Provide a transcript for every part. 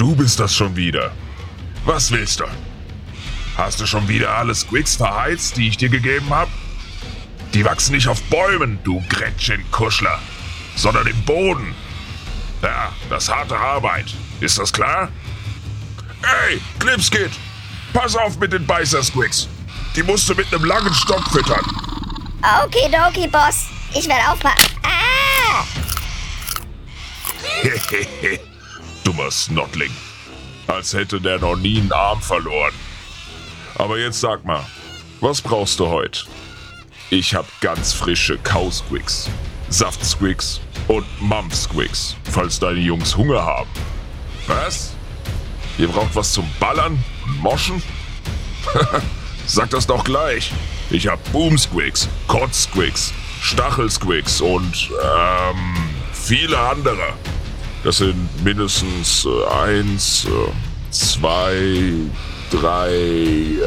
du bist das schon wieder. Was willst du? Hast du schon wieder alle Squigs verheizt, die ich dir gegeben habe? Die wachsen nicht auf Bäumen, du Gretchen-Kuschler, sondern im Boden. Ja, das ist harte Arbeit. Ist das klar? Ey, Clipskid, pass auf mit den Beißer-Squigs. Die musst du mit einem langen Stock füttern. Okidoki, Boss. Ich werde aufpassen. Ah! Dummer Snottling. Als hätte der noch nie einen Arm verloren. Aber jetzt sag mal, was brauchst du heute? Ich hab ganz frische Kausquicks, Saftsquicks und Mumpsquicks, falls deine Jungs Hunger haben. Was? Ihr braucht was zum Ballern und Moschen? Sag das doch gleich. Ich hab Boomsquicks, Kotzquicks, Stachelsquicks und ähm, viele andere. Das sind mindestens äh, eins, äh, zwei, drei,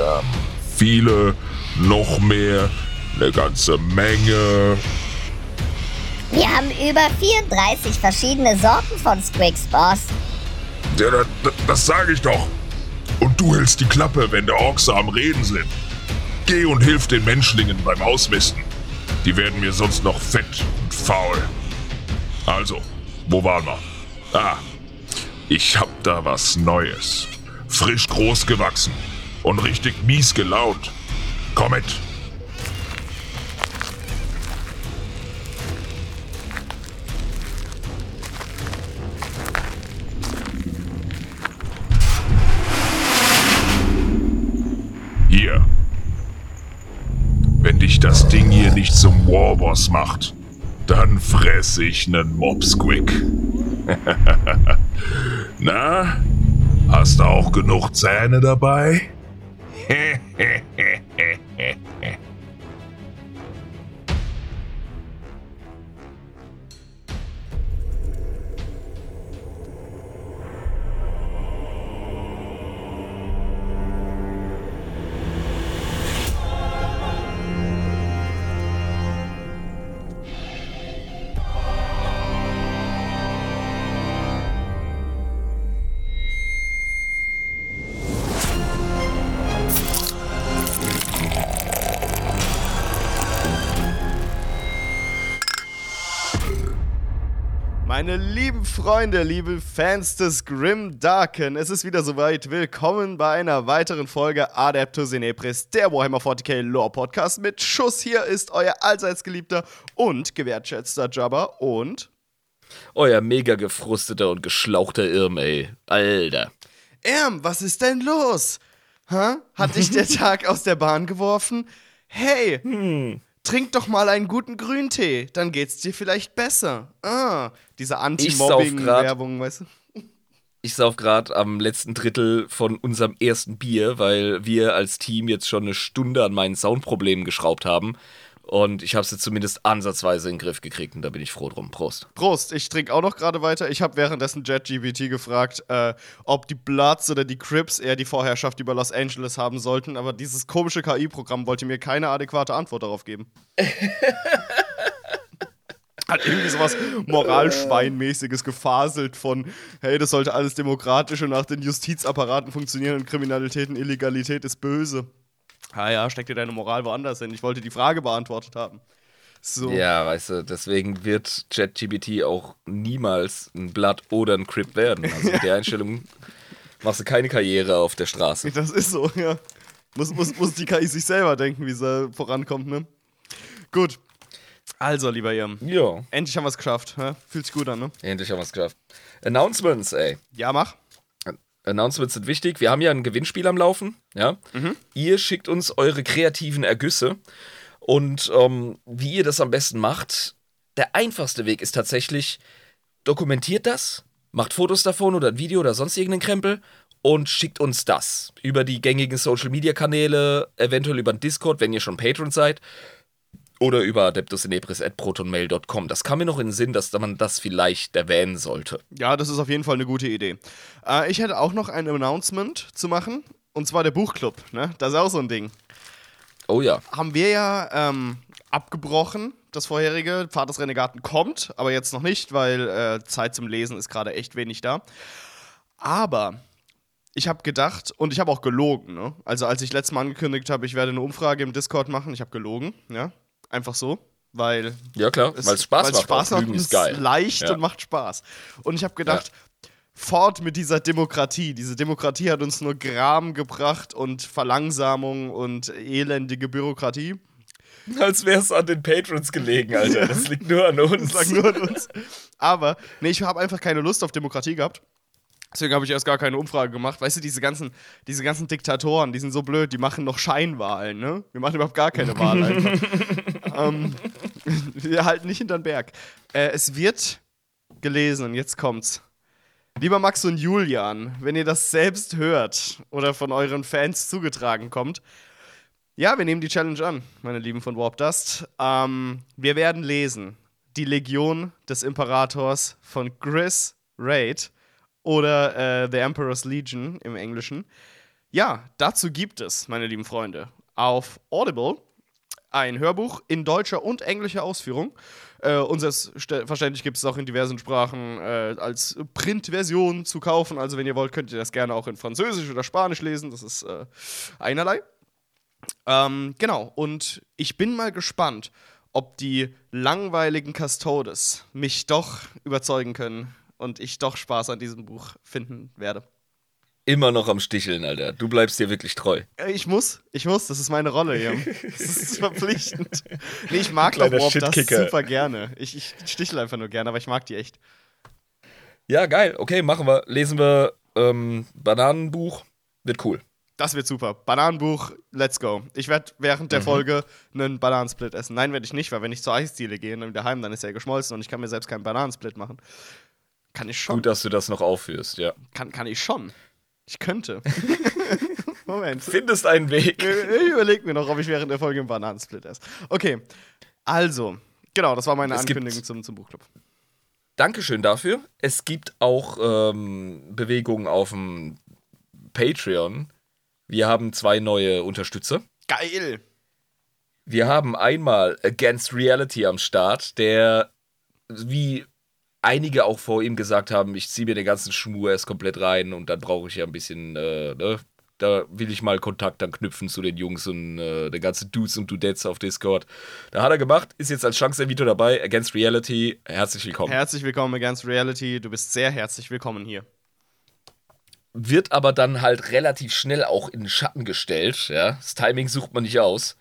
viele, noch mehr, eine ganze Menge. Wir haben über 34 verschiedene Sorten von Squicks, Boss. Ja, das, das sage ich doch. Und du hältst die Klappe, wenn der Ochse am Reden sind. Geh und hilf den Menschlingen beim Ausmisten. Die werden mir sonst noch fett und faul. Also, wo waren wir? Ah, ich hab da was Neues. Frisch groß gewachsen und richtig mies gelaunt. Komm mit. Hier. Wenn dich das Ding hier nicht zum Warboss macht, dann fress ich nen Mobsquick. Na, hast du auch genug Zähne dabei? Meine lieben Freunde, liebe Fans des Grim Darken, es ist wieder soweit. Willkommen bei einer weiteren Folge Adeptus Inepris, der Warhammer 40k Lore Podcast mit Schuss. Hier ist euer allseits geliebter und gewertschätzter Jabba und Euer mega gefrusteter und geschlauchter Irm, ey. Alter. Erm, was ist denn los? Hä? Hat dich der Tag aus der Bahn geworfen? Hey, Hm. Trink doch mal einen guten Grüntee, dann geht's dir vielleicht besser. Ah, diese Anti-Mobbing-Werbung, weißt du? Ich sauf gerade am letzten Drittel von unserem ersten Bier, weil wir als Team jetzt schon eine Stunde an meinen Soundproblemen geschraubt haben. Und ich habe sie zumindest ansatzweise in den Griff gekriegt und da bin ich froh drum. Prost. Prost, ich trinke auch noch gerade weiter. Ich habe währenddessen JetGPT gefragt, äh, ob die Bloods oder die Crips eher die Vorherrschaft über Los Angeles haben sollten, aber dieses komische KI-Programm wollte mir keine adäquate Antwort darauf geben. Hat irgendwie sowas Moralschweinmäßiges gefaselt von, hey, das sollte alles demokratisch und nach den Justizapparaten funktionieren und Kriminalität und Illegalität ist böse. Ah ja, steck dir deine Moral woanders hin. Ich wollte die Frage beantwortet haben. So. Ja, weißt du, deswegen wird ChatGPT auch niemals ein Blood oder ein Crip werden. Also mit der Einstellung machst du keine Karriere auf der Straße. Das ist so, ja. Muss, muss, muss die KI sich selber denken, wie sie vorankommt, ne? Gut. Also, lieber Irm, Ja, endlich haben wir es geschafft. Hä? Fühlt sich gut an, ne? endlich haben wir es geschafft. Announcements, ey. Ja, mach. Announcements sind wichtig. Wir haben ja ein Gewinnspiel am Laufen. Ja? Ihr schickt uns eure kreativen Ergüsse. Und ähm, wie ihr das am besten macht, der einfachste Weg ist tatsächlich, dokumentiert das, macht Fotos davon oder ein Video oder sonst irgendeinen Krempel und schickt uns das über die gängigen Social Media Kanäle, eventuell über den Discord, wenn ihr schon Patron seid. Oder über adeptusinepris.protonmail.com. Das kam mir noch in den Sinn, dass man das vielleicht erwähnen sollte. Ja, das ist auf jeden Fall eine gute Idee. Äh, ich hätte auch noch ein Announcement zu machen. Und zwar der Buchclub, ne? Das ist auch so ein Ding. Oh ja. Haben wir ja ähm, abgebrochen, das vorherige. Pfad des Renegaten kommt, aber jetzt noch nicht, weil äh, Zeit zum Lesen ist gerade echt wenig da. Aber ich habe gedacht, und ich habe auch gelogen, ne? Also als ich letztes Mal angekündigt habe, ich werde eine Umfrage im Discord machen, ich habe gelogen, ja. Einfach so, weil Ja, klar, weil es Spaß macht. Spaß macht und ist es geil. leicht Ja. und macht Spaß. Und ich habe gedacht, fort mit dieser Demokratie. Diese Demokratie hat uns nur Gram gebracht und Verlangsamung und elendige Bürokratie. Als wäre es an den Patrons gelegen, Alter. Das liegt nur an uns. Das lag nur an uns. Aber, nee, ich habe einfach keine Lust auf Demokratie gehabt. Deswegen habe ich erst gar keine Umfrage gemacht. Weißt du, diese ganzen, diese ganzen Diktatoren, die sind so blöd, die machen noch Scheinwahlen, ne? Wir machen überhaupt gar keine Wahl einfach. ähm, wir halten nicht hinter den Berg. Äh, es wird gelesen und jetzt kommt's. Lieber Max und Julian, wenn ihr das selbst hört oder von euren Fans zugetragen kommt, ja, wir nehmen die Challenge an, meine Lieben von Warp Dust. Ähm, wir werden lesen Die Legion des Imperators von Gris Raid oder äh, The Emperor's Legion im Englischen. Ja, dazu gibt es, meine lieben Freunde, auf Audible ein Hörbuch in deutscher und englischer Ausführung. Äh, und selbstverständlich gibt es auch in diversen Sprachen äh, als Printversion zu kaufen. Also, wenn ihr wollt, könnt ihr das gerne auch in Französisch oder Spanisch lesen. Das ist äh, einerlei. Ähm, genau, und ich bin mal gespannt, ob die langweiligen Custodes mich doch überzeugen können und ich doch Spaß an diesem Buch finden werde. Immer noch am Sticheln, Alter. Du bleibst dir wirklich treu. Äh, Ich muss, ich muss, das ist meine Rolle hier. Das ist verpflichtend. Nee, ich mag doch Kleiner Warp das super gerne. Ich, ich stichle einfach nur gerne, aber ich mag die echt. Ja, geil. Okay, machen wir. Lesen wir ähm, Bananenbuch. Wird cool. Das wird super. Bananenbuch, let's go. Ich werde während Mhm. der Folge einen Bananensplit essen. Nein, werde ich nicht, weil wenn ich zur Eisdiele gehe und dann wieder heim, dann ist er geschmolzen und ich kann mir selbst keinen Bananensplit machen. Kann ich schon. Gut, dass du das noch aufführst, ja. Kann, kann ich schon. Ich könnte. Moment. Findest einen Weg. Ich überlege mir noch, ob ich während der Folge einen Bananensplit esse. Okay. Also, genau, das war meine Es Ankündigung zum, zum Buchclub. Dankeschön dafür. Es gibt auch ähm, Bewegungen auf dem Patreon. Wir haben zwei neue Unterstützer. Geil! Wir haben einmal Against Reality am Start, der, wie einige auch vor ihm gesagt haben, ich ziehe mir den ganzen Schmur erst komplett rein und dann brauche ich ja ein bisschen, äh, ne? Da will ich mal Kontakt dann knüpfen zu den Jungs und äh, den ganzen Dudes und Dudettes auf Discord. Da hat er gemacht, ist jetzt als Chance-Video dabei. Against Reality, herzlich willkommen. Herzlich willkommen Against Reality. Du bist sehr herzlich willkommen hier. wird aber dann halt relativ schnell auch in den Schatten gestellt. Ja? Das Timing sucht man nicht aus.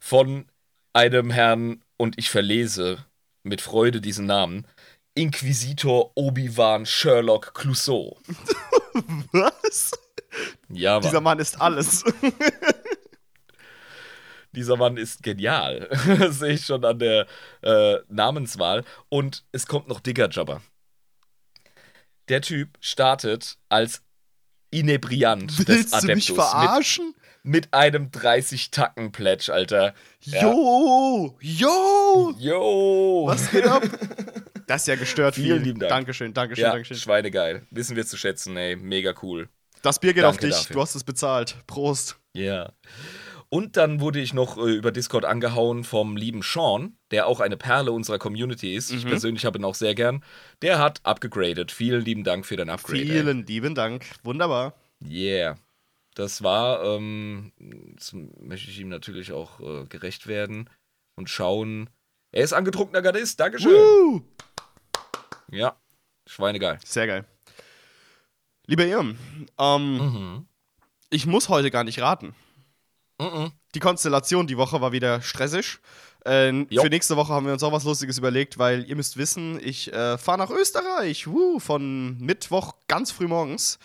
Von einem Herrn, und ich verlese mit Freude diesen Namen, Inquisitor Obi-Wan Sherlock Clouseau. Was? Ja, Dieser Mann, Mann ist alles. dieser Mann ist genial. Das sehe ich schon an der äh, Namenswahl. Und es kommt noch Digger Jabber. Der Typ startet als Inebriant des Willst du Adeptus mich mit verarschen? mit einem 30-Tacken-Pledge, Alter. Ja. Jo! Jo! Yo! Was geht ab? Das ist ja gestört Vielen viel. lieben Dank. Dankeschön, Dankeschön, Ja, Dankeschön. schweinegeil. Wissen wir zu schätzen, ey. Mega cool. Das Bier geht Danke auf dich. dafür. Du hast es bezahlt. Prost. Ja. Und dann wurde ich noch äh, über Discord angehauen vom lieben Sean, der auch eine Perle unserer Community ist. Mhm. Ich persönlich habe ihn auch sehr gern. Der hat abgegradet. Vielen lieben Dank für dein Upgrade. ey. Vielen lieben Dank. Wunderbar. Yeah. Das war, ähm, jetzt möchte ich ihm natürlich auch äh, gerecht werden und schauen. Er ist angetrunkener Gardist. Dankeschön. Woo! Ja. Schweinegeil. Sehr geil. Lieber Irm, ähm, Mhm. ich muss heute gar nicht raten. Mhm. Die Konstellation die Woche war wieder stressig. Äh, für nächste Woche haben wir uns auch was Lustiges überlegt, weil ihr müsst wissen, ich äh, fahre nach Österreich. Woo, von Mittwoch ganz früh morgens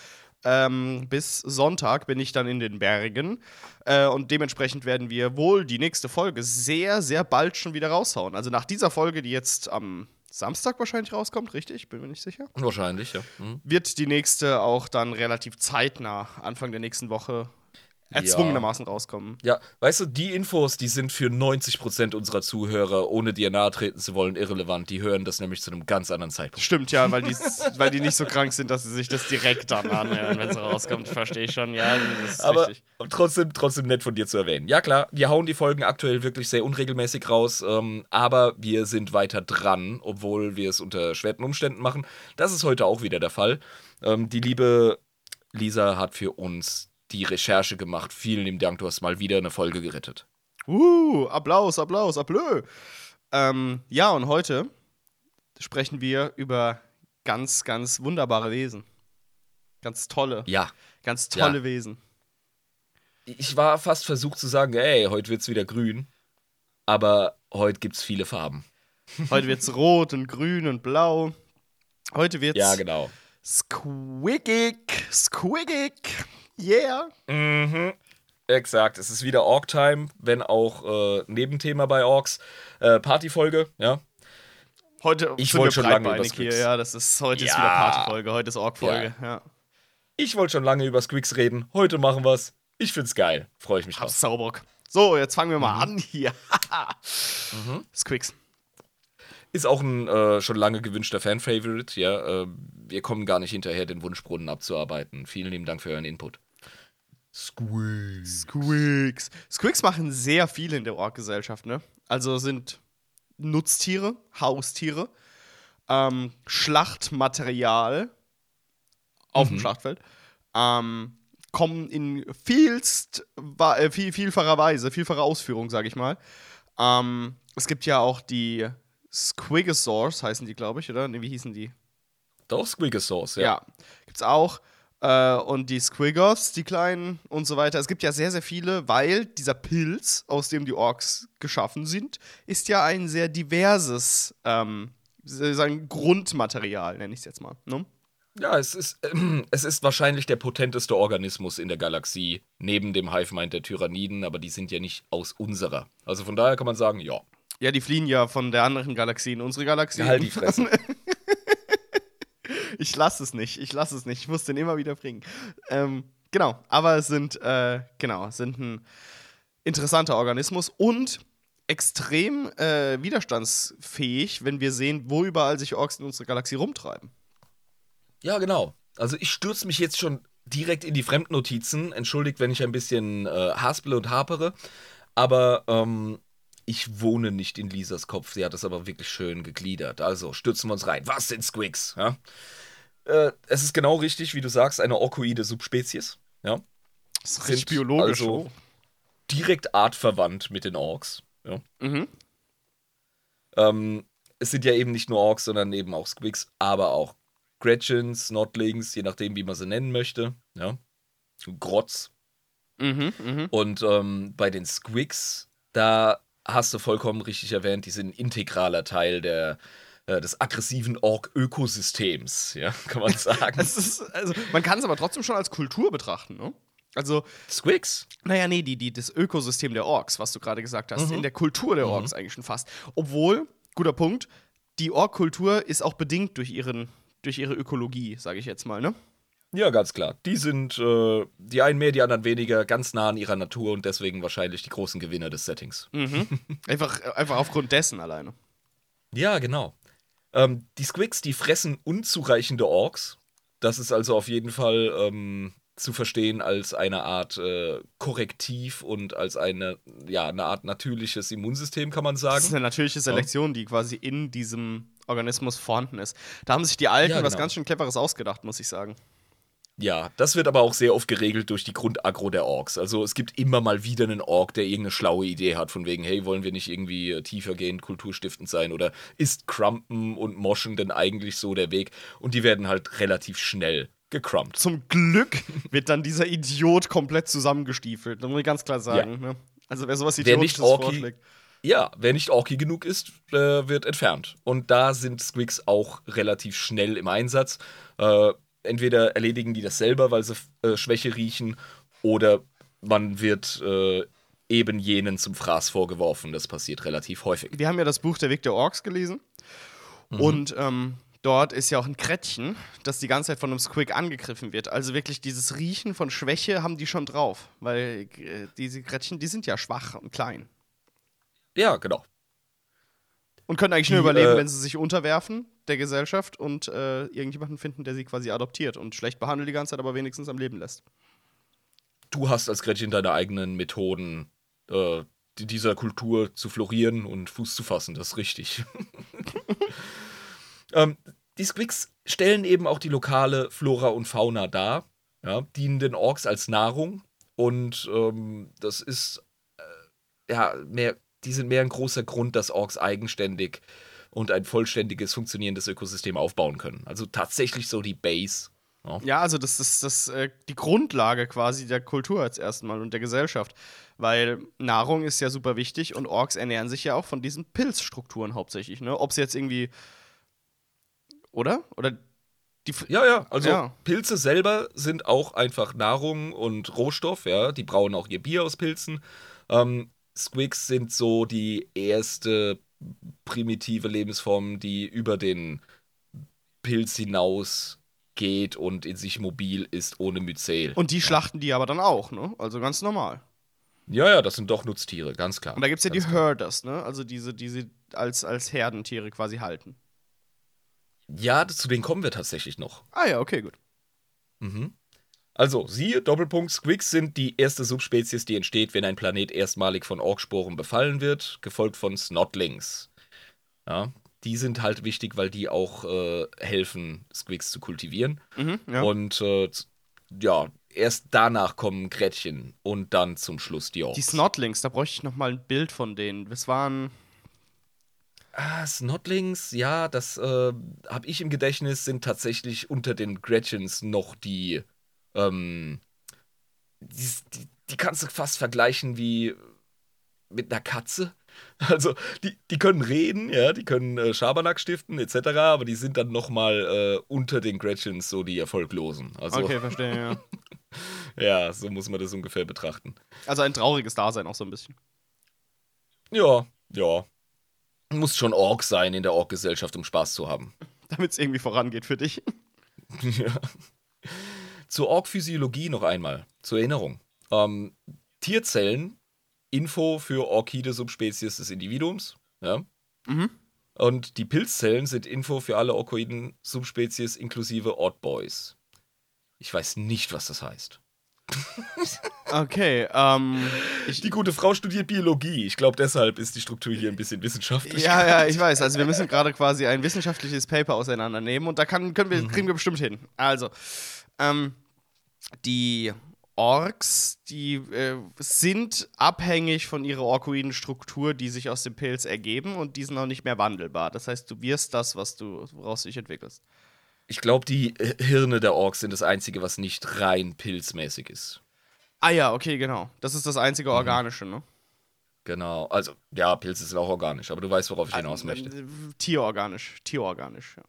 ähm, bis Sonntag bin ich dann in den Bergen. Äh, und dementsprechend werden wir wohl die nächste Folge sehr, sehr bald schon wieder raushauen. Also nach dieser Folge, die jetzt am Samstag wahrscheinlich rauskommt, richtig? Bin mir nicht sicher. Wahrscheinlich, ja. Mhm. Wird die nächste auch dann relativ zeitnah, Anfang der nächsten Woche, erzwungenermaßen rauskommen. Ja, weißt du, die Infos, die sind für 90% unserer Zuhörer, ohne dir nahe treten zu wollen, irrelevant. Die hören das nämlich zu einem ganz anderen Zeitpunkt. Stimmt ja, weil die, weil die nicht so krank sind, dass sie sich das direkt dann anhören, wenn es rauskommt. Verstehe ich schon, ja, das ist Aber richtig. trotzdem, trotzdem nett von dir zu erwähnen. Ja, klar, wir hauen die Folgen aktuell wirklich sehr unregelmäßig raus, ähm, aber wir sind weiter dran, obwohl wir es unter schweren Umständen machen. Das ist heute auch wieder der Fall. Ähm, die liebe Lisa hat für uns die Recherche gemacht. Vielen lieben Dank, du hast mal wieder eine Folge gerettet. Uh, Applaus, Applaus, Applaus. Ähm, ja, und heute sprechen wir über ganz, ganz wunderbare Wesen. Ganz tolle, Ja, ganz tolle Ja. Wesen. ich war fast versucht zu sagen, ey, heute wird's wieder grün. Aber heute gibt's viele Farben. Heute wird's rot und grün und blau. Heute wird's Ja, genau. squiggig, squiggig. Yeah. Mhm. Exakt, es ist wieder Org-Time, wenn auch äh, Nebenthema bei Orks. Äh, Partyfolge, ja. Heute Ich wollte schon lange über hier. Squigs. Ja, das ist heute ist Ja. wieder Partyfolge, heute ist Org-Folge. Ja. Ich wollte schon lange über Squicks reden. Heute machen wir's. Ich find's geil. Freue ich mich drauf. Saubock. So, jetzt fangen wir mal Mhm. an hier. Squicks. Ist auch ein äh, schon lange gewünschter Fan-Favorite, ja. Äh, wir kommen gar nicht hinterher, den Wunschbrunnen abzuarbeiten. Vielen lieben Dank für euren Input. Squeeze. Squigs. Squigs machen sehr viel in der Ork-Gesellschaft, ne? Also sind Nutztiere, Haustiere, ähm, Schlachtmaterial auf dem Schlachtfeld, ähm, kommen in vielst, äh, viel, vielfacher Weise, vielfacher Ausführung, sag ich mal. Ähm, es gibt ja auch die Squigosaurs, heißen die, glaube ich, oder? Nee, wie hießen die? Doch, Squiggosaurus, ja. Ja, gibt's auch. Äh, und die Squiggos, die kleinen und so weiter. Es gibt ja sehr, sehr viele, weil dieser Pilz, aus dem die Orks geschaffen sind, ist ja ein sehr diverses ähm, sagen, Grundmaterial, nenne ich es jetzt mal. Ne? Ja, es ist, äh, es ist wahrscheinlich der potenteste Organismus in der Galaxie, neben dem Hive-Mind der Tyranniden, aber die sind ja nicht aus unserer. Also von daher kann man sagen, ja. Ja, die fliehen ja von der anderen Galaxie in unsere Galaxie. Halt die Fresse. Ich lasse es nicht, ich lasse es nicht. Ich muss den immer wieder bringen. Ähm, genau, aber es sind, äh, genau, sind ein interessanter Organismus und extrem äh, widerstandsfähig, wenn wir sehen, wo überall sich Orks in unserer Galaxie rumtreiben. Ja, genau. Also ich stürze mich jetzt schon direkt in die Fremdnotizen. Entschuldigt, wenn ich ein bisschen äh, haspele und hapere. Aber ähm, ich wohne nicht in Lisas Kopf. Sie hat es aber wirklich schön gegliedert. Also stürzen wir uns rein. Was sind Squigs? Ja? Äh, es ist genau richtig, wie du sagst, eine orkoide Subspezies. Ja? Das ist Sind biologisch. also- oh. Direkt artverwandt mit den Orks. Ja? Mhm. Ähm, es sind ja eben nicht nur Orks, sondern eben auch Squigs, aber auch Gretchens, Notlings, je nachdem, wie man sie nennen möchte. Ja? Grotz. Mhm, mhm. Und ähm, bei den Squigs, da hast du vollkommen richtig erwähnt, die sind ein integraler Teil der, äh, des aggressiven Ork-Ökosystems, ja, kann man sagen. Ist, also, man kann es aber trotzdem schon als Kultur betrachten, ne? Also, Squigs? Naja, nee, die, die, das Ökosystem der Orks, was du gerade gesagt hast, Mhm. in der Kultur der Orks eigentlich schon fast. Obwohl, guter Punkt, die Ork-Kultur ist auch bedingt durch, ihren, durch ihre Ökologie, sage ich jetzt mal, ne? Ja, ganz klar. Die sind, äh, die einen mehr, die anderen weniger, ganz nah an ihrer Natur und deswegen wahrscheinlich die großen Gewinner des Settings. Einfach, einfach aufgrund dessen alleine. Ja, genau. Ähm, die Squigs, die fressen unzureichende Orks. Das ist also auf jeden Fall ähm, zu verstehen als eine Art äh, Korrektiv und als eine, ja, eine Art natürliches Immunsystem, kann man Das sagen. ist eine natürliche Selektion, die quasi in diesem Organismus vorhanden ist. Da haben sich die Alten Ja, was genau. ganz schön Cleveres ausgedacht, muss ich sagen. Ja, das wird aber auch sehr oft geregelt durch die Grundagro der Orks. Also es gibt immer mal wieder einen Ork, der irgendeine schlaue Idee hat, von wegen, hey, wollen wir nicht irgendwie äh, tiefergehend kulturstiftend sein oder ist Crumpen und Moschen denn eigentlich so der Weg? Und die werden halt relativ schnell gecrumpt. Zum Glück wird dann dieser Idiot komplett zusammengestiefelt. Das muss ich ganz klar sagen. Ne? Also, wer sowas Wer nicht Idiotisches Orki- vorschlägt. Ja, wer nicht Orky genug ist, äh, wird entfernt. Und da sind Squigs auch relativ schnell im Einsatz. Äh, entweder erledigen die das selber, weil sie äh, Schwäche riechen, oder man wird äh, eben jenen zum Fraß vorgeworfen. Das passiert relativ häufig. wir haben ja das Buch Der Weg der Orks gelesen. Und ähm, dort ist ja auch ein Krättchen, das die ganze Zeit von einem Squig angegriffen wird. Also wirklich dieses Riechen von Schwäche haben die schon drauf. Weil äh, diese Krättchen, die sind ja schwach und klein. Ja, genau. Und können eigentlich nur Die, überleben, äh, wenn sie sich unterwerfen der Gesellschaft und äh, irgendjemanden finden, der sie quasi adoptiert und schlecht behandelt die ganze Zeit, aber wenigstens am Leben lässt. Du hast als Gretchen deine eigenen Methoden, äh, die- dieser Kultur zu florieren und Fuß zu fassen. Das ist richtig. ähm, die Squigs stellen eben auch die lokale Flora und Fauna dar. ja, dienen den Orks als Nahrung und ähm, das ist äh, ja mehr, die sind mehr ein großer Grund, dass Orks eigenständig und ein vollständiges funktionierendes Ökosystem aufbauen können. Also tatsächlich so die Base. Ja, Ja, also das ist das, äh, die Grundlage quasi der Kultur jetzt erstmal und der Gesellschaft. Weil Nahrung ist ja super wichtig und Orks ernähren sich ja auch von diesen Pilzstrukturen hauptsächlich, ne? Ob sie jetzt irgendwie. Oder? Oder ja, ja, also Ja. Pilze selber sind auch einfach Nahrung und Rohstoff, ja. Die brauen auch ihr Bier aus Pilzen. Ähm, Squigs sind so die erste primitive Lebensform, die über den Pilz hinaus geht und in sich mobil ist ohne Myzel. Und die schlachten die aber dann auch, ne? Also ganz normal. Ja, ja, das sind doch Nutztiere, ganz klar. Und da gibt es ja die klar. Herders, ne? Also diese, die sie als, als Herdentiere quasi halten. Ja, zu denen kommen wir tatsächlich noch. Ah ja, okay, gut. Mhm. Also, siehe, Doppelpunkt, Squigs sind die erste Subspezies, die entsteht, wenn ein Planet erstmalig von Orksporen befallen wird, gefolgt von Snotlings. Ja, die sind halt wichtig, weil die auch äh, helfen, Squigs zu kultivieren. Mhm, ja. Und äh, ja, erst danach kommen Gretchen und dann zum Schluss die Orks. die Snotlings, da bräuchte ich noch mal ein Bild von denen. Das waren. Ah, Snotlings, ja, das äh, habe ich im Gedächtnis, sind tatsächlich unter den Gretchens noch die, ähm, die, die, die kannst du fast vergleichen wie mit einer Katze. Also, die, die können reden, ja, die können äh, Schabernack stiften, etc., aber die sind dann nochmal äh, unter den Gretchens so die Erfolglosen. Also, Okay, verstehe, ja. ja, so muss man das ungefähr betrachten. Also ein trauriges Dasein auch so ein bisschen. Ja, ja. Muss schon Ork sein in der Ork-Gesellschaft, um Spaß zu haben. Damit es irgendwie vorangeht für dich. Ja. Zur Org-Physiologie noch einmal, zur Erinnerung. Ähm, Tierzellen, Info für Orchide-Subspezies des Individuums. Ja? Mhm. Und die Pilzzellen sind Info für alle Orchoiden-Subspezies inklusive Oddboys. Ich weiß nicht, was das heißt. Okay, ähm. Ich, Die gute Frau studiert Biologie. Ich glaube, deshalb ist die Struktur hier ein bisschen wissenschaftlich. ja, ja, ich weiß. Also wir müssen gerade quasi ein wissenschaftliches Paper auseinandernehmen und da kann, können wir, kriegen wir bestimmt hin. Also, ähm, die Orks, die äh, sind abhängig von ihrer orkoiden Struktur, die sich aus dem Pilz ergeben und die sind auch nicht mehr wandelbar. Das heißt, du wirst das, was du, woraus du dich entwickelst. Ich glaube, die Hirne der Orks sind das Einzige, was nicht rein pilzmäßig ist. Ah ja, okay, genau. Das ist das einzige Organische, ne? Genau. Also, ja, Pilze sind auch organisch, aber du weißt, worauf ich hinaus möchte. Äh, Tierorganisch, tierorganisch, ja.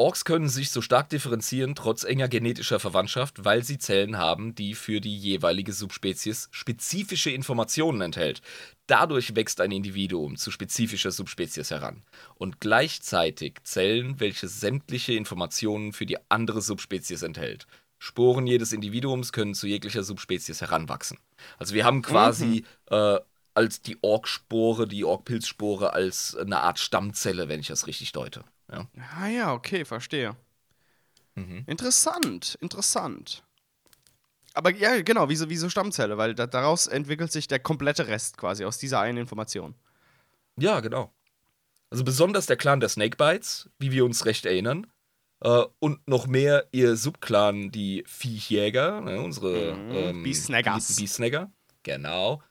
Orks können sich so stark differenzieren, trotz enger genetischer Verwandtschaft, weil sie Zellen haben, die für die jeweilige Subspezies spezifische Informationen enthält. Dadurch wächst ein Individuum zu spezifischer Subspezies heran. Und gleichzeitig Zellen, welche sämtliche Informationen für die andere Subspezies enthält. Sporen jedes Individuums können zu jeglicher Subspezies heranwachsen. Also wir haben quasi äh, als die Orkspore, die Orkpilzspore als eine Art Stammzelle, wenn ich das richtig deute. Ja. Ah ja, okay, verstehe. Mhm. Interessant, interessant. Aber ja, genau, wie so, wie so Stammzelle, weil da, daraus entwickelt sich der komplette Rest quasi aus dieser einen Information. Ja, genau. Also besonders der Clan der Snakebites, wie wir uns recht erinnern. Äh, und noch mehr ihr Subclan, die Viechjäger, ne, unsere Mhm, ähm, Beesnaggers. Beesnagger. Genau.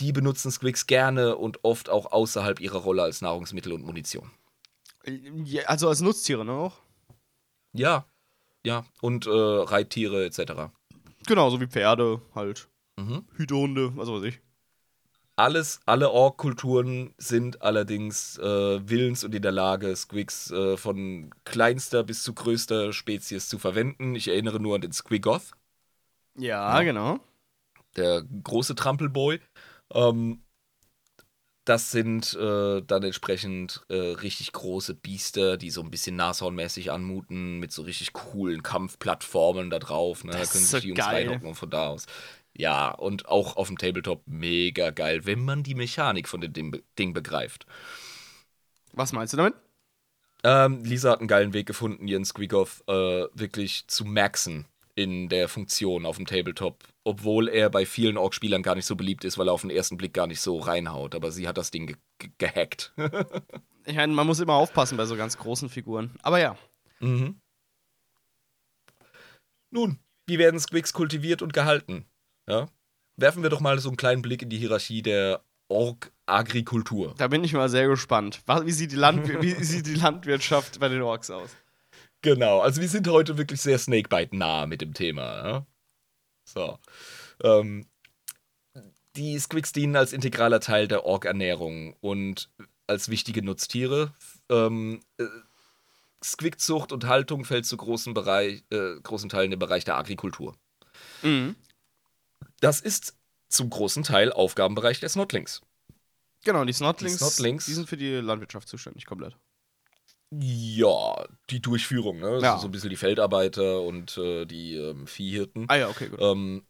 Die benutzen Squigs gerne und oft auch außerhalb ihrer Rolle als Nahrungsmittel und Munition. Ja, also als Nutztiere, ne? Auch? Ja, ja. Und äh, Reittiere etc. Genau, so wie Pferde halt. Mhm. Hütehunde, was weiß ich. Alles, alle Ork-Kulturen sind allerdings äh, willens und in der Lage, Squigs äh, von kleinster bis zu größter Spezies zu verwenden. Ich erinnere nur an den Squigoth, Ja, genau. der große Trampelboy. Ähm, das sind äh, dann entsprechend äh, richtig große Biester, die so ein bisschen nashornmäßig anmuten, mit so richtig coolen Kampfplattformen da drauf. Ne? Da können sich so die Jungs geil. reinhocken und von da aus. Ja, und auch auf dem Tabletop mega geil, wenn man die Mechanik von dem Ding, be- Ding begreift. Was meinst du damit? Ähm, Lisa hat einen geilen Weg gefunden, ihren Squeakoff äh, wirklich zu maxen in der Funktion auf dem Tabletop, obwohl er bei vielen Orc-Spielern gar nicht so beliebt ist, weil er auf den ersten Blick gar nicht so reinhaut. Aber sie hat das Ding ge ge gehackt. Ich meine, man muss immer aufpassen bei so ganz großen Figuren. Aber ja. mhm. Nun, wie werden Squigs kultiviert und gehalten? Ja? Werfen wir doch mal so einen kleinen Blick in die Hierarchie der Ork-Agrikultur. Da bin ich mal sehr gespannt. Wie sieht, wie sieht die Landwirtschaft bei den Orks aus? Genau, also wir sind heute wirklich sehr Snakebite nah mit dem Thema. Ja? So. Ähm, die Squigs dienen als integraler Teil der Ork-Ernährung und als wichtige Nutztiere. Ähm, äh, Squig-Zucht und Haltung fällt zu großen, Bereich, äh, großen Teilen im Bereich der Agrikultur. Mhm. Das ist zum großen Teil Aufgabenbereich der Snotlings. Genau, die Snotlings, Die Snotlings. die sind für die Landwirtschaft zuständig, komplett. Ja, die Durchführung, ne? Das Ja. so ein bisschen die Feldarbeiter und äh, die ähm, Viehhirten. Ah ja, okay, gut. Ähm,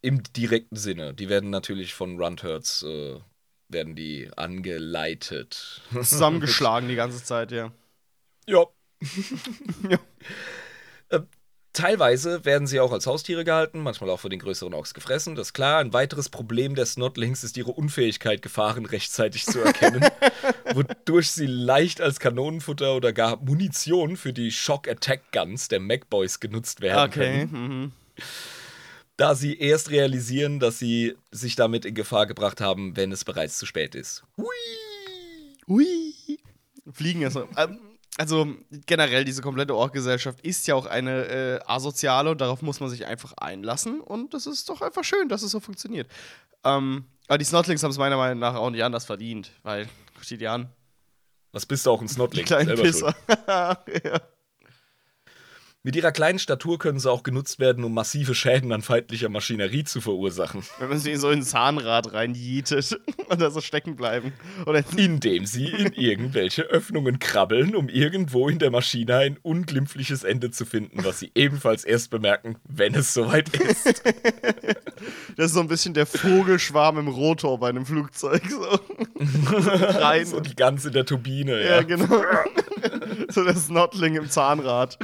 Im direkten Sinne. Die werden natürlich von Rundherds äh, werden die angeleitet. Zusammengeschlagen die ganze Zeit, ja. Ja. Ja. Teilweise werden sie auch als Haustiere gehalten, manchmal auch von den größeren Orks gefressen. Das ist klar. Ein weiteres Problem der Snotlings ist ihre Unfähigkeit, Gefahren rechtzeitig zu erkennen, wodurch sie leicht als Kanonenfutter oder gar Munition für die Shock Attack Guns der Macboys genutzt werden Okay. können, Mhm. da sie erst realisieren, dass sie sich damit in Gefahr gebracht haben, wenn es bereits zu spät ist. Ui. Fliegen ist. Ähm, also generell, diese komplette Org-Gesellschaft ist ja auch eine äh, asoziale und darauf muss man sich einfach einlassen. Und das ist doch einfach schön, dass es so funktioniert. Ähm, aber die Snotlings haben es meiner Meinung nach auch nicht anders verdient, weil, guck dir die an, Was bist du auch ein die Snotling? kleinen schuld. Pisser. ja. Mit ihrer kleinen Statur können sie auch genutzt werden, um massive Schäden an feindlicher Maschinerie zu verursachen. Wenn man sie so in ein Zahnrad reinjietet und da so stecken bleiben. Oder Indem sie in irgendwelche Öffnungen krabbeln, um irgendwo in der Maschine ein unglimpfliches Ende zu finden, was sie ebenfalls erst bemerken, wenn es soweit ist. das ist so ein bisschen der Vogelschwarm im Rotor bei einem Flugzeug. So. Rein. so die ganze der Turbine, ja, ja. genau. so der Snotling im Zahnrad.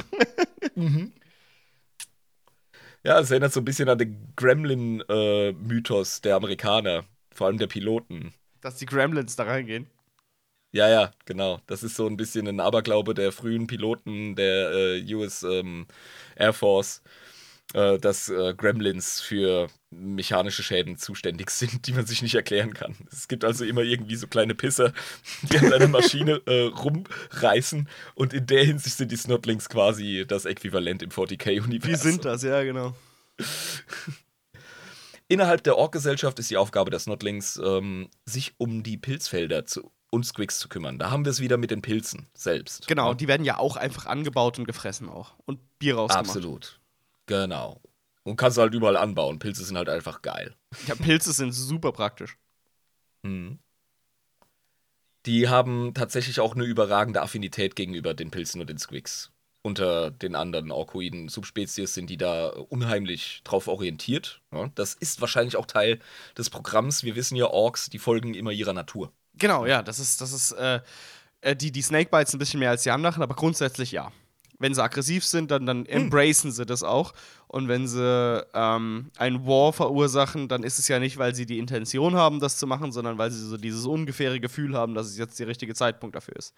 Ja, es erinnert so ein bisschen an den Gremlin-Mythos der Amerikaner, vor allem der Piloten. Dass die Gremlins da reingehen. Ja, ja, genau. Das ist so ein bisschen ein Aberglaube der frühen Piloten der äh, US ähm, Air Force, äh, dass äh, Gremlins für mechanische Schäden zuständig sind, die man sich nicht erklären kann. Es gibt also immer irgendwie so kleine Pisser, die an einer Maschine äh, rumreißen und in der Hinsicht sind die Snotlings quasi das Äquivalent im 40k-Universum. Wie sind das? Ja, genau. Innerhalb der Ork-Gesellschaft ist die Aufgabe der Snotlings, ähm, sich um die Pilzfelder zu, und Squigs zu kümmern. Da haben wir es wieder mit den Pilzen selbst. Genau, Ja? die werden ja auch einfach angebaut und gefressen auch. Und Bier rausgemacht. Absolut. Genau. Und kannst du halt überall anbauen. Pilze sind halt einfach geil. Ja, Pilze sind super praktisch. Mhm. Die haben tatsächlich auch eine überragende Affinität gegenüber den Pilzen und den Squigs. Unter den anderen orkoiden Subspezies sind die da unheimlich drauf orientiert. Ja, das ist wahrscheinlich auch Teil des Programms. Wir wissen ja, Orks, die folgen immer ihrer Natur. Genau, ja, das ist, das ist, äh, äh, die, die Snakebites ein bisschen mehr als die anderen, aber grundsätzlich ja. Wenn sie aggressiv sind, dann, dann embracen sie das auch. Und wenn sie ähm, einen War verursachen, dann ist es ja nicht, weil sie die Intention haben, das zu machen, sondern weil sie so dieses ungefähre Gefühl haben, dass es jetzt der richtige Zeitpunkt dafür ist.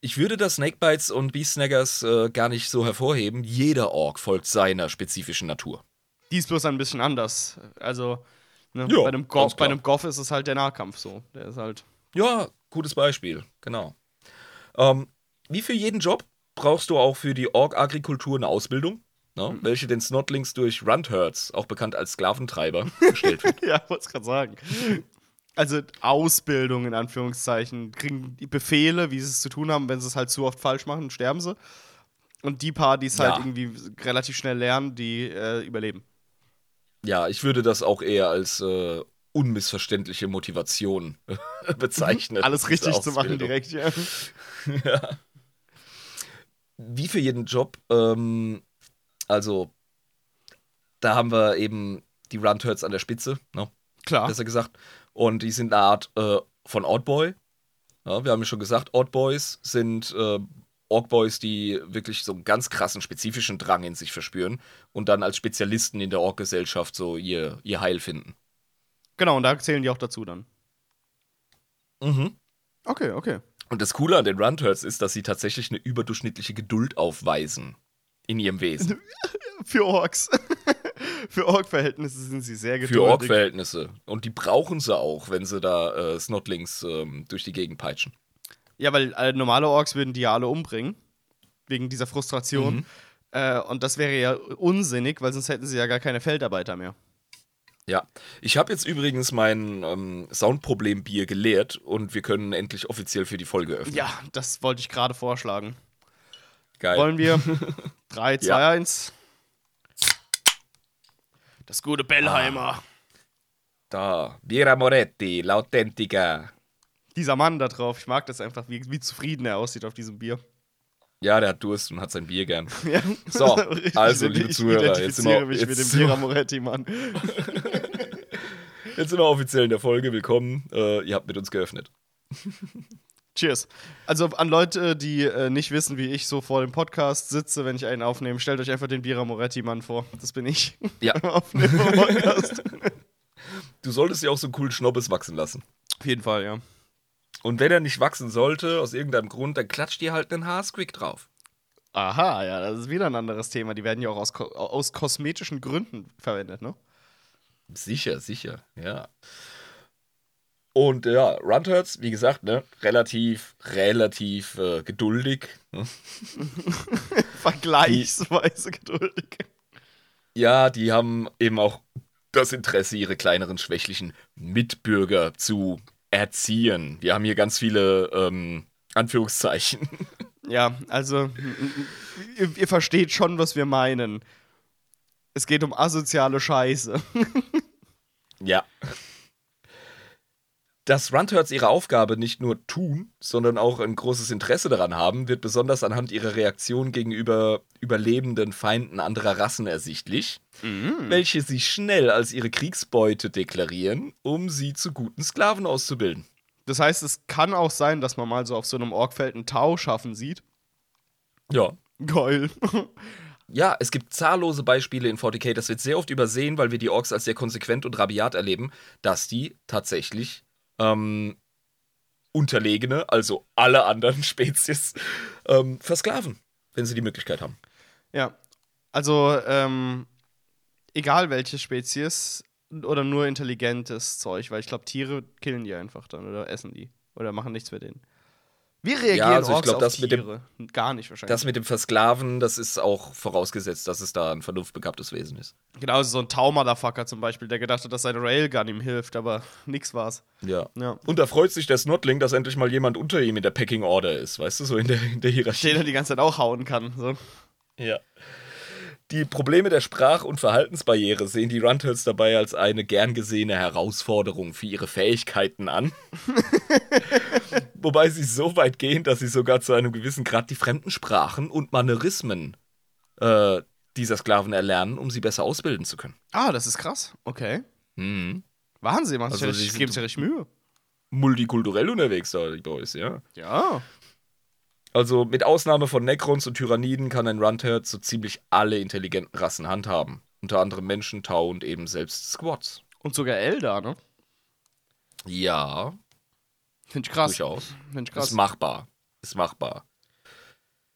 Ich würde das Snakebites und Beastsnaggers äh, gar nicht so hervorheben. Jeder Ork folgt seiner spezifischen Natur. Die ist bloß ein bisschen anders. Also, ne, Ja, bei, einem Goff, bei einem Goff ist es halt der Nahkampf so. Der ist halt. Ja, gutes Beispiel, genau. Ähm, wie für jeden Job brauchst du auch für die Ork-Agrikultur eine Ausbildung, ne, welche den Snotlings durch Rundherds, auch bekannt als Sklaventreiber, gestellt wird. ja, wollte es gerade sagen. Also Ausbildung in Anführungszeichen. Kriegen die Befehle, wie sie es zu tun haben. Wenn sie es halt zu oft falsch machen, sterben sie. Und die paar, die es Ja. halt irgendwie relativ schnell lernen, die äh, überleben. Ja, ich würde das auch eher als äh, unmissverständliche Motivation bezeichnen. Alles diese richtig zu machen direkt, ja. ja. Wie für jeden Job, ähm, also da haben wir eben die Rundherds an der Spitze, ne? Klar. besser gesagt. Und die sind eine Art äh, von Oddboy. Ja, wir haben ja schon gesagt, Oddboys sind äh, Orkboys, die wirklich so einen ganz krassen, spezifischen Drang in sich verspüren und dann als Spezialisten in der Ork-Gesellschaft so ihr, ihr Heil finden. Genau, und da zählen die auch dazu dann. Mhm. Okay, okay. Und das Coole an den Rundherds ist, dass sie tatsächlich eine überdurchschnittliche Geduld aufweisen. in ihrem Wesen. Für Orks. Für Ork-Verhältnisse sind sie sehr geduldig. Für Ork-Verhältnisse. Und die brauchen sie auch, wenn sie da äh, Snotlings ähm, durch die Gegend peitschen. Ja, weil äh, normale Orks würden die ja alle umbringen. Wegen dieser Frustration. Mhm. Äh, und das wäre ja unsinnig, weil sonst hätten sie ja gar keine Feldarbeiter mehr. Ja, ich habe jetzt übrigens mein ähm, Soundproblem-Bier geleert und wir können endlich offiziell für die Folge öffnen. Ja, das wollte ich gerade vorschlagen. Geil. Wollen wir? 3, 2, Ja. 1. Das gute Bellheimer. Da, Bira Moretti, l'autentica. Dieser Mann da drauf, ich mag das einfach, wie, wie zufrieden er aussieht auf diesem Bier. Ja, der hat Durst und hat sein Bier gern. Ja. So, Ich also, liebe ich Zuhörer, jetzt sind identifiziere wir- mich mit dem Bira Moretti, Mann. Jetzt sind wir offiziell in der Folge. Willkommen. Äh, ihr habt mit uns geöffnet. Cheers. Also an Leute, die äh, nicht wissen, wie ich so vor dem Podcast sitze, wenn ich einen aufnehme, stellt euch einfach den Bira Moretti-Mann vor. Das bin ich. Ja. Du solltest ja auch so einen coolen Schnobbes wachsen lassen. Auf jeden Fall, ja. Und wenn er nicht wachsen sollte, aus irgendeinem Grund, dann klatscht dir halt einen Haarsquick drauf. Aha, ja, das ist wieder ein anderes Thema. Die werden ja auch aus, aus kosmetischen Gründen verwendet, ne? Sicher, sicher, ja. Und ja, Runturds, wie gesagt, ne, relativ, relativ äh, geduldig. Ne? Vergleichsweise geduldig. Ja, die haben eben auch das Interesse, ihre kleineren, schwächlichen Mitbürger zu erziehen. Wir haben hier ganz viele ähm, Anführungszeichen. Ja, also, ihr, ihr versteht schon, was wir meinen. Es geht um asoziale Scheiße. Ja. Dass Runturds ihre Aufgabe nicht nur tun, sondern auch ein großes Interesse daran haben, wird besonders anhand ihrer Reaktion gegenüber überlebenden Feinden anderer Rassen ersichtlich, welche sie schnell als ihre Kriegsbeute deklarieren, um sie zu guten Sklaven auszubilden. Das heißt, es kann auch sein, dass man mal so auf so einem Orkfeld einen Tau schaffen sieht. Ja. Geil. Ja, es gibt zahllose Beispiele in 40k, das wird sehr oft übersehen, weil wir die Orks als sehr konsequent und rabiat erleben, dass die tatsächlich ähm, Unterlegene, also alle anderen Spezies, ähm, versklaven, wenn sie die Möglichkeit haben. Ja. Also, ähm, egal welche Spezies oder nur intelligentes Zeug, weil ich glaube, Tiere killen die einfach dann oder essen die oder machen nichts mit denen. Wie reagieren also ich glaub, auf das mit dem- Tiere? Gar nicht wahrscheinlich. Das mit dem Versklaven, das ist auch vorausgesetzt, dass es da ein vernunftbegabtes Wesen ist. genau, so ein Tau-Motherfucker zum Beispiel, der gedacht hat, dass seine Railgun ihm hilft, aber nix war's. Ja. Ja. Und da freut sich der Snotling, dass endlich mal jemand unter ihm in der Packing Order ist, weißt du, so in der, in der Hierarchie. Den er die ganze Zeit auch hauen kann. So. Ja. Die Probleme der Sprach- und Verhaltensbarriere sehen die Runturds dabei als eine gern gesehene Herausforderung für ihre Fähigkeiten an. Wobei sie so weit gehen, dass sie sogar zu einem gewissen Grad die fremden Sprachen und Manierismen äh, dieser Sklaven erlernen, um sie besser ausbilden zu können. Ah, das ist krass. Okay. Mhm. Wahnsinn, man. Also, Also, sie ich sind- gebe sich ja richtig Mühe. Multikulturell unterwegs da, die Boys, ja. Ja. Also mit Ausnahme von Necrons und Tyranniden kann ein Runterd so ziemlich alle intelligenten Rassen handhaben. Unter anderem Menschen, Tau und eben selbst Squads. Und sogar Elda, ne? Ja, Finde ich krass. durchaus. Finde ich Ist krass. machbar. Ist machbar.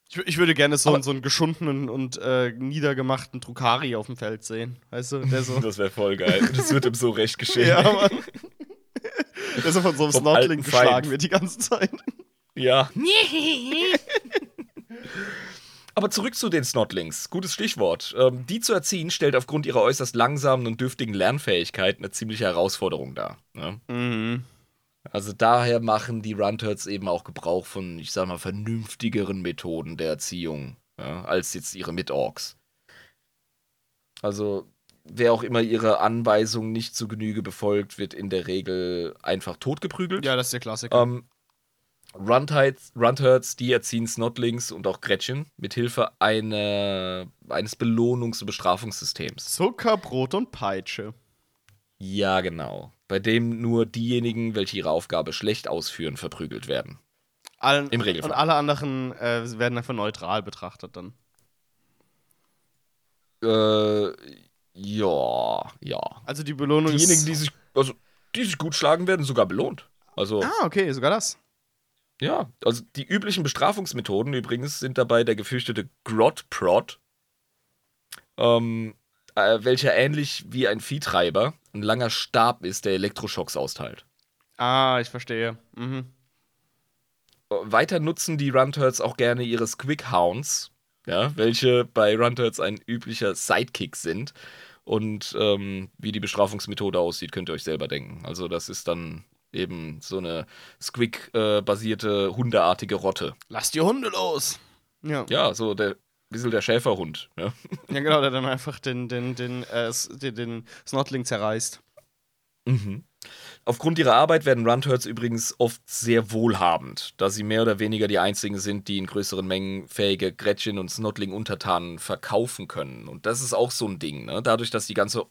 Ich, ich würde gerne so, Aber- so einen geschundenen und äh, niedergemachten Drukari auf dem Feld sehen. Weißt du, der so. Das wäre voll geil. Das wird ihm so recht geschehen. ja, Mann. Der so von so einem Snotling geschlagen wird die ganze Zeit. Ja. Aber zurück zu den Snotlings. Gutes Stichwort. Ähm, die zu erziehen stellt aufgrund ihrer äußerst langsamen und dürftigen Lernfähigkeit eine ziemliche Herausforderung dar. Ne? Mhm. Also daher machen die Runturds eben auch Gebrauch von, ich sag mal, vernünftigeren Methoden der Erziehung, ja, als jetzt ihre Mit-Orks. Also, wer auch immer ihre Anweisungen nicht zu Genüge befolgt, wird in der Regel einfach totgeprügelt. Ja, das ist der Klassiker. Ähm, Runturds, die erziehen Snotlings und auch Gretchen mit Hilfe eine, eines Belohnungs- und Bestrafungssystems. Zucker, Brot und Peitsche. Ja, genau. Bei dem nur diejenigen, welche ihre Aufgabe schlecht ausführen, verprügelt werden. Allen, Im Regelfall. Und alle anderen äh, werden einfach neutral betrachtet dann. Äh, ja, ja. Also die Belohnung Diejenigen, ist. die sich, also, die sich gut schlagen, werden sogar belohnt. Also, Ah, okay, sogar das. Ja. Also, die üblichen Bestrafungsmethoden übrigens sind dabei der gefürchtete Grot-Prod, ähm, äh, welcher ähnlich wie ein Viehtreiber ein langer Stab ist, der Elektroschocks austeilt. Ah, ich verstehe. Mhm. Weiter nutzen die Runturds auch gerne ihre Squig-Hounds, ja, welche bei Runturds ein üblicher Sidekick sind. Und ähm, wie die Bestrafungsmethode aussieht, könnt ihr euch selber denken. Also das ist dann eben so eine Squig-basierte hundeartige Rotte. Lass die Hunde los! Ja. Ja, so der bisschen der Schäferhund. Ja. Ja, genau, der dann einfach den, den, den, äh, den, den Snotling zerreißt. Mhm. Aufgrund ihrer Arbeit werden Runturds übrigens oft sehr wohlhabend, da sie mehr oder weniger die einzigen sind, die in größeren Mengen fähige Gretchen und Snotling-Untertanen verkaufen können. Und das ist auch so ein Ding, ne? Dadurch, dass die ganze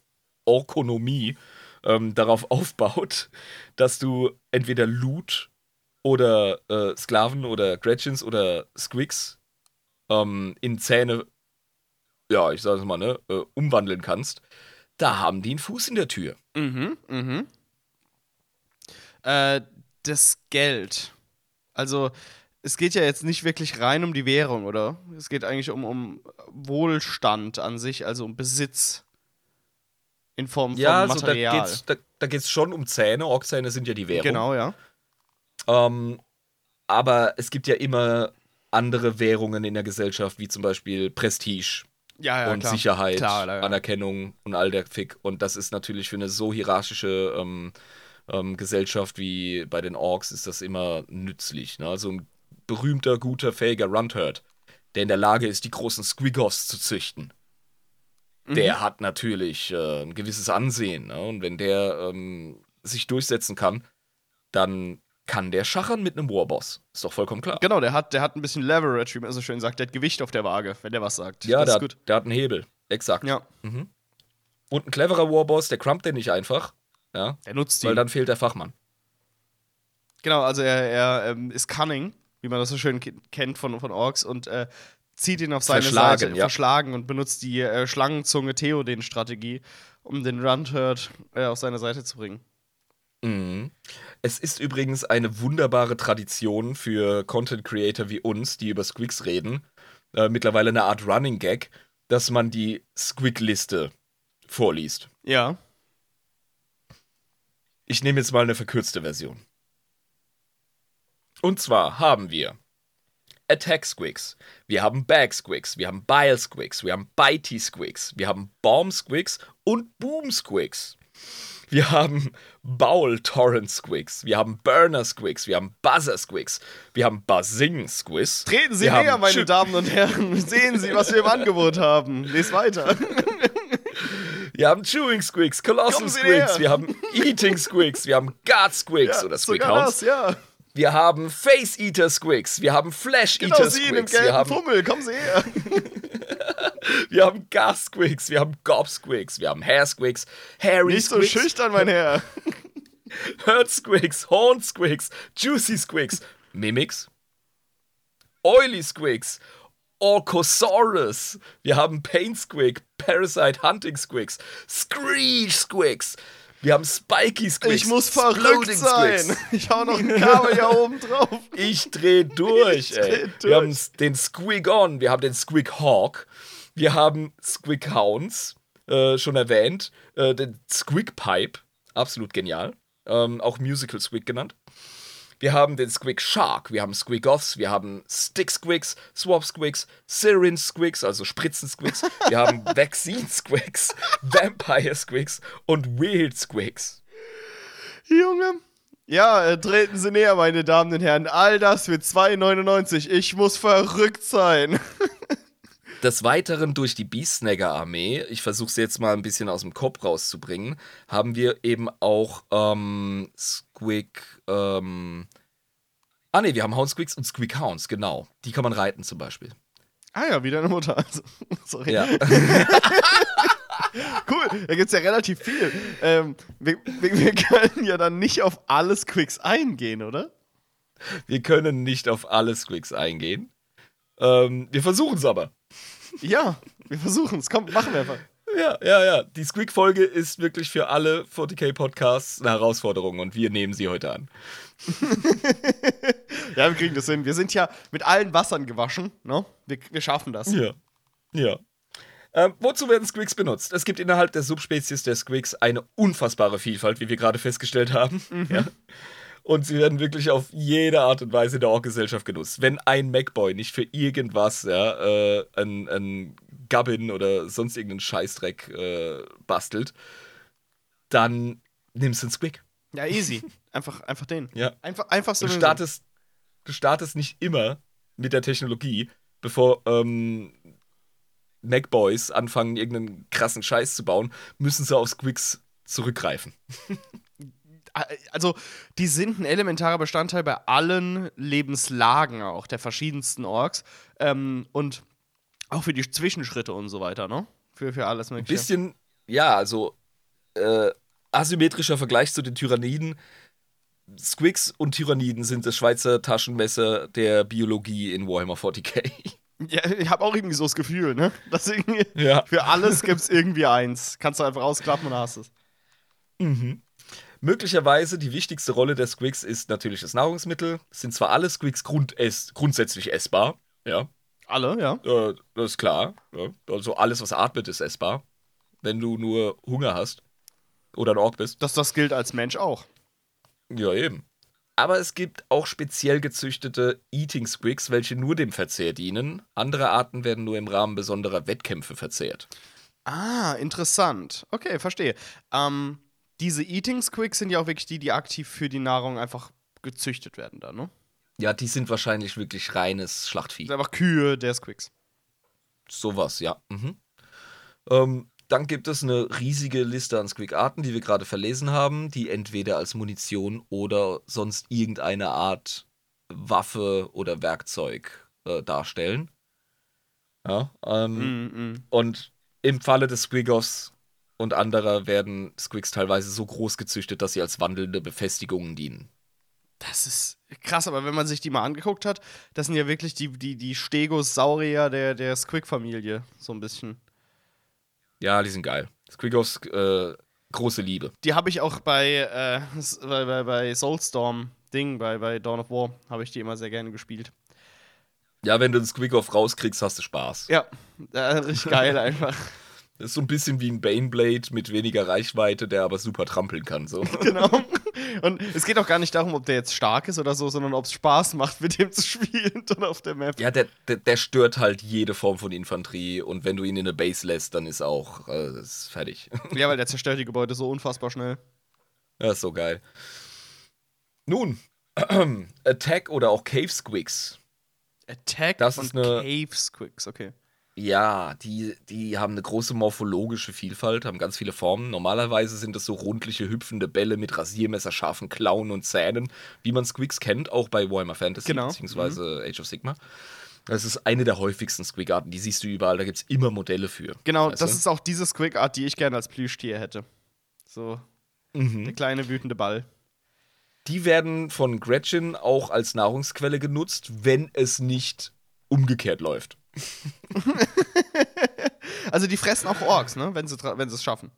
Ökonomie ähm, darauf aufbaut, dass du entweder Loot oder äh, Sklaven oder Gretchens oder Squigs ähm, in Zähne, ja, ich sag's mal, ne, äh, umwandeln kannst, da haben die einen Fuß in der Tür. Mhm, mhm. Äh, das Geld. Also, es geht ja jetzt nicht wirklich rein um die Währung, oder? Es geht eigentlich um, um Wohlstand an sich, also um Besitz. In Form von Ja, also da Material. geht's, da, da geht's schon um Zähne. Orkzähne sind ja die Währung. genau, ja. Ähm, aber es gibt ja immer andere Währungen in der Gesellschaft, wie zum Beispiel Prestige Ja, ja, und klar. Sicherheit, Klar, klar, ja. Anerkennung und all der Fick. Und das ist natürlich für eine so hierarchische ähm, ähm, Gesellschaft wie bei den Orks ist das immer nützlich. Ne? Also ein berühmter, guter, fähiger Runtherd, der in der Lage ist, die großen Squigos zu züchten. Mhm. Der hat natürlich äh, ein gewisses Ansehen. Ne? Und wenn der ähm, sich durchsetzen kann, dann kann der schachern mit einem Warboss. Ist doch vollkommen klar. Genau, der hat, der hat ein bisschen Leverage, wie man so schön sagt. Der hat Gewicht auf der Waage, wenn der was sagt. Ja, das der, ist gut. hat- der hat einen Hebel. Exakt. Ja, Und ein cleverer Warboss, der crumpt den nicht einfach. Ja, der nutzt weil ihn. dann fehlt der Fachmann. Genau, also er, er ähm, ist cunning, wie man das so schön ke- kennt von, von Orks und äh, zieht ihn auf seine Verschlagen, Seite, ja. verschlagen und benutzt die äh, Schlangenzunge Theoden-Strategie, um den Runtherd äh, auf seine Seite zu bringen. Mhm. Es ist übrigens eine wunderbare Tradition für Content Creator wie uns, die über Squigs reden, äh, mittlerweile eine Art Running Gag, dass man die Squig-Liste vorliest. Ja. Ich nehme jetzt mal eine verkürzte Version. Und zwar haben wir Attack Squigs, wir haben Bag Squigs, wir haben Bile Squigs, wir haben Bitey Squigs, wir haben Bomb Squigs und Boom Squigs. Wir haben Bowl Torrent Squigs, wir haben Burner Squigs, wir haben Buzzer Squigs, wir haben Buzzing Squigs. Treten Sie näher, meine Chip- Damen und Herren. Sehen Sie, was wir im Angebot haben. Lies weiter. Wir haben Chewing Squigs, Colossal Squigs, wir haben Eating Squigs, wir haben Guard Squigs oder Squig Hounds. das, ja. Wir haben Face Eater Squigs, wir haben Flash Genau Eater Sie in dem Squigs, wir haben, Fummel. Kommen Sie her. wir haben Gas Squigs, wir haben Gob Squigs, wir haben Hair Squigs, Hairy Nicht so Squigs, schüchtern, mein Herr. Hurt Squigs, Horn Squigs, Juicy Squigs, Mimics, Oily Squigs, Orcosaurus, wir haben Pain Squig, Parasite Hunting Squigs, Screech Squigs, wir haben Spiky Squigs, Ich muss verrückt sein. Ich hau noch ein Kabel hier oben drauf. Ich dreh durch, Ich ey. dreh durch. Wir haben den Squig On, wir haben den Squig Hawk, wir haben Squig Hounds, äh, schon erwähnt, äh, den Squig Pipe, absolut genial, ähm, auch Musical Squig genannt. Wir haben den Squig Shark, wir haben Squigoths, wir haben Stick Squigs, Swap Squigs, Syringe Squigs, also Spritzen Squigs, wir haben Vaccine Squigs, Vampire Squigs und Weird Squigs. Junge. Ja, äh, treten Sie näher, meine Damen und Herren. All das für 2,99. Ich muss verrückt sein. Des Weiteren durch die Beastsnagger-Armee, ich versuche es jetzt mal ein bisschen aus dem Kopf rauszubringen, haben wir eben auch ähm, Squig. Ähm, ah, ne, wir haben Houndsquigs und Squig Hounds, genau. Die kann man reiten zum Beispiel. Ah ja, wieder eine Mutter. Also, sorry. Ja. Cool, da gibt's ja relativ viel. Ähm, wir, wir, wir können ja dann nicht auf alles Quicks eingehen, oder? wir können nicht auf alle Squigs eingehen. Ähm, wir versuchen es aber. Ja, wir versuchen es. Komm, machen wir einfach. Ja, ja, ja. Die Squig-Folge ist wirklich für alle 40k-Podcasts eine Herausforderung und wir nehmen sie heute an. Ja, wir kriegen das hin. Wir sind ja mit allen Wassern gewaschen, ne? Wir, wir schaffen das. Ja. Ja. Ähm, wozu werden Squigs benutzt? Es gibt innerhalb der Subspezies der Squigs eine unfassbare Vielfalt, wie wir gerade festgestellt haben. Ja. Und sie werden wirklich auf jede Art und Weise in der Ork-Gesellschaft genutzt. Wenn ein MacBoy nicht für irgendwas, ja, äh, ein, ein Gubbin oder sonst irgendeinen Scheißdreck äh, bastelt, dann nimmst du einen Squig. Ja, easy. Einfach, einfach den. Ja. Einfach, einfach so. Du startest, du startest nicht immer mit der Technologie, bevor ähm, Macboys anfangen, irgendeinen krassen Scheiß zu bauen, müssen sie auf Squigs zurückgreifen. Also, die sind ein elementarer Bestandteil bei allen Lebenslagen auch, der verschiedensten Orks. Ähm, und auch für die Zwischenschritte und so weiter, ne? Für, für alles Ein Mögliche. bisschen, ja, also äh, asymmetrischer Vergleich zu den Tyranniden. Squigs und Tyranniden sind das Schweizer Taschenmesser der Biologie in Warhammer 40k. Ja, ich habe auch irgendwie so das Gefühl, ne? Dass irgendwie Ja. für alles gibt es irgendwie eins. Kannst du einfach ausklappen und hast es. Möglicherweise die wichtigste Rolle der Squigs ist natürlich das Nahrungsmittel. Es sind zwar alle Squigs grundess grundsätzlich essbar, ja, Alle, ja. äh, das ist klar. Ja. Also alles, was atmet, ist essbar. Wenn du nur Hunger hast oder ein Ork bist. Das, das gilt als Mensch auch. Ja, eben. Aber es gibt auch speziell gezüchtete Eating Squigs, welche nur dem Verzehr dienen. Andere Arten werden nur im Rahmen besonderer Wettkämpfe verzehrt. Ah, interessant. Okay, verstehe. Ähm, diese Eating Squigs sind ja auch wirklich die, die aktiv für die Nahrung einfach gezüchtet werden da, ne? Ja, die sind wahrscheinlich wirklich reines Schlachtvieh. Das sind einfach Kühe der Squigs. Sowas, ja. Mhm. Ähm, dann gibt es eine riesige Liste an Squig-Arten, die wir gerade verlesen haben, die entweder als Munition oder sonst irgendeine Art Waffe oder Werkzeug äh, darstellen. Ja, ähm, Mm, mm. Und im Falle des Squigoffs und anderer werden Squigs teilweise so groß gezüchtet, dass sie als wandelnde Befestigungen dienen. Das ist krass, aber wenn man sich die mal angeguckt hat, das sind ja wirklich die, die, die Stegosaurier der, der Squig-Familie. So ein bisschen. Ja, die sind geil. Squigoffs äh, große Liebe. Die habe ich auch bei, äh, bei, bei, bei Soulstorm Ding, bei, bei Dawn of War, habe ich die immer sehr gerne gespielt. Ja, wenn du einen Squigoff rauskriegst, hast du Spaß. Ja, äh, richtig geil einfach. Das ist so ein bisschen wie ein Baneblade mit weniger Reichweite, der aber super trampeln kann. So. genau. Und es geht auch gar nicht darum, ob der jetzt stark ist oder so, sondern ob es Spaß macht, mit dem zu spielen dann auf der Map. Ja, der, der, der stört halt jede Form von Infanterie und wenn du ihn in eine Base lässt, dann ist auch äh, ist fertig. Ja, weil der zerstört die Gebäude so unfassbar schnell. ja, ist so geil. Nun, Attack oder auch Cave Squigs. Attack Das und ist eine- Cave Squigs, okay. Ja, die, die haben eine große morphologische Vielfalt, haben ganz viele Formen. Normalerweise sind es so rundliche, hüpfende Bälle mit Rasiermesser, scharfen Klauen und Zähnen, wie man Squigs kennt, auch bei Warhammer Fantasy Genau. beziehungsweise Age of Sigma. Das ist eine der häufigsten Squig-Arten, die siehst du überall, da gibt es immer Modelle für. Genau, das du? ist auch diese Squig-Art, die ich gerne als Plüschtier hätte. So, Mhm. der kleine wütende Ball. Die werden von Gretchen auch als Nahrungsquelle genutzt, wenn es nicht umgekehrt läuft. Also die fressen auch Orks, ne? Wenn sie wenn sie es schaffen.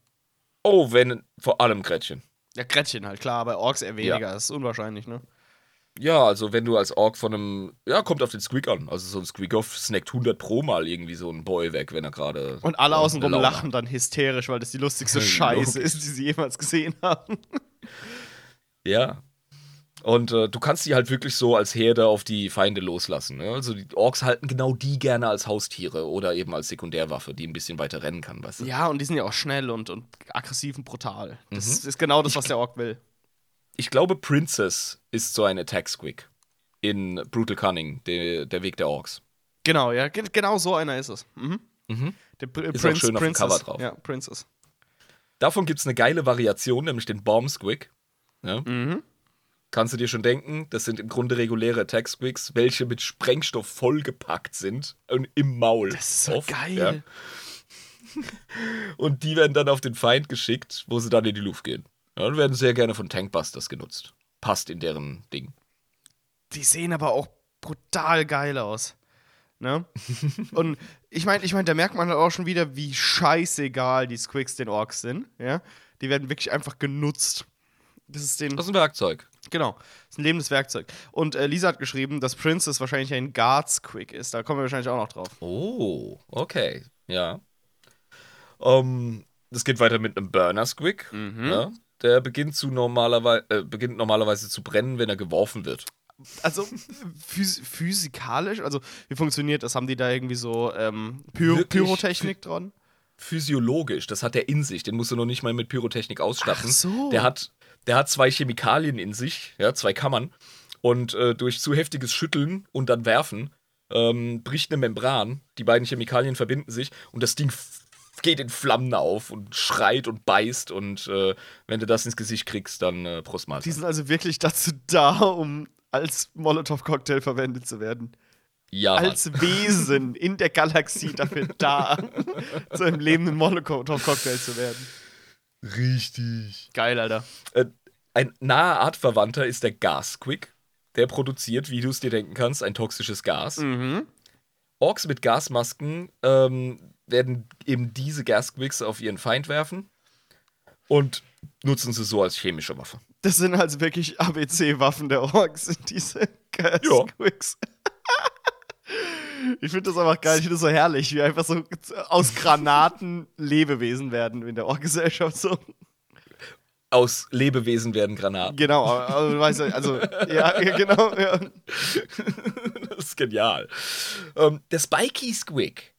Oh, wenn, vor allem Gretchen. Ja, Gretchen halt, klar, aber Orks eher weniger. Ja. Das ist unwahrscheinlich, ne? Ja, also wenn du als Ork von einem, ja, kommt auf den Squeak an. Also so ein Squeak-Off snackt 100 pro mal irgendwie so ein Boy weg, wenn er gerade. Und alle außenrum lachen dann hysterisch, weil das die lustigste Scheiße ist, die sie jemals gesehen haben. Ja. Und äh, du kannst die halt wirklich so als Herde auf die Feinde loslassen. Ne? Also die Orks halten genau die gerne als Haustiere oder eben als Sekundärwaffe, die ein bisschen weiter rennen kann, weißt du? Ja, und die sind ja auch schnell und, und aggressiv und brutal. Das Mhm. ist genau das, was der Ork will. Ich glaube, Princess ist so ein Attack-Squig in Brutal Cunning, der, der Weg der Orks. Genau, ja, ge- genau so einer ist es. Mhm. Mhm. Der Pr Ist auch schön auf dem Cover drauf. Ja, Princess. Davon gibt es eine geile Variation, nämlich den Bomb Squig. Ja? Mhm. Kannst du dir schon denken, das sind im Grunde reguläre Attack Squigs, welche mit Sprengstoff vollgepackt sind und im Maul. Das ist so oft, geil. ja. Und die werden dann auf den Feind geschickt, wo sie dann in die Luft gehen. Ja, und werden sehr gerne von Tankbusters genutzt. Passt in deren Ding. Die sehen aber auch brutal geil aus. Ne? Und ich meine, ich mein, da merkt man halt auch schon wieder, wie scheißegal die Squigs den Orks sind. Ja? Die werden wirklich einfach genutzt. Das ist den. Das ist ein Werkzeug. Genau, das ist ein lebendes Werkzeug. Und äh, Lisa hat geschrieben, dass Princess wahrscheinlich ein Guard Squig ist. Da kommen wir wahrscheinlich auch noch drauf. Oh, okay. Ja. Ähm, das geht weiter mit einem Burner Squig. Mhm. Ja, der beginnt, zu normalerweise, äh, beginnt normalerweise zu brennen, wenn er geworfen wird. Also phys physikalisch, also wie funktioniert das? Haben die da irgendwie so ähm, Py? Pyrotechnik dran? Physiologisch, das hat er in sich. Den musst du noch nicht mal mit Pyrotechnik ausstatten. Ach so. Der hat, der hat zwei Chemikalien in sich, ja, zwei Kammern. Und äh, durch zu heftiges Schütteln und dann Werfen ähm, bricht eine Membran. Die beiden Chemikalien verbinden sich und das Ding geht in Flammen auf und schreit und beißt. Und äh, wenn du das ins Gesicht kriegst, dann äh, Prost Die sind also wirklich dazu da, um als Molotow-Cocktail verwendet zu werden. Ja, Mann. Als Wesen in der Galaxie dafür da, zu einem lebenden Molotow-Cocktail zu werden. Richtig. Geil, Alter. Äh, ein naher Artverwandter ist der Gasquick. Der produziert, wie du es dir denken kannst, ein toxisches Gas. Mhm. Orks mit Gasmasken ähm, werden eben diese Gasquicks auf ihren Feind werfen und nutzen sie so als chemische Waffe. Das sind also wirklich ABC-Waffen der Orks, sind diese Gas-Quicks. Ich finde das einfach geil, ich finde das so herrlich, wie einfach so aus Granaten Lebewesen werden in der Ork-Gesellschaft. So. Aus Lebewesen werden Granaten. Genau, du ja, also, ja, genau. Ja. Das ist genial. Ähm, der Spiky Squig.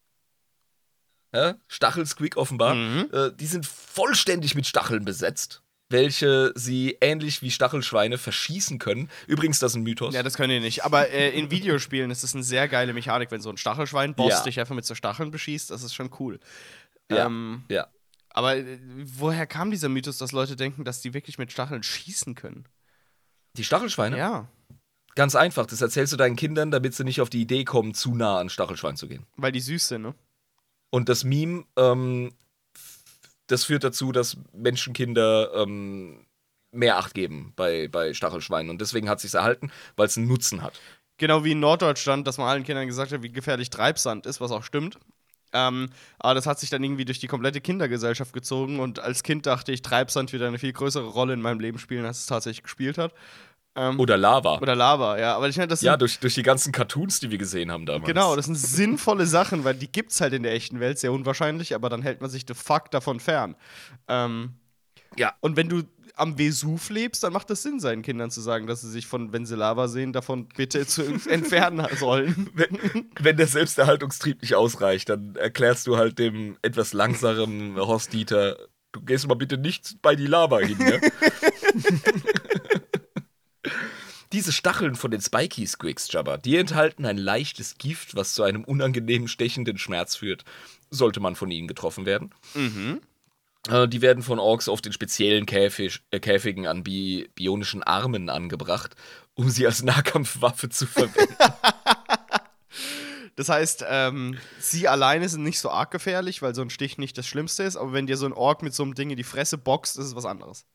Ja, Stachelsquig offenbar. Mhm. Äh, die sind vollständig mit Stacheln besetzt, welche sie ähnlich wie Stachelschweine verschießen können. Übrigens, das ist ein Mythos. Ja, das können die nicht. Aber äh, in Videospielen ist das eine sehr geile Mechanik, wenn so ein Stachelschwein-Boss Ja. dich einfach mit so Stacheln beschießt. Das ist schon cool. Ja. Ähm, ja. aber äh, woher kam dieser Mythos, dass Leute denken, dass die wirklich mit Stacheln schießen können? Die Stachelschweine? Ja, Ganz einfach. Das erzählst du deinen Kindern, damit sie nicht auf die Idee kommen, zu nah an Stachelschwein zu gehen. weil die süß sind, ne? Und das Meme, ähm, das führt dazu, dass Menschenkinder ähm, mehr Acht geben bei, bei Stachelschweinen. Und deswegen hat es sich erhalten, weil es einen Nutzen hat. Genau wie in Norddeutschland, dass man allen Kindern gesagt hat, wie gefährlich Treibsand ist, was auch stimmt. Ähm, aber das hat sich dann irgendwie durch die komplette Kindergesellschaft gezogen und als Kind dachte ich, Treibsand wird eine viel größere Rolle in meinem Leben spielen, als es tatsächlich gespielt hat. Ähm, Oder Lava. oder Lava, ja. Aber ich meine, das sind ja, durch, durch die ganzen Cartoons, die wir gesehen haben damals. Genau, das sind sinnvolle Sachen, weil die gibt's halt in der echten Welt, sehr unwahrscheinlich, aber dann hält man sich de facto davon fern. Ähm, Ja. Und wenn du am Vesuv lebst, dann macht es Sinn, seinen Kindern zu sagen, dass sie sich von, wenn sie Lava sehen, davon bitte zu entfernen sollen. Wenn, wenn der Selbsterhaltungstrieb nicht ausreicht, dann erklärst du halt dem etwas langsamen Horst Dieter, du gehst mal bitte nicht bei die Lava hin, ne? Diese Stacheln von den Spiky Squigs, Jabba, die enthalten ein leichtes Gift, was zu einem unangenehmen stechenden Schmerz führt, sollte man von ihnen getroffen werden. Äh, Die werden von Orks auf den speziellen Käfig, äh, Käfigen an bi bionischen Armen angebracht, um sie als Nahkampfwaffe zu verwenden. Das heißt, ähm, sie alleine sind nicht so arg gefährlich, weil so ein Stich nicht das Schlimmste ist, aber wenn dir so ein Ork mit so einem Ding in die Fresse boxt, ist es was anderes.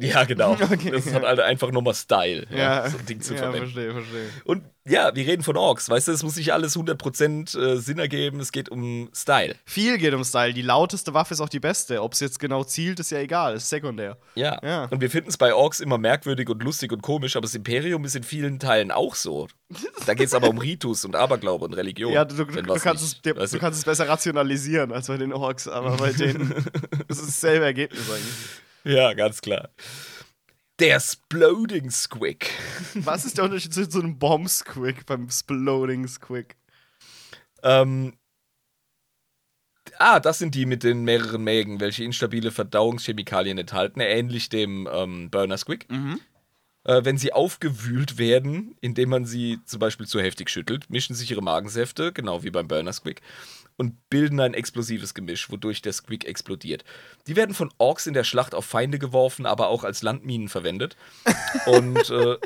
Ja, genau. Okay. Das hat halt einfach nochmal Style, ja, so ein Ding zu ja verwenden. verstehe, verstehe. Und ja, wir reden von Orks, weißt du, es muss nicht alles 100% äh, Sinn ergeben, es geht um Style. Viel geht um Style. Die lauteste Waffe ist auch die beste. Ob es jetzt genau zielt, ist ja egal, ist sekundär. Ja. Ja. Und wir finden es bei Orks immer merkwürdig und lustig und komisch, aber das Imperium ist in vielen Teilen auch so. Da geht es aber um Ritus und Aberglaube und Religion. Ja, du, du, du, kannst nicht, es, weißt du kannst es besser rationalisieren als bei den Orks, aber bei denen ist es dasselbe Ergebnis eigentlich. Ja, ganz klar. Der Sploding Squig. Was ist der Unterschied zwischen so einem Bomb-Squig beim Sploding Squig? Ähm. Ah, das sind die mit den mehreren Mägen, welche instabile Verdauungschemikalien enthalten, ähnlich dem ähm, Burner Squig. Mhm. Äh, wenn sie aufgewühlt werden, indem man sie zum Beispiel zu heftig schüttelt, mischen sich ihre Magensäfte, genau wie beim Burner Squig, und bilden ein explosives Gemisch, wodurch der Squig explodiert. Die werden von Orks in der Schlacht auf Feinde geworfen, aber auch als Landminen verwendet. Und äh,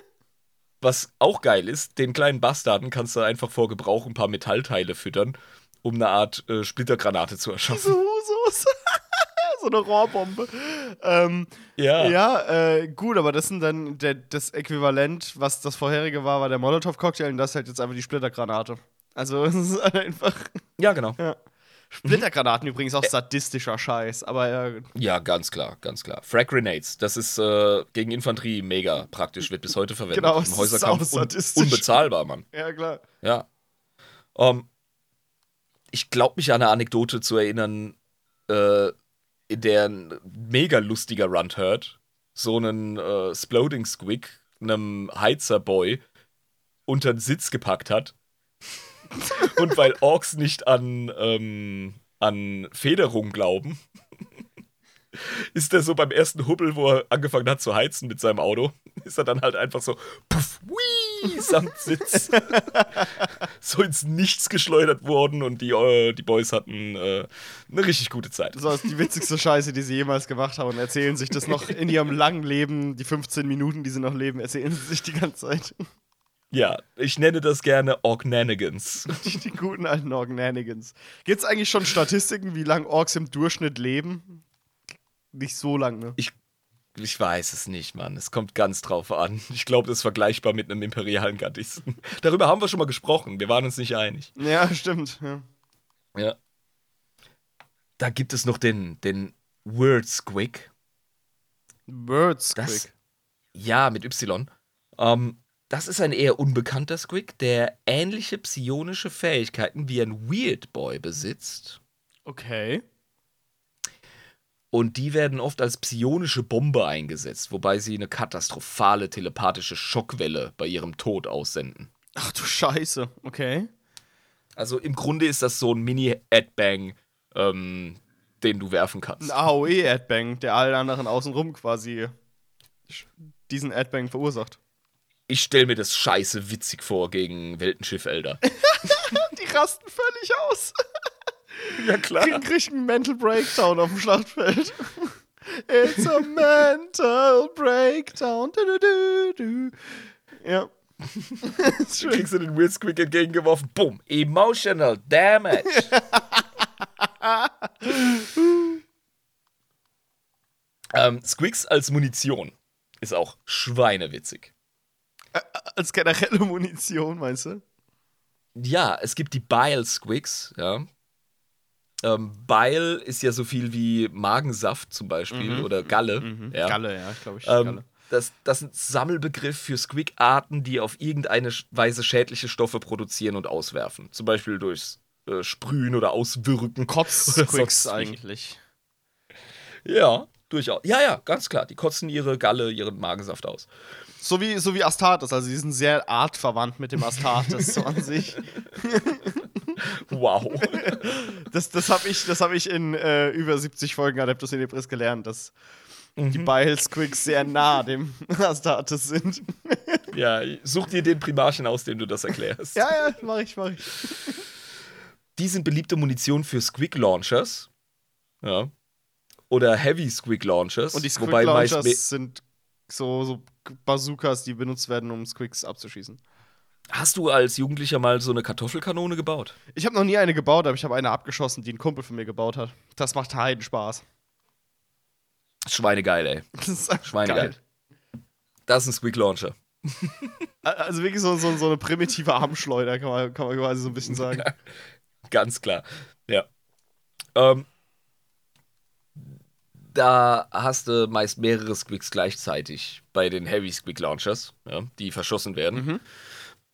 was auch geil ist, den kleinen Bastarden kannst du einfach vor Gebrauch ein paar Metallteile füttern, um eine Art äh, Splittergranate zu erschaffen. so, so eine Rohrbombe. Ähm, Ja. ja, äh, gut, aber das sind dann der, das Äquivalent, was das vorherige war, war der Molotow-Cocktail und das ist halt jetzt einfach die Splittergranate. Also es ist einfach. Ja, genau. Ja. Splittergranaten übrigens auch sadistischer Scheiß, aber ja, Ja, ganz klar, ganz klar. Frag Grenades, das ist äh, gegen Infanterie mega praktisch, wird bis heute verwendet. Genau, Im Häuserkampf auch un sadistisch. unbezahlbar, Mann. ja klar. Ja. Ähm, ich glaube mich an eine Anekdote zu erinnern, äh, in der ein mega lustiger Runt-Herd so einen äh, Sploding Squig, einem Heizerboy, unter den Sitz gepackt hat. Und weil Orks nicht an, ähm, an Federung glauben, ist er so beim ersten Hubbel, wo er angefangen hat zu heizen mit seinem Auto, ist er dann halt einfach so puff, wii, samt Sitz so ins Nichts geschleudert worden und die, äh, die Boys hatten äh, eine richtig gute Zeit. Das war die witzigste Scheiße, die sie jemals gemacht haben und erzählen sich das noch in ihrem langen Leben, die 15 Minuten, die sie noch leben, erzählen sie sich die ganze Zeit. Ja, ich nenne das gerne Orgnanigans. Die, die guten alten Orgnanigans. Gibt es eigentlich schon Statistiken, wie lange Orks im Durchschnitt leben? Nicht so lang, ne? Ich, ich weiß es nicht, Mann. Es kommt ganz drauf an. Ich glaube, das ist vergleichbar mit einem imperialen Gardisten. Darüber haben wir schon mal gesprochen. Wir waren uns nicht einig. Ja, stimmt. Ja. Ja. Da gibt es noch den, den Word Squig. Birds Das, quick. ja, mit Y. Ähm, das ist ein eher unbekannter Squig, der ähnliche psionische Fähigkeiten wie ein Weird Boy besitzt. Okay. Und die werden oft als psionische Bombe eingesetzt, wobei sie eine katastrophale telepathische Schockwelle bei ihrem Tod aussenden. Ach du Scheiße. Okay. Also im Grunde ist das so ein Mini-Adbang, ähm, den du werfen kannst. Ein AOE-Adbang, der allen anderen außenrum quasi diesen Adbang verursacht. Ich stelle mir das scheiße witzig vor gegen Weltenschiff-Elder. Die rasten völlig aus. ja, klar. Kriegen richtigen Mental Breakdown auf dem Schlachtfeld. It's a mental breakdown. Du, du, du. Ja. Du kriegst du den Weird Squig entgegengeworfen. Bumm. Emotional Damage. ähm, Squigs als Munition ist auch schweinewitzig. Als generelle Munition, meinst du? Ja, es gibt die Bile Squigs, ja. Ähm, Bile ist ja so viel wie Magensaft zum Beispiel oder Galle. Ja. Galle, ja, glaube ich. Ähm, Galle. das, das ist ein Sammelbegriff für Squig-Arten, die auf irgendeine Weise schädliche Stoffe produzieren und auswerfen. Zum Beispiel durchs äh, Sprühen oder Auswirken. Kotz-Squigs eigentlich. Ja, durchaus. Ja, ja, ganz klar. Die kotzen ihre Galle, ihren Magensaft aus. So wie, so wie Astartes, also die sind sehr artverwandt mit dem Astartes so an sich. Wow. Das, das habe ich, das hab ich in äh, über 70 Folgen Adeptus Inepris gelernt, dass die Mhm. Bile Squigs sehr nah dem Astartes sind. ja, such dir den Primarchen aus, dem du das erklärst. ja, ja, mach ich, mach ich. Die sind beliebte Munition für Squig Launchers. Ja. Oder Heavy Squig Launchers. Und die Squig Launchers sind so, so Bazookas, die benutzt werden, um Squigs abzuschießen. Hast du als Jugendlicher mal so eine Kartoffelkanone gebaut? Ich habe noch nie eine gebaut, aber ich habe eine abgeschossen, die ein Kumpel von mir gebaut hat. Das macht heiden Spaß. Schweinegeil, ey. Das ist Schweinegeil. geil. Das ist ein Squig Launcher. Also wirklich so, so, so eine primitive Armschleuder, kann man, kann man quasi so ein bisschen sagen. Ganz klar. Ja. Ähm, da hast du meist mehrere Squigs gleichzeitig bei den Heavy Squig Launchers, ja, die verschossen werden.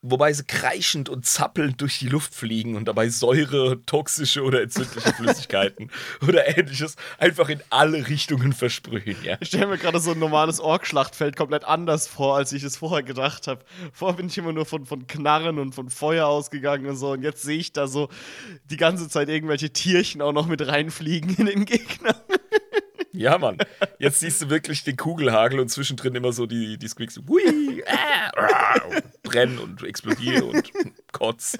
Wobei sie kreischend und zappelnd durch die Luft fliegen und dabei Säure, toxische oder entzündliche Flüssigkeiten oder ähnliches einfach in alle Richtungen versprühen, ja. Ich stelle mir gerade so ein normales Ork-Schlachtfeld komplett anders vor, als ich es vorher gedacht habe. Vorher bin ich immer nur von, von Knarren und von Feuer ausgegangen und so. Und jetzt sehe ich da so die ganze Zeit irgendwelche Tierchen auch noch mit reinfliegen in den Gegner. Ja, Mann. Jetzt siehst du wirklich den Kugelhagel und zwischendrin immer so die, die Squigs. so, Hui, ah, und brennen und explodieren und kotz.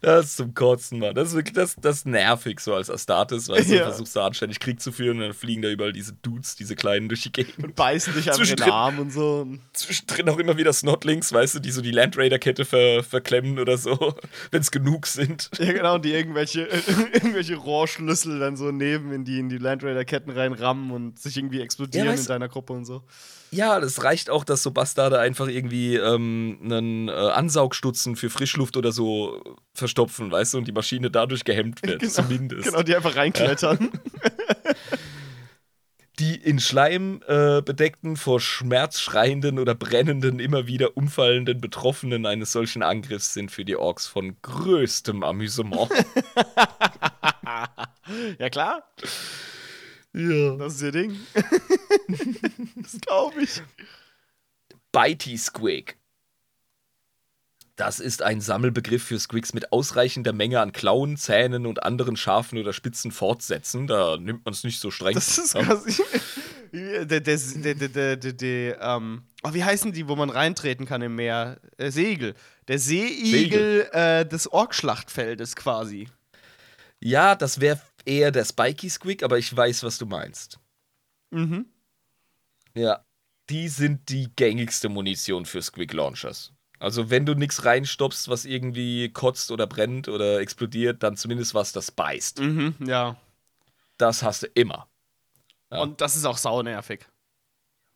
Das ist zum Kotzen, Mann. Das ist wirklich das, das nervig so als Astartes, weißt du, Ja. du versuchst da anständig Krieg zu führen und dann fliegen da überall diese Dudes, diese kleinen durch die Gegend. Beißen dich in den Arm und so. Zwischendrin auch immer wieder Snotlings, weißt du, die so die Land Raider-Kette ver, verklemmen oder so, wenn es genug sind. Ja, genau, die irgendwelche, irgendwelche Rohrschlüssel dann so neben in die, in die Land Raider-Ketten reinrammen und sich irgendwie explodieren Ja, in deiner Gruppe und so. Ja, das reicht auch, dass so Bastarde einfach irgendwie ähm, einen äh, Ansaugstutzen für Frischluft oder so verstopfen, weißt du, und die Maschine dadurch gehemmt wird, zumindest. Genau, die einfach reinklettern. Die in Schleim äh, bedeckten, vor Schmerz schreienden oder brennenden, immer wieder umfallenden Betroffenen eines solchen Angriffs sind für die Orks von größtem Amüsement. ja, klar. Ja. Das ist ihr Ding. das glaube ich. Bitey Squig. Das ist ein Sammelbegriff für Squigs mit ausreichender Menge an Klauen, Zähnen und anderen scharfen oder spitzen Fortsätzen. Da nimmt man es nicht so streng. Das ist quasi. Der, der, der, der, der, der, der, ähm, oh, wie heißen die, wo man reintreten kann im Meer? Äh, Segel. Der Seeigel äh, des Orkschlachtfeldes quasi. Ja, das wäre eher der Spiky Squig, aber ich weiß, was du meinst. Mhm. Ja. Die sind die gängigste Munition für Squig Launchers. Also, wenn du nichts reinstopfst, was irgendwie kotzt oder brennt oder explodiert, dann zumindest was, das beißt. Mhm, ja. Das hast du immer. Ja. Und das ist auch saunervig.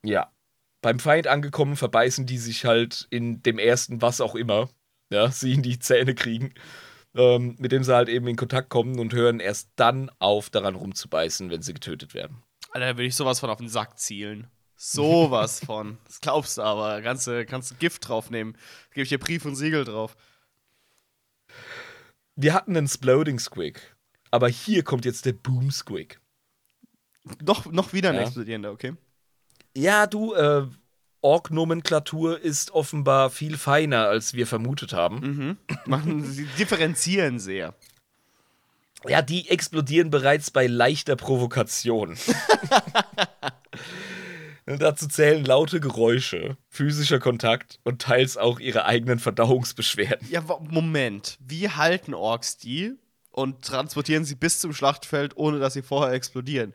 Ja. Beim Feind angekommen, verbeißen die sich halt in dem ersten was auch immer. Ja, sie in die Zähne kriegen. Ähm, mit dem sie halt eben in Kontakt kommen und hören erst dann auf, daran rumzubeißen, wenn sie getötet werden. Alter, da würde ich sowas von auf den Sack zielen. Sowas von. Das glaubst du aber. Kannst du, kannst du Gift draufnehmen. Gebe ich dir Brief und Siegel drauf. Wir hatten einen Sploding Squig, aber hier kommt jetzt der Boom Squig. Noch, noch wieder ein Ja. explodierender, okay? Ja, du, äh, Ork-Nomenklatur ist offenbar viel feiner, als wir vermutet haben. Mhm. Sie differenzieren sehr. Ja, die explodieren bereits bei leichter Provokation. Dazu zählen laute Geräusche, physischer Kontakt und teils auch ihre eigenen Verdauungsbeschwerden. Ja, Moment. Wie halten Orks die und transportieren sie bis zum Schlachtfeld, ohne dass sie vorher explodieren?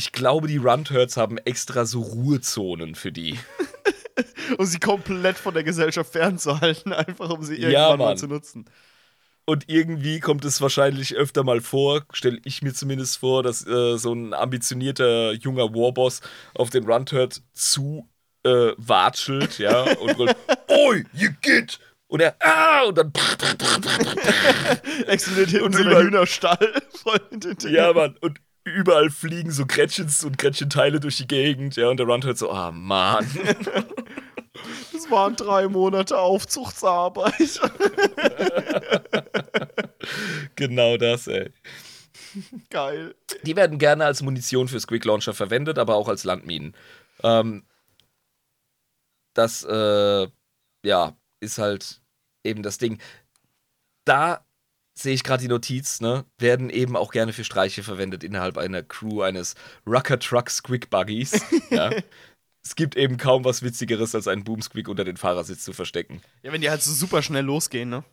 Ich glaube, die Runturds haben extra so Ruhezonen für die. Um sie komplett von der Gesellschaft fernzuhalten, einfach um sie Ja, irgendwann mal Mann. zu nutzen. Und irgendwie kommt es wahrscheinlich öfter mal vor, stelle ich mir zumindest vor, dass äh, so ein ambitionierter junger Warboss auf den Runturd zu äh, watschelt, ja, und brüllt, Oi, you get! Und er, ah, und dann, Explodiert hinten Und so ein überall- Hühnerstall voll in den Dingen. ja, Mann, und überall fliegen so Gretchens und Gretchenteile durch die Gegend, ja, und der Runturd so, ah, Mann. Das waren drei Monate Aufzuchtsarbeit. genau das, ey. Geil. Die werden gerne als Munition für Squig Launcher verwendet, aber auch als Landminen. Ähm, das, äh, ja, ist halt eben das Ding. Da sehe ich gerade die Notiz, ne, werden eben auch gerne für Streiche verwendet innerhalb einer Crew eines Rucker Truck Squig Buggies. ja. Es gibt eben kaum was Witzigeres, als einen Boom Squig unter den Fahrersitz zu verstecken. Ja, wenn die halt so super schnell losgehen, ne?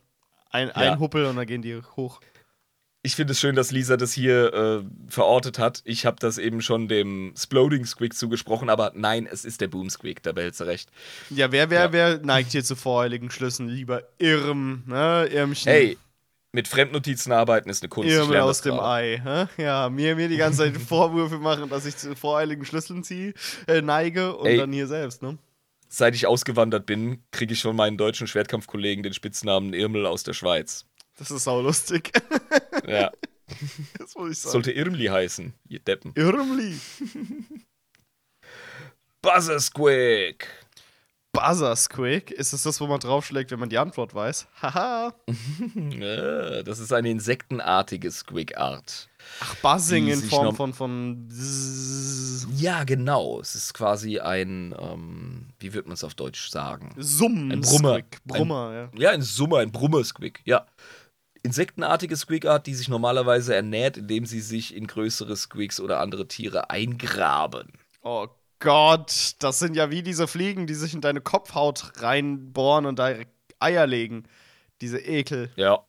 Ein, Ja. ein Huppel und dann gehen die hoch. Ich finde es schön, dass Lisa das hier äh, verortet hat. Ich habe das eben schon dem Sploding Squig zugesprochen, aber nein, es ist der Boom Squig, da behält sie recht. Ja, wer, wer, Ja. wer neigt hier zu voreiligen Schlüssen? Lieber Irm, ne? Irmchen. Hey, mit Fremdnotizen arbeiten ist eine Kunst. Irmel lerne aus dem. Ei. Hä? Ja, mir, mir die ganze Zeit Vorwürfe machen, dass ich zu voreiligen Schlüsseln ziehe, äh, neige und Ey. dann hier selbst, ne? Seit ich ausgewandert bin, kriege ich von meinen deutschen Schwertkampfkollegen den Spitznamen Irmel aus der Schweiz. Das ist sau lustig. Ja, das muss ich sagen. sollte Irmli heißen, ihr Deppen. Irmli. Buzzer Squig. Buzzer Squig. Ist das das, wo man draufschlägt, wenn man die Antwort weiß? Haha. Das ist eine insektenartige Squig-Art. Ach, Buzzing in Form von, von. Ja, genau. Es ist quasi ein, ähm, wie wird man es auf Deutsch sagen? Summen. Ein Brummer. Brummer, ja. Ja, ein Summer, ein Brummer-Squig, ja. Insektenartige Squig-Art, die sich normalerweise ernährt, indem sie sich in größere Squigs oder andere Tiere eingraben. Oh Gott, das sind ja wie diese Fliegen, die sich in deine Kopfhaut reinbohren und da Eier legen. Diese Ekel. Ja.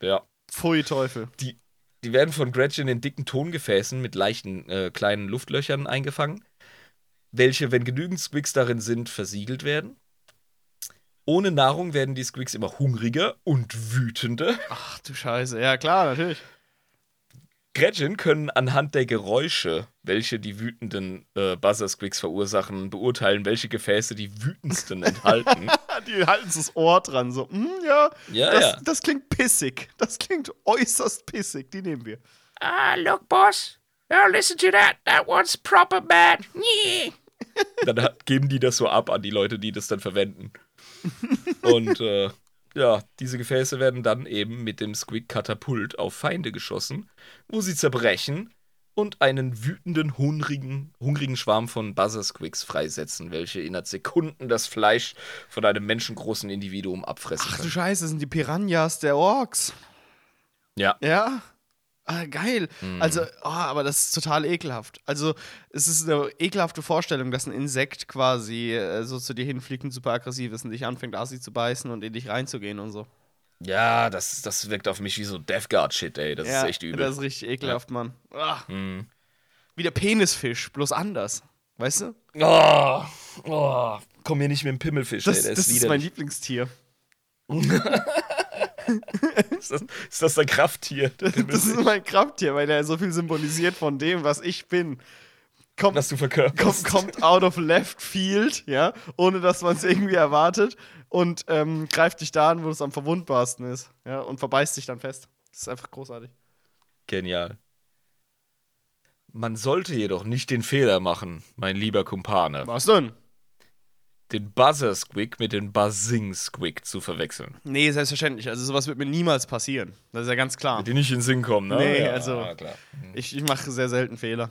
Ja. Pfui Teufel. Die, die werden von Gretchen in dicken Tongefäßen mit leichten äh, kleinen Luftlöchern eingefangen, welche, wenn genügend Squigs darin sind, versiegelt werden. Ohne Nahrung werden die Squigs immer hungriger und wütender. Ach du Scheiße. Ja, klar, natürlich. Gretchen können anhand der Geräusche, welche die wütenden äh, Buzzer-Squigs verursachen, beurteilen, welche Gefäße die wütendsten enthalten. Die halten so das Ohr dran, so, hm, ja, Ja, das, ja. das klingt pissig. Das klingt äußerst pissig. Die nehmen wir. Ah, look, boss. Now listen to that. That one's proper bad. Yeah. Dann hat, geben die das so ab an die Leute, die das dann verwenden. Und äh, ja, diese Gefäße werden dann eben mit dem Squig-Katapult auf Feinde geschossen, wo sie zerbrechen und einen wütenden, hungrigen, hungrigen Schwarm von Buzzer-Squigs freisetzen, welche innerhalb Sekunden das Fleisch von einem menschengroßen Individuum abfressen Ach du können. Scheiße, das sind die Piranhas der Orks. Ja, Ja. Ah, geil. Also, oh, aber das ist total ekelhaft. Also, es ist eine ekelhafte Vorstellung, dass ein Insekt quasi äh, so zu dir hinfliegt und super aggressiv ist und dich anfängt, assi zu beißen und in dich reinzugehen und so. ja das, das wirkt auf mich wie so Death Guard-Shit, ey. Das ja, ist echt übel. Das ist richtig ekelhaft, Mann. Ah. Mhm. Wie der Penisfisch, bloß anders. Weißt du? Oh, oh, komm mir nicht mit dem Pimmelfisch, Das, ey. Der das ist ist mein. Lieblingstier. Ist das, ist das dein Krafttier? der Das ist mein Krafttier, weil der so viel symbolisiert von dem, was ich bin. Kommt, was du verkörperst. kommt, kommt out of left field, ja, ohne dass man es irgendwie erwartet und ähm, greift dich da an, wo es am verwundbarsten ist, ja, und verbeißt dich dann fest. Das ist einfach großartig. Genial. Man sollte jedoch nicht den Fehler machen, mein lieber Kumpane, Was denn? Den Buzzer-Squig mit dem Buzzing-Squig zu verwechseln. Nee, selbstverständlich. Also sowas wird mir niemals passieren. Das ist ja ganz klar. Die nicht in den Sinn kommen, ne? Nee, ja, also- klar. Ich, ich mache sehr selten Fehler.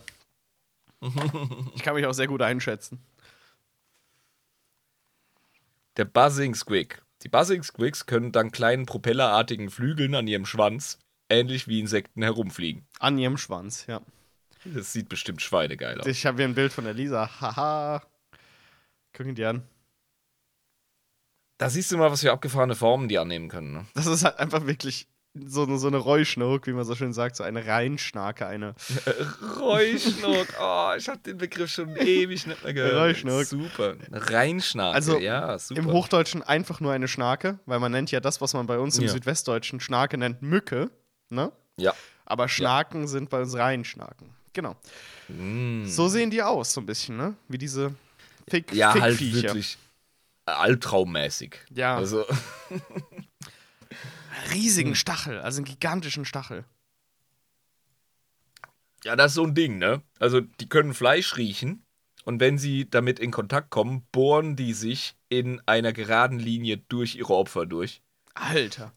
ich kann mich auch sehr gut einschätzen. Der Buzzing-Squig. Die Buzzing-Squigs können dank kleinen propellerartigen Flügeln an ihrem Schwanz ähnlich wie Insekten herumfliegen. An ihrem Schwanz, ja. Das sieht bestimmt schweinegeil aus. Ich habe hier ein Bild von der Lisa. Haha. Gucken die an. Da siehst du mal, was für abgefahrene Formen die annehmen können. Ne? Das ist halt einfach wirklich so, eine- so eine Räuschnurk, wie man so schön sagt, so eine Reinschnarke, eine. Räuschnuck. Oh, ich habe den Begriff schon ewig nicht mehr gehört. Räuschnuck. Super. Reinschnarke. Also ja, super. Im Hochdeutschen einfach nur eine Schnarke, weil man nennt ja das, was man bei uns im Ja. Südwestdeutschen Schnarke nennt, Mücke. Ne? ja. Aber Schnaken sind bei uns Reinschnaken. Genau. Mm. So sehen die aus, so ein bisschen, ne? Wie diese Fick Ja, halt Fickviecher. wirklich albtraummäßig. Ja. Also, riesigen Hm. Stachel, also einen gigantischen Stachel. ja, das ist so ein Ding, ne? Also, die können Fleisch riechen und wenn sie damit in Kontakt kommen, bohren die sich in einer geraden Linie durch ihre Opfer durch. Alter.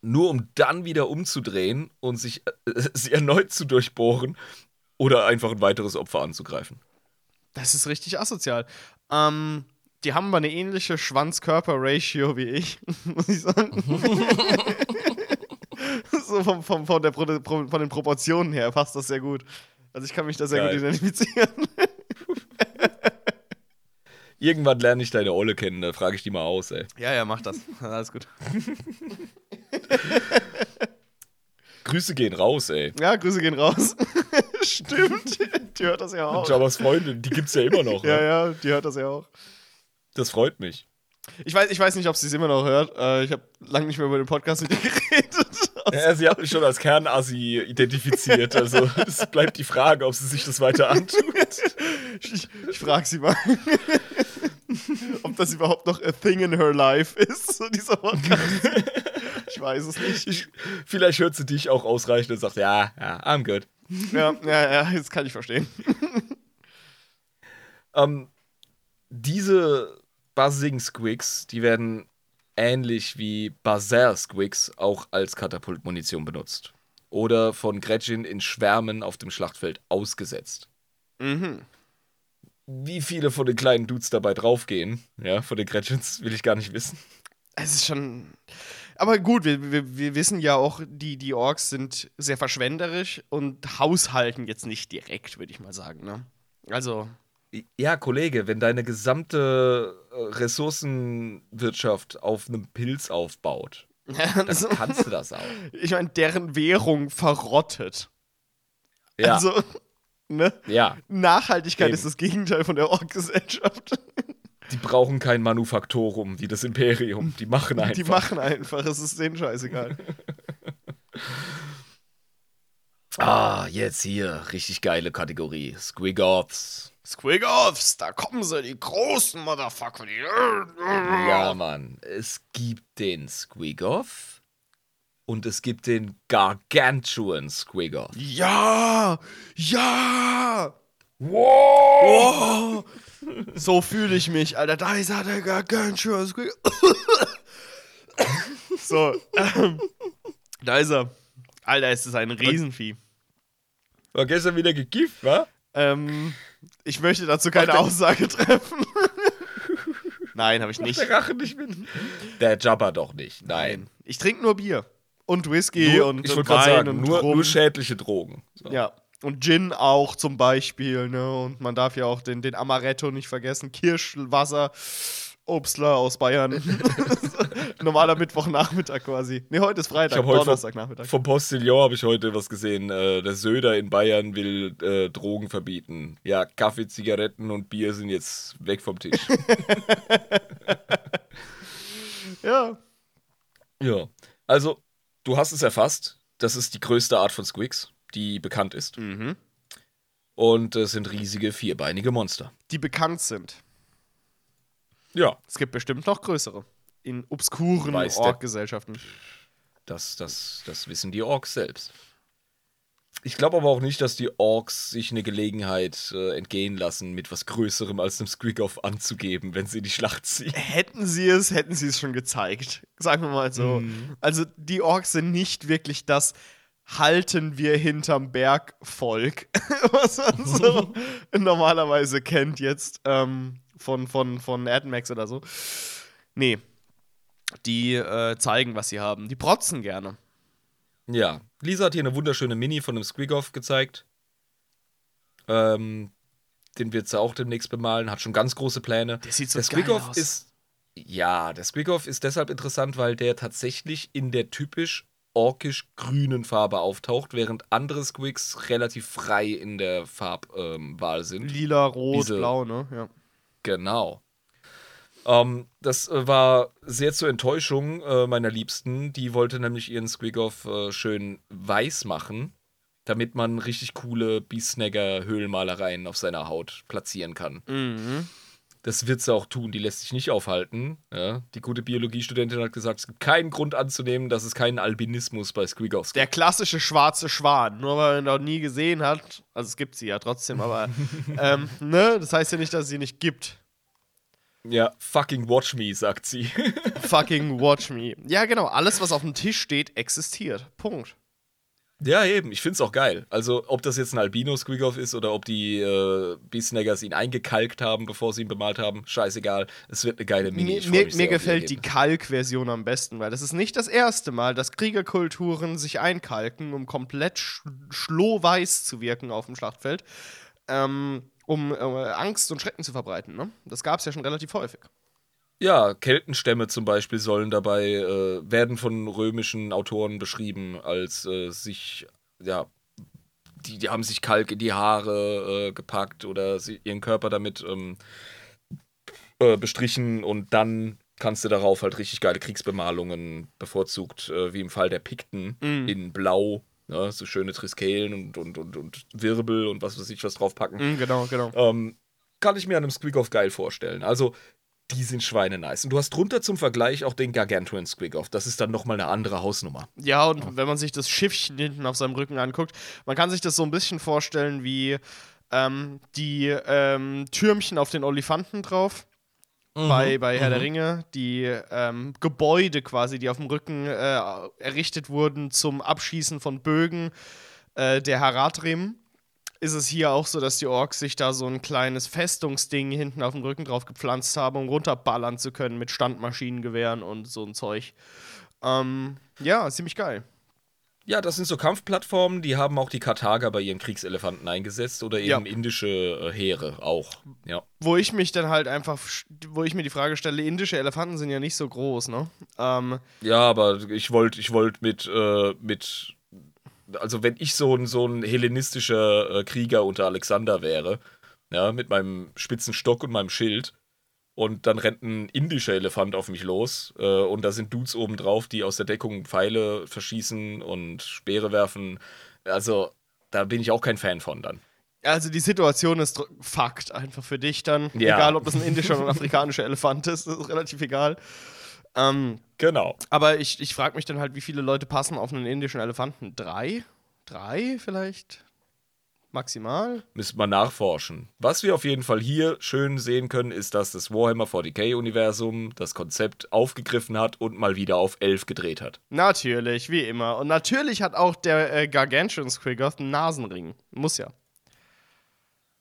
Nur um dann wieder umzudrehen und sich äh, sie erneut zu durchbohren oder einfach ein weiteres Opfer anzugreifen. Das ist richtig asozial. Ähm, die haben aber eine ähnliche Schwanz-Körper-Ratio wie ich, muss ich sagen. so vom, vom, von, der von den Proportionen her passt das sehr gut. Also ich kann mich da sehr Geil. gut identifizieren. Irgendwann lerne ich deine Olle kennen, da frage ich die mal aus, ey. ja, ja, mach das. Alles gut. Grüße gehen raus, ey. Ja, Grüße gehen raus. Stimmt. Die hört das ja auch. Jabba's Freundin, die gibt's ja immer noch. Ja, ne? ja, die hört das ja auch. Das freut mich. Ich weiß, ich weiß nicht, ob sie es immer noch hört. Äh, ich habe lange nicht mehr über den Podcast mit ihr geredet. Ja, sie hat mich schon als Kernassi identifiziert. Also es bleibt die Frage, ob sie sich das weiter antut. Ich, ich frage sie mal, ob das überhaupt noch a thing in her life ist, so dieser Podcast. Ich weiß es nicht. Ich, vielleicht hört sie dich auch ausreichend und sagt, ja, ja, I'm good. Ja, ja, ja, das kann ich verstehen. Ähm, diese Buzzing Squigs, die werden ähnlich wie Buzzer Squigs auch als Katapultmunition benutzt. Oder von Gretchen in Schwärmen auf dem Schlachtfeld ausgesetzt. Mhm. Wie viele von den kleinen Dudes dabei draufgehen, ja, von den Gretchens, will ich gar nicht wissen. Es ist schon. Aber gut, wir, wir, wir wissen ja auch, die, die Orks sind sehr verschwenderisch und haushalten jetzt nicht direkt, würde ich mal sagen. Ne? Also, Ja, Kollege, wenn deine gesamte äh, Ressourcenwirtschaft auf einem Pilz aufbaut, dann kannst du das auch. ich meine, deren Währung verrottet. Ja, Also, ne? ja. Nachhaltigkeit Eben. ist das Gegenteil von der Ork-Gesellschaft. Die brauchen kein Manufaktorum wie das Imperium. Die machen einfach. Die machen einfach, es ist denen scheißegal. ah, jetzt hier. Richtig geile Kategorie. Squigoths. Squigoths, da kommen sie, die großen Motherfucker. Die Ja, Mann. Es gibt den Squigoth und es gibt den Gargantuan Squigoth. Ja! Ja! Wow! So fühle ich mich, Alter. Da ist er, der Gargantuan Squigoth. So, ähm, da ist er. Alter, ist das ein Riesenvieh. War gestern wieder gekifft, wa? Ähm, ich möchte dazu keine Aussage treffen. Nein, habe ich nicht. Der Rache nicht mit. Der Jabba doch nicht. Nein. Ich trinke nur Bier. Und Whisky Nur, und, ich und Wein sagen, und nur, Rum. nur schädliche Drogen. So. Ja. Und Gin auch zum Beispiel, ne? Und man darf ja auch den, den Amaretto nicht vergessen. Kirschwasser, Obstler aus Bayern. Normaler Mittwochnachmittag quasi. Ne, heute ist Freitag, Ich heute vom, Donnerstagnachmittag. vom Postillon habe ich heute was gesehen. Äh, der Söder in Bayern will äh, Drogen verbieten. Ja, Kaffee, Zigaretten und Bier sind jetzt weg vom Tisch. Ja. ja. Also, du hast es erfasst. Das ist die größte Art von Squigs, die bekannt ist. Mhm. Und es sind riesige, vierbeinige Monster. Die bekannt sind. Ja. Es gibt bestimmt noch größere. In obskuren Org-Gesellschaften. Das, das, das wissen die Orks selbst. Ich glaube aber auch nicht, dass die Orks sich eine Gelegenheit äh, entgehen lassen, mit was Größerem als einem Squig-Off anzugeben, wenn sie in die Schlacht ziehen. Hätten sie es, hätten sie es schon gezeigt. Sagen wir mal so. Mhm. Also, die Orks sind nicht wirklich das halten wir hinterm Berg Volk, was man so normalerweise kennt jetzt ähm, von, von, von AdMax oder so. Nee. Die äh, zeigen, was sie haben. Die protzen gerne. Ja, Lisa hat hier eine wunderschöne Mini von einem Squig-Off gezeigt. Ähm, den wird sie auch demnächst bemalen, hat schon ganz große Pläne. Der sieht so der geil aus. ist. Ja, der Squig-Off ist deshalb interessant, weil der tatsächlich in der typisch orkisch-grünen Farbe auftaucht, während andere Squigs relativ frei in der Farbwahl ähm, sind. Lila, rot, Diese- blau, ne? Ja. Genau. Ähm, das äh, war sehr zur Enttäuschung äh, meiner Liebsten. Die wollte nämlich ihren Squig-Off äh, schön weiß machen, damit man richtig coole Beast-Snagger-Höhlenmalereien auf seiner Haut platzieren kann. Mhm. Das wird sie auch tun, die lässt sich nicht aufhalten. Ja? Die gute Biologiestudentin hat gesagt, es gibt keinen Grund anzunehmen, dass es keinen Albinismus bei Squig-Offs Der klassische schwarze Schwan, nur weil man ihn noch nie gesehen hat. Also es gibt sie ja trotzdem, aber ähm, ne, das heißt ja nicht, dass es sie nicht gibt. Ja, fucking watch me, sagt sie. Fucking watch me. Ja, genau, alles, was auf dem Tisch steht, existiert. Punkt. Ja, eben. Ich find's auch geil. Also, ob das jetzt ein Albino Squig-Off ist oder ob die äh, Beastnaggers ihn eingekalkt haben, bevor sie ihn bemalt haben, scheißegal. Es wird eine geile Mini. Mir, Ich mir, mich mir gefällt die. Kalk-Version am besten, weil das ist nicht das erste Mal, dass Kriegerkulturen sich einkalken, um komplett sch schlohweiß zu wirken auf dem Schlachtfeld, ähm, um äh, Angst und Schrecken zu verbreiten. Ne? Das gab es ja schon relativ häufig. Ja, Keltenstämme zum Beispiel sollen dabei, äh, werden von römischen Autoren beschrieben, als äh, sich, ja, die, die haben sich Kalk in die Haare äh, gepackt oder sie, ihren Körper damit ähm, äh, bestrichen und dann kannst du darauf halt richtig geile Kriegsbemalungen bevorzugt, äh, wie im Fall der Pikten in Blau, ne, so schöne Triskelen und, und, und, und Wirbel und was weiß ich was draufpacken. Mhm, genau, genau. Ähm, kann ich mir an einem Squig-Off geil vorstellen. Also, die sind schweine nice. Und du hast drunter zum Vergleich auch den Gargantuan Squig-Off. Das ist dann nochmal eine andere Hausnummer. Ja, und wenn man sich das Schiffchen hinten auf seinem Rücken anguckt, man kann sich das so ein bisschen vorstellen wie ähm, die ähm, Türmchen auf den Olifanten drauf. Bei, bei Herr der Ringe, die ähm, Gebäude quasi, die auf dem Rücken äh, errichtet wurden zum Abschießen von Bögen äh, der Haradrim, ist es hier auch so, dass die Orks sich da so ein kleines Festungsding hinten auf dem Rücken drauf gepflanzt haben, um runterballern zu können mit Standmaschinengewehren und so ein Zeug. Ähm, ja, ziemlich geil. Ja, das sind so Kampfplattformen, die haben auch die Karthager bei ihren Kriegselefanten eingesetzt oder eben Ja. indische äh, Heere auch. Ja. Wo ich mich dann halt einfach, wo ich mir die Frage stelle, indische Elefanten sind ja nicht so groß, ne? Ähm, Ja, aber ich wollte ich wollt mit, äh, mit, also wenn ich so ein, so ein hellenistischer äh, Krieger unter Alexander wäre, ja, mit meinem spitzen Stock und meinem Schild, und dann rennt ein indischer Elefant auf mich los, äh, und da sind Dudes oben drauf, die aus der Deckung Pfeile verschießen und Speere werfen. Also, da bin ich auch kein Fan von dann. also die Situation ist Fakt einfach für dich dann. Ja. Egal, ob das ein indischer oder ein afrikanischer Elefant ist, das ist relativ egal. Ähm, Genau. aber ich, ich frage mich dann halt, wie viele Leute passen auf einen indischen Elefanten? Drei? Drei vielleicht? Maximal. Müssen wir nachforschen. Was wir auf jeden Fall hier schön sehen können, ist, dass das Warhammer 40k-Universum das Konzept aufgegriffen hat und mal wieder auf 11 gedreht hat. Natürlich, wie immer. Und natürlich hat auch der äh, Gargantuan Squiggoth einen Nasenring. Muss ja.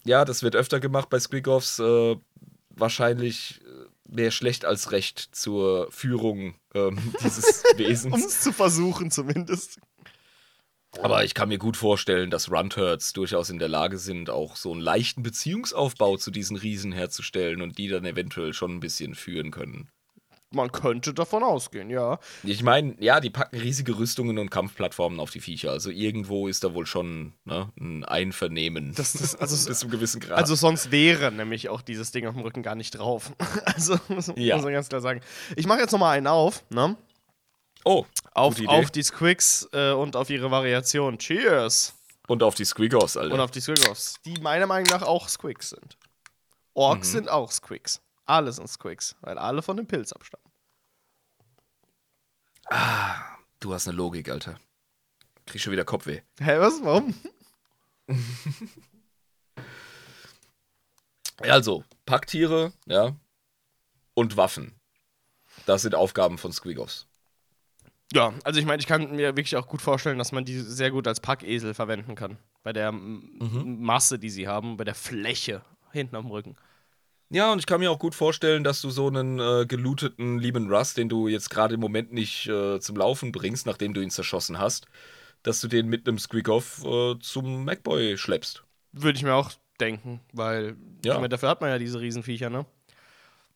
Ja, das wird öfter gemacht bei Squigoffs. Äh, wahrscheinlich mehr schlecht als recht zur Führung ähm, dieses Um Wesens. es zu versuchen, zumindest. Aber ich kann mir gut vorstellen, dass Runturds durchaus in der Lage sind, auch so einen leichten Beziehungsaufbau zu diesen Riesen herzustellen und die dann eventuell schon ein bisschen führen können. Man könnte davon ausgehen, ja. Ich meine, ja, die packen riesige Rüstungen und Kampfplattformen auf die Viecher. Also irgendwo ist da wohl schon ne, ein Einvernehmen. Das, das, also, bis zu einem gewissen Grad. also sonst wäre nämlich auch dieses Ding auf dem Rücken gar nicht drauf. Also muss, Ja. muss man ganz klar sagen. Ich mache jetzt noch mal einen auf, ne? oh, Auf, auf die Squigs äh, und auf ihre Variation. Cheers! und auf die Squiggos, Alter. Und auf die Squiggos, die meiner Meinung nach auch Squigs sind. Orks Mhm. sind auch Squigs. Alle sind Squigs, weil alle von dem Pilz abstammen. du hast eine Logik, Alter. Krieg schon wieder Kopfweh. Hä, was? Warum? Also, Packtiere, ja, und Waffen. Das sind Aufgaben von Squiggos. Ja, also ich meine, ich kann mir wirklich auch gut vorstellen, dass man die sehr gut als Packesel verwenden kann. Bei der Mhm. Masse, die sie haben, bei der Fläche hinten am Rücken. Ja, und ich kann mir auch gut vorstellen, dass du so einen äh, gelooteten lieben Russ, den du jetzt gerade im Moment nicht äh, zum Laufen bringst, nachdem du ihn zerschossen hast, dass du den mit einem Squiggoff äh, zum Macboy schleppst. Würde ich mir auch denken, weil Ja. meine, dafür hat man ja diese Riesenviecher, ne?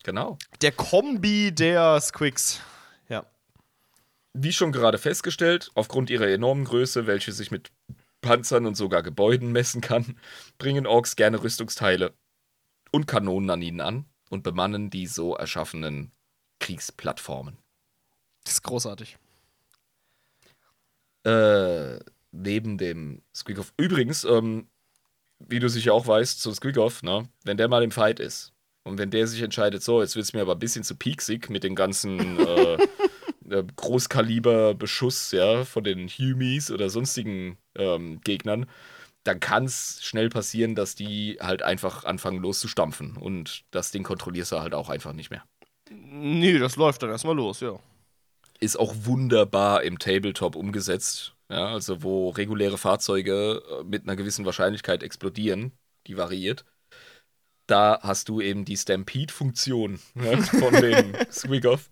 Genau. Der Kombi der Squigs. Ja. Wie schon gerade festgestellt, aufgrund ihrer enormen Größe, welche sich mit Panzern und sogar Gebäuden messen kann, bringen Orks gerne Rüstungsteile und Kanonen an ihnen an und bemannen die so erschaffenen Kriegsplattformen. Das ist großartig. Äh, neben dem Squeakoff. Übrigens, ähm, wie du sicher auch weißt, so Squeakoff, ne, wenn der mal im Fight ist und wenn der sich entscheidet, so, jetzt wird es mir aber ein bisschen zu pieksig mit den ganzen äh, äh, Großkaliber-Beschuss, ja, von den Humies oder sonstigen ähm, Gegnern, dann kann es schnell passieren, dass die halt einfach anfangen loszustampfen und das Ding kontrollierst du halt auch einfach nicht mehr. Nee, das läuft dann erstmal los, ja. ist auch wunderbar im Tabletop umgesetzt. Ja, also wo reguläre Fahrzeuge äh, mit einer gewissen Wahrscheinlichkeit explodieren, die variiert. Da hast du eben die Stampede-Funktion ne, von dem Squigoff.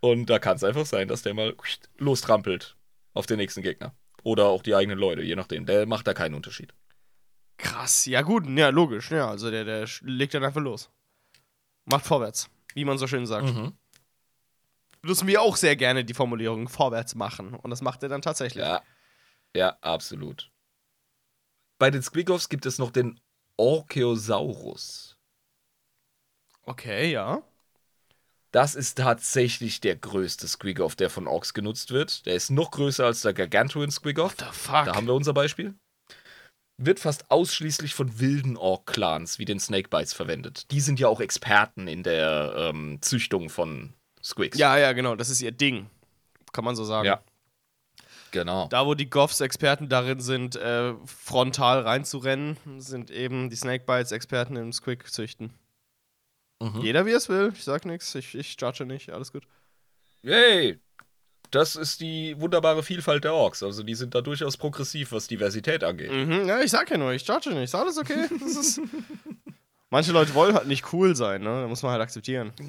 Und da kann es einfach sein, dass der mal lostrampelt auf den nächsten Gegner. Oder auch die eigenen Leute, je nachdem. Der macht da keinen Unterschied. Krass, ja gut, ja, logisch, ja. Also der, der legt dann einfach los. Macht vorwärts, wie man so schön sagt. Mhm. Nutzen wir auch sehr gerne die Formulierung vorwärts machen. Und das macht er dann tatsächlich. Ja, ja, absolut. Bei den Squigoffs gibt es noch den Orcheosaurus. Okay, ja. Das ist tatsächlich der größte Squigoff, der von Orks genutzt wird. Der ist noch größer als der Gargantuan Squigoff. The fuck? Da haben wir unser Beispiel. Wird fast ausschließlich von wilden Ork-Clans wie den Snakebites verwendet. Die sind ja auch Experten in der ähm, Züchtung von Squigs. ja, ja, genau, das ist ihr Ding. Kann man so sagen. Ja. Genau. Da, wo die Goffs Experten darin sind, äh, frontal reinzurennen, sind eben die Snakebites Experten im Squig-Züchten. Mhm. Jeder wie es will, ich sag nichts, ich, ich judge nicht, alles gut. Yay! Das ist die wunderbare Vielfalt der Orks. Also die sind da durchaus progressiv, was Diversität angeht. Mhm, ja, ich sag ja nur, ich judge nicht, ist alles okay. Das ist Manche Leute wollen halt nicht cool sein, ne? Da muss man halt akzeptieren.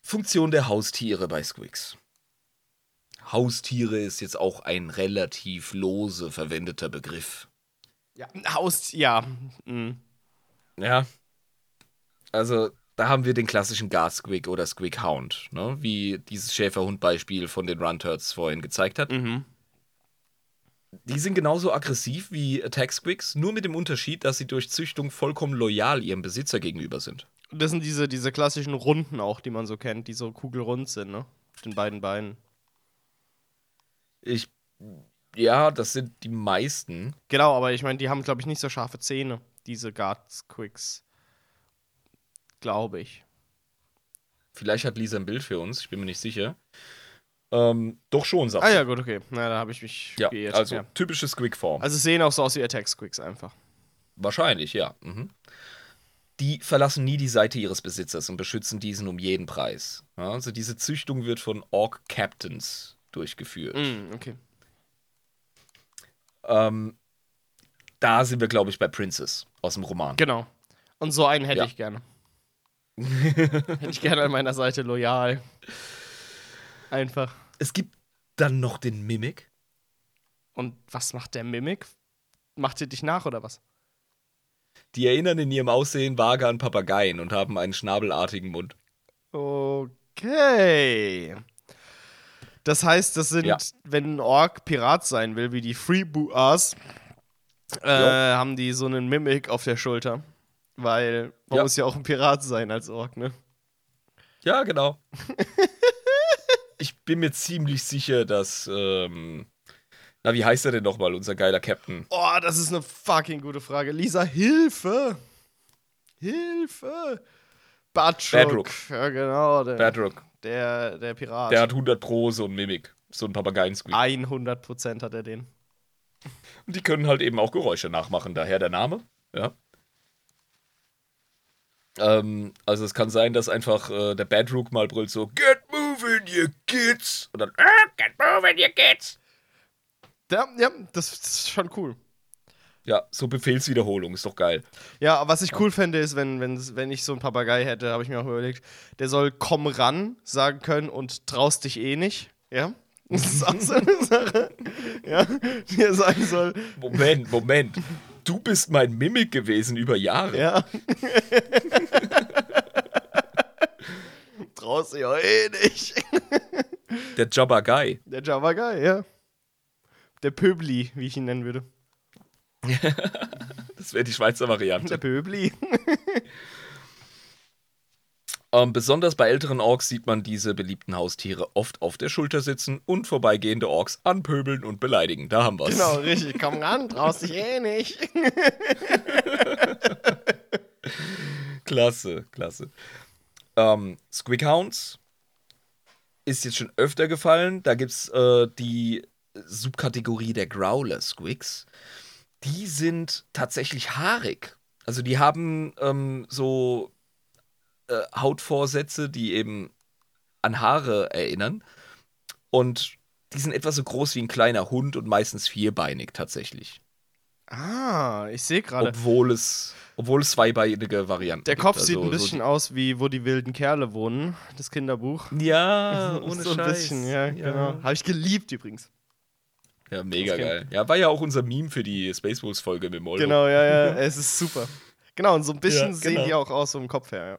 Funktion der Haustiere bei Squigs. Haustiere ist jetzt auch ein relativ lose verwendeter Begriff. Ja, Haus, ja. Mhm. Ja. Also, da haben wir den klassischen Guard Squig oder Squig Hound, ne? wie dieses Schäferhund-Beispiel von den Runturds vorhin gezeigt hat. Mhm. Die sind genauso aggressiv wie Attack Squigs, nur mit dem Unterschied, dass sie durch Züchtung vollkommen loyal ihrem Besitzer gegenüber sind. Das sind diese, diese klassischen Runden auch, die man so kennt, die so kugelrund sind, ne? Auf den beiden Beinen. Ich. Ja, das sind die meisten. Genau, aber ich meine, die haben, glaube ich, nicht so scharfe Zähne, diese Guard Squigs. Glaube ich. Vielleicht hat Lisa ein Bild für uns, ich bin mir nicht sicher. Ähm, doch schon, sagt Ah ja, gut, okay. Na, da habe ich mich Ja, geirrt. also ja. typische Squig-Form. also sehen auch so aus wie Attack Squigs einfach. Wahrscheinlich, ja. Mhm. Die verlassen nie die Seite ihres Besitzers und beschützen diesen um jeden Preis. Ja, also diese Züchtung wird von Orc Captains durchgeführt. Mm, okay. Ähm, da sind wir, glaube ich, bei Princess aus dem Roman. Genau. Und so einen hätte Ja. ich gerne. hätte ich gerne an meiner Seite loyal. Einfach. Es gibt dann noch den Mimic. Und was macht der Mimik? Macht ihr dich nach oder was? Die erinnern in ihrem Aussehen vage an Papageien und haben einen schnabelartigen Mund. Okay. Das heißt, das sind, Ja. wenn ein Ork Pirat sein will, wie die Freebooters, äh, haben die so einen Mimik auf der Schulter. Weil man Ja. muss ja auch ein Pirat sein als Ork, ne? Ja, genau. ich bin mir ziemlich sicher, dass. Ähm, na, wie heißt er denn nochmal, unser geiler Captain? Oh, das ist eine fucking gute Frage. Lisa, Hilfe! Hilfe! Badrook. Badrook. Ja, genau. Der, Badrook. der, der Pirat. Der hat 100 Pro so ein Mimik. So ein Papageiensqueak. 100% hat er den. Und die können halt eben auch Geräusche nachmachen, daher der Name. Ja. Ähm, also es kann sein, dass einfach äh, der Badrook mal brüllt so Get moving, you kids! Und dann Ah, get moving, you kids. Ja, ja das, das ist schon cool. Ja, so Befehlswiederholung, ist doch geil. Ja, was ich cool fände, ist, wenn, wenn, wenn ich so einen Papagei hätte, habe ich mir auch überlegt, der soll komm ran sagen können und traust dich eh nicht. Ja? Das ist auch so eine Sache. Ja, die er sagen soll, Moment, Moment. Du bist mein Mimik gewesen über Jahre. ja. traust dich auch eh nicht. Der Jabba Guy. Der Java Guy, ja. Der Pöbli, wie ich ihn nennen würde. Das wäre die Schweizer Der Variante. Pöbli. Ähm, besonders bei älteren Orks sieht man diese beliebten Haustiere oft auf der Schulter sitzen und vorbeigehende Orks anpöbeln und beleidigen. Da haben wir's. Genau, richtig. Komm ran, traust dich eh nicht. Klasse, klasse. Ähm, Squighounds ist jetzt schon öfter gefallen. Da gibt es äh, die Subkategorie der Growler-Squigs. Die sind tatsächlich haarig. Also die haben ähm, so äh, Hautvorsätze, die eben an Haare erinnern. Und die sind etwa so groß wie ein kleiner Hund und meistens vierbeinig tatsächlich. Ah, ich sehe gerade. Obwohl es, obwohl es zweibeinige Varianten Der gibt. Kopf Also sieht ein so bisschen aus wie Wo die wilden Kerle wohnen, das Kinderbuch. Ja, ohne so ein Scheiß. bisschen, ja, genau. Habe ich geliebt übrigens. Ja, mega geil. Ja, war ja auch unser Meme für die Spaceballs-Folge mit Moldo. Genau, ja, ja, es ist super. Genau, und so ein bisschen Ja, sehen genau. die auch aus vom Kopf her, ja.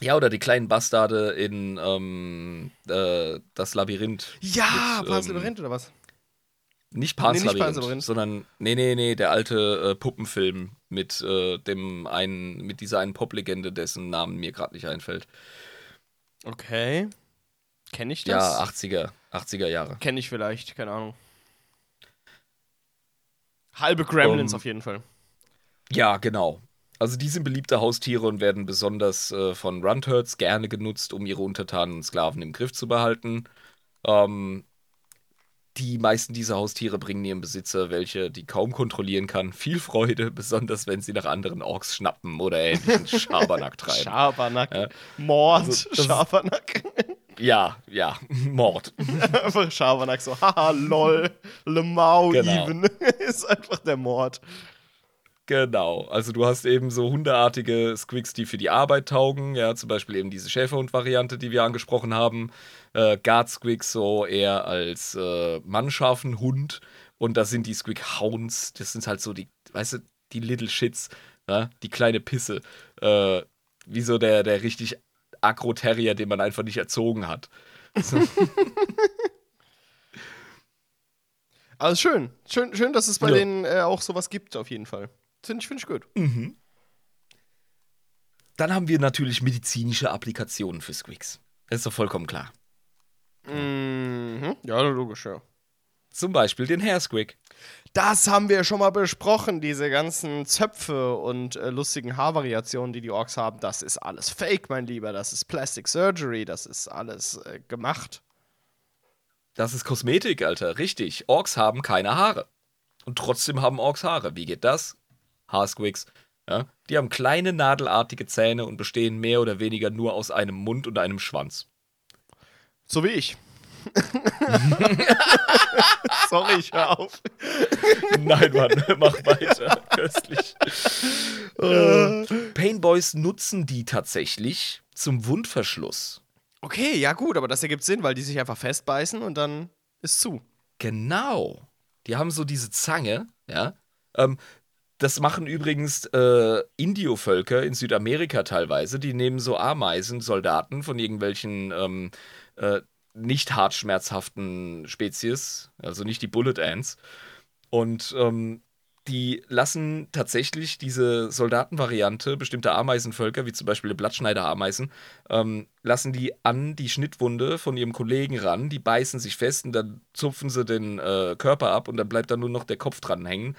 Ja, oder die kleinen Bastarde in ähm, äh, das Labyrinth. Ja, Mit, Pans ähm, Labyrinth oder was? Nicht Pans Nee, nicht Pans Labyrinth, Labyrinth. sondern, nee, nee, nee, der alte äh, Puppenfilm mit äh, dem einen, mit dieser einen Pop-Legende, dessen Namen mir gerade nicht einfällt. Okay. Kenne ich Ja, das? 80er, 80er Jahre. Kenne ich vielleicht, keine Ahnung. Halbe Gremlins Um, auf jeden Fall. Ja, genau. Also die sind beliebte Haustiere und werden besonders äh, von Runturds gerne genutzt, um ihre Untertanen und Sklaven im Griff zu behalten. Ähm, die meisten dieser Haustiere bringen ihrem Besitzer welche, die kaum kontrollieren kann, viel Freude, besonders wenn sie nach anderen Orks schnappen oder ähnlichen Schabernack treiben. Schabernack. Ja. Mord. Also, Schabernack. ja, ja, Mord. einfach Schabernack so, haha, lol, Lemau Genau. even. ist einfach der Mord. Genau, also du hast eben so hundeartige Squigs, die für die Arbeit taugen, ja, zum Beispiel eben diese Schäferhund-Variante, die wir angesprochen haben. Äh, Guard Squigs so eher als äh, mannscharfen Hund und da sind die Squig Hounds, das sind halt so die, weißt du, die Little Shits, ja, die kleine Pisse, äh, wie so der, der richtig Agro-Terrier, den man einfach nicht erzogen hat. Also schön. Schön, schön dass es bei Ja. denen äh, auch sowas gibt, auf jeden Fall. Finde ich, find ich gut. Dann haben wir natürlich medizinische Applikationen für Squigs. Das ist doch vollkommen klar. Mhm. Ja, logisch, ja. Zum Beispiel den Hair Squig. Das haben wir schon mal besprochen, diese ganzen Zöpfe und äh, lustigen Haarvariationen, die die Orks haben. Das ist alles Fake, mein Lieber. Das ist Plastic Surgery. Das ist alles äh, gemacht. Das ist Kosmetik, Alter. Richtig. Orks haben keine Haare. Und trotzdem haben Orks Haare. Wie geht das? Haarsquigs. Ja? Die haben kleine nadelartige Zähne und bestehen mehr oder weniger nur aus einem Mund und einem Schwanz. So wie ich. Sorry, ich hör auf. Nein, Mann, mach weiter. Köstlich. Äh, Painboys nutzen die tatsächlich zum Wundverschluss. Okay, ja gut, aber das ergibt Sinn, weil die sich einfach festbeißen und dann ist zu. Genau. Die haben so diese Zange, ja. Ähm, das machen übrigens äh, Indio-Völker in Südamerika teilweise. Die nehmen so Ameisensoldaten von irgendwelchen ähm, äh, nicht hart schmerzhaften Spezies, also nicht die Bullet Ants. Und ähm, die lassen tatsächlich diese Soldatenvariante bestimmter Ameisenvölker, wie zum Beispiel die Blattschneiderameisen, ähm, lassen die an die Schnittwunde von ihrem Kollegen ran, die beißen sich fest und dann zupfen sie den äh, Körper ab und dann bleibt da nur noch der Kopf dran hängen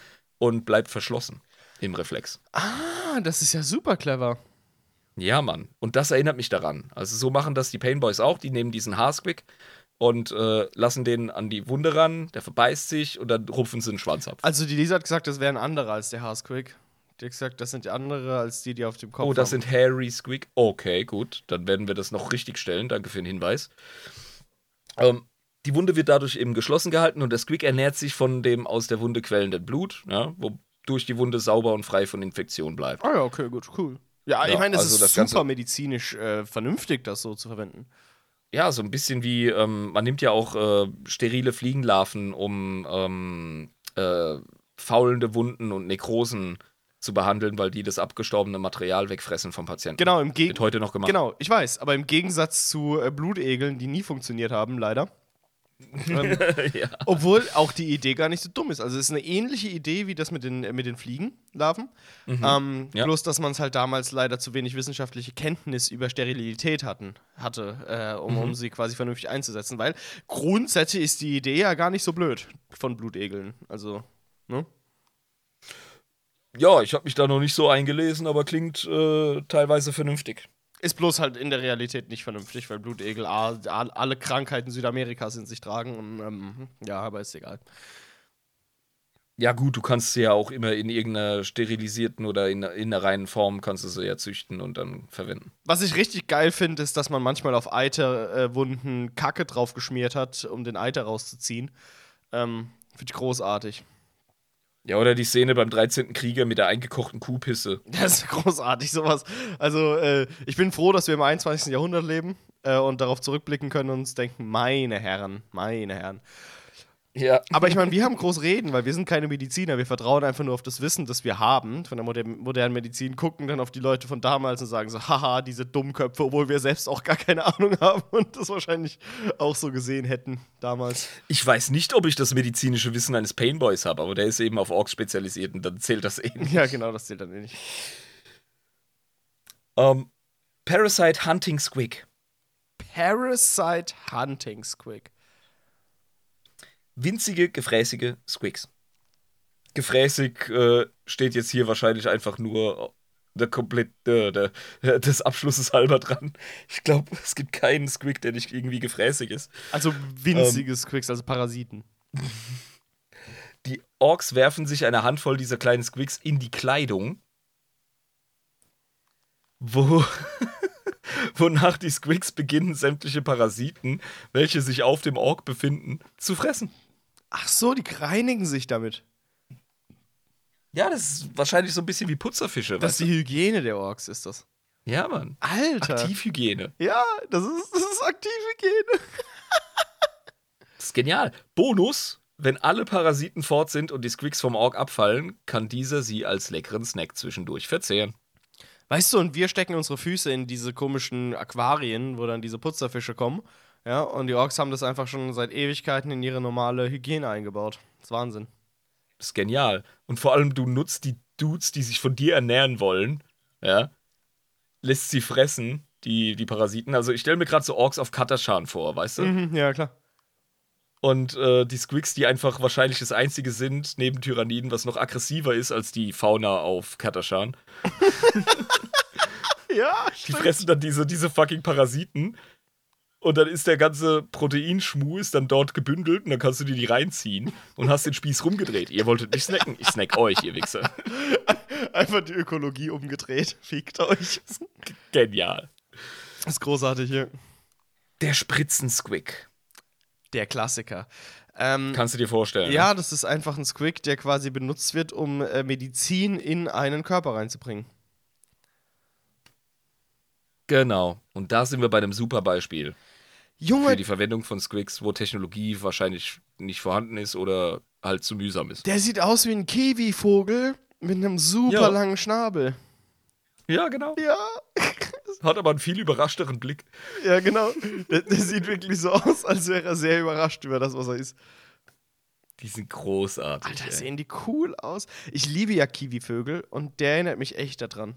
und bleibt verschlossen im Reflex. Ah, das ist ja super clever. Ja, Mann. Und das erinnert mich daran. Also so machen das die Painboys auch. Die nehmen diesen Haarsquick und äh, lassen den an die Wunde ran, der verbeißt sich und dann rupfen sie den Schwanz ab. Also die Lisa hat gesagt, das wären andere als der Haarsquick. Die hat gesagt, das sind die andere als die, die auf dem Kopf Oh, das haben. sind Harry Squeak. Okay, gut. Dann werden wir das noch richtig stellen. Danke für den Hinweis. Ähm, die Wunde wird dadurch eben geschlossen gehalten und der Squeak ernährt sich von dem aus der Wunde quellenden Blut, ja, wodurch die Wunde sauber und frei von Infektion bleibt. Ah ja, okay, gut, cool. Ja, Ja, ich meine, es also ist super Ganze- medizinisch äh, vernünftig, das so zu verwenden. Ja, so ein bisschen wie, ähm, man nimmt ja auch äh, sterile Fliegenlarven, um ähm, äh, faulende Wunden und Nekrosen zu behandeln, weil die das abgestorbene Material wegfressen vom Patienten. Genau, im Gegenteil. heute noch gemacht. Genau, ich weiß, aber im Gegensatz zu äh, Blutegeln, die nie funktioniert haben, leider. Ähm, ja. Obwohl auch die Idee gar nicht so dumm ist. Also es ist eine ähnliche Idee wie das mit den, äh, mit den Fliegenlarven. Ähm, Mhm. Ja. Bloß, dass man es halt damals leider zu wenig wissenschaftliche Kenntnis über Sterilität hatten, hatte, äh, um, Mhm. um sie quasi vernünftig einzusetzen. Weil grundsätzlich ist die Idee ja gar nicht so blöd von Blutegeln. Also, ne? Ja, ich habe mich da noch nicht so eingelesen, aber klingt äh, teilweise vernünftig. Ist bloß halt in der Realität nicht vernünftig, weil Blutegel a, alle Krankheiten Südamerikas in sich tragen. Und, ähm, ja, aber ist egal. Ja, gut, du kannst sie ja auch immer in irgendeiner sterilisierten oder in, in einer reinen Form kannst du sie ja züchten und dann verwenden. Was ich richtig geil finde, ist, dass man manchmal auf Eiterwunden Kacke drauf geschmiert hat, um den Eiter rauszuziehen. Ähm, finde ich großartig. Ja, oder die Szene beim 13. Krieger mit der eingekochten Kuhpisse. Das ist großartig, sowas. Also, äh, ich bin froh, dass wir im 21. Jahrhundert leben äh, und darauf zurückblicken können und uns denken, meine Herren, meine Herren. Ja. Aber ich meine, wir haben groß reden, weil wir sind keine Mediziner. Wir vertrauen einfach nur auf das Wissen, das wir haben von der moder modernen Medizin, gucken dann auf die Leute von damals und sagen so, haha, diese Dummköpfe, obwohl wir selbst auch gar keine Ahnung haben und das wahrscheinlich auch so gesehen hätten damals. Ich weiß nicht, ob ich das medizinische Wissen eines Painboys habe, aber der ist eben auf Orks spezialisiert und dann zählt das eh nicht. Ja, genau, das zählt dann eh nicht. Ähm, Parasite Hunting Squig. Parasite Hunting Squig. Winzige, gefräßige Squigs. Gefräßig äh, steht jetzt hier wahrscheinlich einfach nur der komplett äh, der, des Abschlusses halber dran. Ich glaube, es gibt keinen Squig, der nicht irgendwie gefräßig ist. Also winzige Squigs, also Parasiten. Die Orks werfen sich eine Handvoll dieser kleinen Squigs in die Kleidung, wo, wonach die Squigs beginnen, sämtliche Parasiten, welche sich auf dem Ork befinden, zu fressen. Ach so, die reinigen sich damit. Ja, das ist wahrscheinlich so ein bisschen wie Putzerfische. Das ist die Hygiene der Orks, ist das. Ja, Mann. Alter. Aktivhygiene. Ja, das ist, das ist Aktivhygiene. Das ist genial. Bonus: Wenn alle Parasiten fort sind und die Squigs vom Ork abfallen, kann dieser sie als leckeren Snack zwischendurch verzehren. Weißt du, und wir stecken unsere Füße in diese komischen Aquarien, wo dann diese Putzerfische kommen. Ja, und die Orks haben das einfach schon seit Ewigkeiten in ihre normale Hygiene eingebaut. Das ist Wahnsinn. Das ist genial. Und vor allem, du nutzt die Dudes, die sich von dir ernähren wollen, ja, lässt sie fressen, die, die Parasiten. Also ich stelle mir gerade so Orks auf Katashan vor, weißt du? Mhm, ja, klar. Und äh, die Squigs, die einfach wahrscheinlich das einzige sind, neben Tyranniden, was noch aggressiver ist als die Fauna auf Katashan. Ja, Die fressen dann diese, diese fucking Parasiten Und dann ist der ganze Proteinschmuh ist dann dort gebündelt und dann kannst du dir die reinziehen und hast den Spieß rumgedreht. Ihr wolltet nicht snacken, ich snack euch, ihr Wichser. Einfach die Ökologie umgedreht. Fickt euch. Genial. Das ist großartig hier. Der Spritzen-Squig. Der Klassiker. Ähm, Kannst du dir vorstellen? ja, das ist einfach ein Squig, der quasi benutzt wird, um äh, Medizin in einen Körper reinzubringen. Genau. Und da sind wir bei einem super Beispiel für Junge, die Verwendung von Squigs, wo Technologie wahrscheinlich nicht vorhanden ist oder halt zu mühsam ist. der sieht aus wie ein Kiwi-Vogel mit einem super Ja. langen Schnabel. Ja, genau. Ja, Hat aber einen viel überraschteren Blick. ja, genau. Der, der sieht wirklich so aus, als wäre er sehr überrascht über das, was er ist. Die sind großartig. Alter, ey. sehen die cool aus. Ich liebe ja Kiwi-Vögel und der erinnert mich echt daran.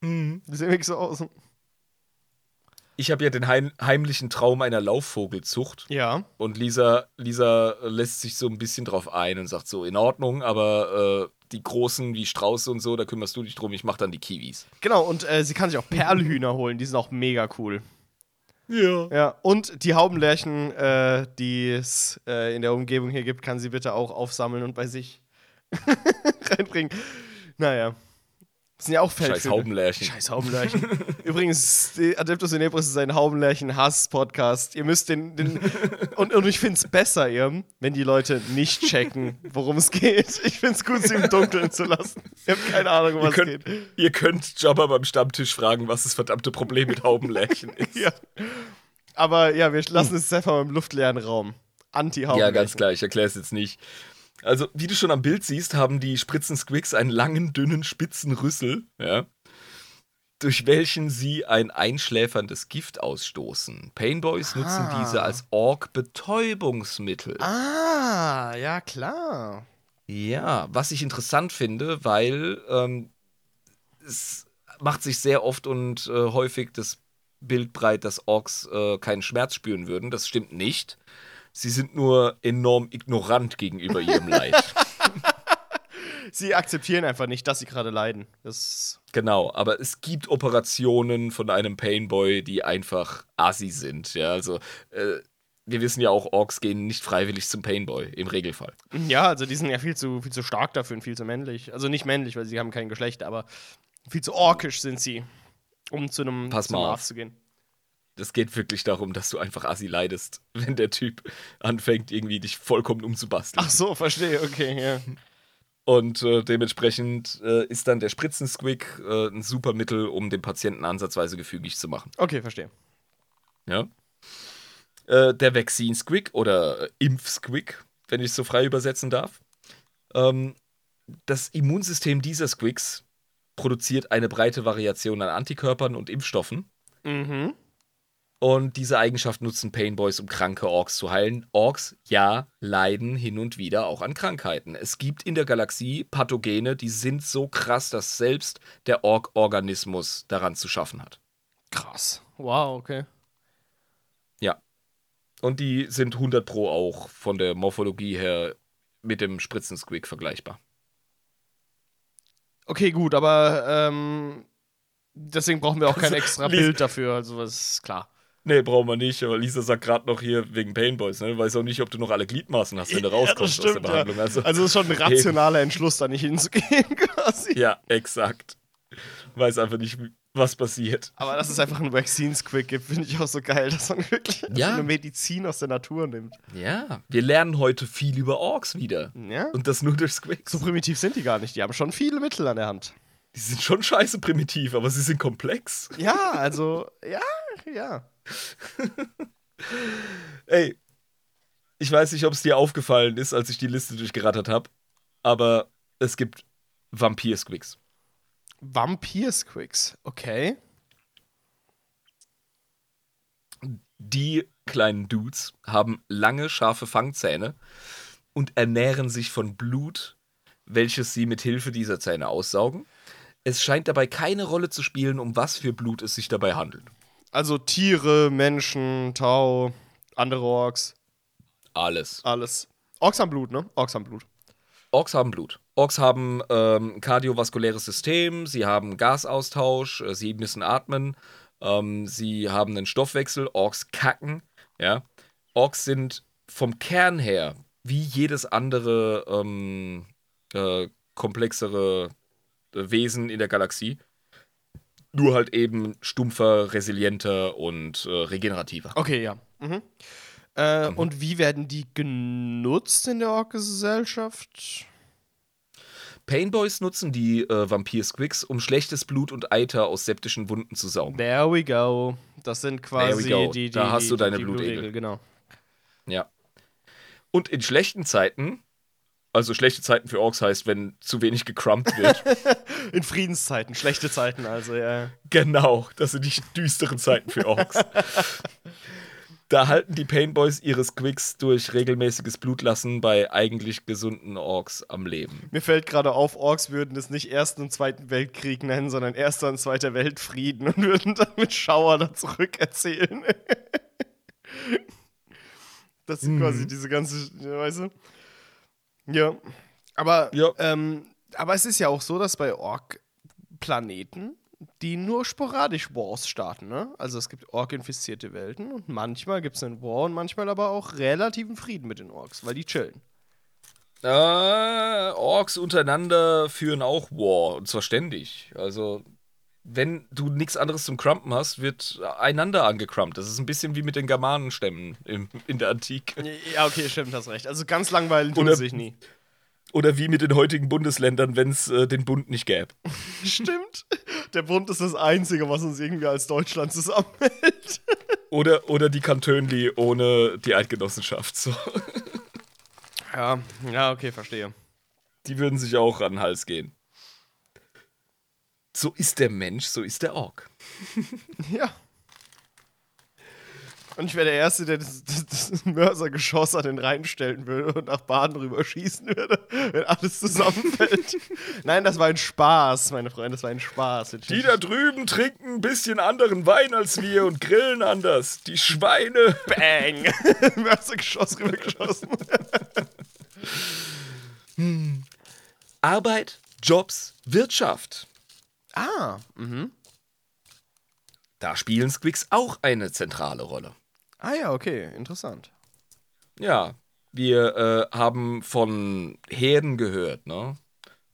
Mhm. Die sehen wirklich so aus. Ich habe ja den heim heimlichen Traum einer Laufvogelzucht. Ja. Und Lisa, Lisa lässt sich so ein bisschen drauf ein und sagt so, in Ordnung, aber äh, die großen wie Strauße und so, da kümmerst du dich drum, ich mach dann die Kiwis. Genau, und äh, sie kann sich auch Perlhühner holen, die sind auch mega cool. Ja. Ja, und die Haubenlärchen, äh, die es äh, in der Umgebung hier gibt, kann sie bitte auch aufsammeln und bei sich reinbringen. Naja. Das sind ja auch Feldvögel. Scheiß Haubenlärchen. Scheiß Haubenlärchen. Übrigens, Adeptus Inebris ist ein Haubenlärchen-Hass-Podcast. Ihr müsst den. den und, und ich finde es besser, ihr, wenn die Leute nicht checken, worum es geht. Ich finde es gut, sie im Dunkeln zu lassen. Ich habe keine Ahnung, um was es geht. ihr könnt Jabba beim Stammtisch fragen, was das verdammte Problem mit Haubenlärchen ist. Ja. Aber ja, wir lassen es einfach mal im luftleeren Raum. Anti-Haubenlärchen. Ja, ganz klar, ich erkläre es jetzt nicht. Also, wie du schon am Bild siehst, haben die Spritzen-Squigs einen langen, dünnen, spitzen Rüssel, ja, durch welchen sie ein einschläferndes Gift ausstoßen. Painboys nutzen Ah. diese als Ork-Betäubungsmittel. Ah, ja, klar. Ja, was ich interessant finde, weil ähm, es macht sich sehr oft und äh, häufig das Bild breit, dass Orks äh, keinen Schmerz spüren würden. Das stimmt nicht. Sie sind nur enorm ignorant gegenüber ihrem Leid. Sie akzeptieren einfach nicht, dass sie gerade leiden. Das genau, aber es gibt Operationen von einem Painboy, die einfach assi sind. Ja, also äh, wir wissen ja auch, Orks gehen nicht freiwillig zum Painboy, im Regelfall. ja, also die sind ja viel zu, viel zu stark dafür und viel zu männlich. Also nicht männlich, weil sie haben kein Geschlecht, aber viel zu orkisch sind sie, um zu einem Pass zum mal Arzt zu gehen. Das geht wirklich darum, dass du einfach assi leidest, wenn der Typ anfängt, irgendwie dich vollkommen umzubasteln. Ach so, verstehe, okay, ja. Und äh, dementsprechend äh, ist dann der Spritzensquig äh, ein super Mittel, um den Patienten ansatzweise gefügig zu machen. Okay, verstehe. Ja? Äh, der Vaccine-Squig oder Impf-Squig, wenn ich es so frei übersetzen darf. Ähm, das Immunsystem dieser Squigs produziert eine breite Variation an Antikörpern und Impfstoffen. Mhm. Und diese Eigenschaft nutzen Painboys, um kranke Orks zu heilen. Orks, ja, leiden hin und wieder auch an Krankheiten. Es gibt in der Galaxie Pathogene, die sind so krass, dass selbst der Ork-Organismus daran zu schaffen hat. Krass. Wow, okay. Ja. Und die sind 100 Pro auch von der Morphologie her mit dem Spritzensquig vergleichbar. Okay, gut, aber ähm, deswegen brauchen wir auch kein extra Bild dafür, also das ist klar. Nee, brauchen wir nicht, aber Lisa sagt gerade noch hier wegen Painboys, ne? Weiß auch nicht, ob du noch alle Gliedmaßen hast, wenn du rauskommst aus der Behandlung. Ja. Also, Also es ist schon ein rationaler Entschluss, da nicht hinzugehen, quasi. ja, exakt. Weiß einfach nicht, was passiert. Aber dass es einfach ein Vaccines-Quick gibt, finde ich auch so geil, dass man wirklich Ja. eine Medizin aus der Natur nimmt. Ja, wir lernen heute viel über Orks wieder. Ja? Und das nur durch Squigs. So primitiv sind die gar nicht. Die haben schon viele Mittel an der Hand. Die sind schon scheiße primitiv, aber sie sind komplex. Ja, also, ja, ja. Ey, ich weiß nicht, ob es dir aufgefallen ist, als ich die Liste durchgerattert habe, aber es gibt Vampir-Squigs. Vampir-Squicks, okay. Die kleinen Dudes haben lange, scharfe Fangzähne und ernähren sich von Blut, welches sie mit Hilfe dieser Zähne aussaugen. Es scheint dabei keine Rolle zu spielen, um was für Blut es sich dabei handelt. Also Tiere, Menschen, Tau, andere Orks, Alles. alles. Orks haben Blut, ne? Orks haben Blut. Orks haben Blut. Orks haben ähm, kardiovaskuläres System, sie haben Gasaustausch, äh, sie müssen atmen Ähm, sie haben einen Stoffwechsel, Orks kacken. Ja. Orks sind vom Kern her wie jedes andere ähm, äh, komplexere äh, Wesen in der Galaxie. Nur halt eben stumpfer, resilienter und äh, regenerativer. Okay, ja. Mhm. Äh, Und wie werden die genutzt in der Ork-Gesellschaft? Painboys nutzen die äh, Vampir-Squigs, um schlechtes Blut und Eiter aus septischen Wunden zu saugen. There we go. Das sind quasi die, die. Da hast die, du deine die Blutegel. Genau. Ja. Und in schlechten Zeiten, also schlechte Zeiten für Orks heißt, wenn zu wenig gecrumpt wird. In Friedenszeiten, schlechte Zeiten, also ja. genau, das sind die düsteren Zeiten für Orks. da halten die Painboys ihre Squigs durch regelmäßiges Blutlassen bei eigentlich gesunden Orks am Leben. Mir fällt gerade auf, Orks würden es nicht Ersten und Zweiten Weltkrieg nennen, sondern Erster und Zweiter Weltfrieden und würden dann mit Schauer da zurückerzählen. das ist quasi diese ganze, weißt du? Ja. Aber, Ja. Ähm, aber es ist ja auch so, dass bei Ork-Planeten die nur sporadisch Wars starten, ne? Also es gibt Ork-infizierte Welten und manchmal gibt es einen War und manchmal aber auch relativen Frieden mit den Orks, weil die chillen. Äh, Orks untereinander führen auch War, und zwar ständig. Also, wenn du nichts anderes zum Crumpen hast, wird einander angecrumpt. Das ist ein bisschen wie mit den Germanenstämmen im, in der Antike. Ja, okay, stimmt, hast recht. Also ganz langweilig sie sich nie. Oder wie mit den heutigen Bundesländern, wenn es äh, den Bund nicht gäbe. Stimmt. Der Bund ist das Einzige, was uns irgendwie als Deutschland zusammenhält. Oder, oder die Kantönli ohne die Eidgenossenschaft. So. Ja, ja, okay, verstehe. Die würden sich auch an den Hals gehen. So ist der Mensch, so ist der Ork. Ja. Und ich wäre der Erste, der das, das, das Mörsergeschoss an den Rhein stellen würde und nach Baden rüber schießen würde, wenn alles zusammenfällt. Nein, das war ein Spaß, meine Freunde, das war ein Spaß. Die da drüben trinken ein bisschen anderen Wein als wir und grillen anders. Die Schweine. Bang! Mörsergeschoss rübergeschossen. Arbeit, Jobs, Wirtschaft. Ah, mhm. Da spielen Squigs auch eine zentrale Rolle. Ah ja, okay, interessant. Ja, wir äh, haben von Herden gehört, ne?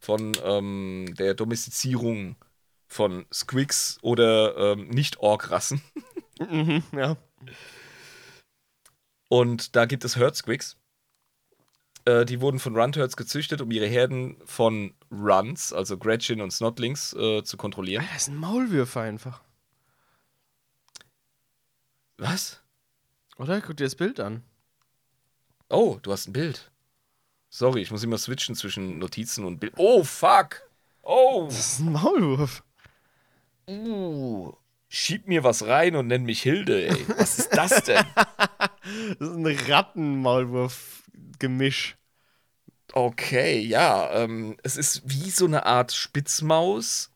Von ähm, der Domestizierung von Squigs oder ähm, Nicht-Ork-Rassen. Mhm, ja. Und da gibt es Herd-Squigs. Äh, die wurden von Runturds gezüchtet, um ihre Herden von Runs, also Gretchen und Snotlings, äh, zu kontrollieren. Das sind Maulwürfe einfach. Was? Oder? Guck dir das Bild an. Oh, du hast ein Bild. Sorry, ich muss immer switchen zwischen Notizen und Bild. Oh, fuck! Oh! Das ist ein Maulwurf. Uh, schieb mir was rein und nenn mich Hilde, ey. Was ist das denn? Das ist ein Ratten-Maulwurf-Gemisch. Okay, ja. Ähm, es ist wie so eine Art Spitzmaus,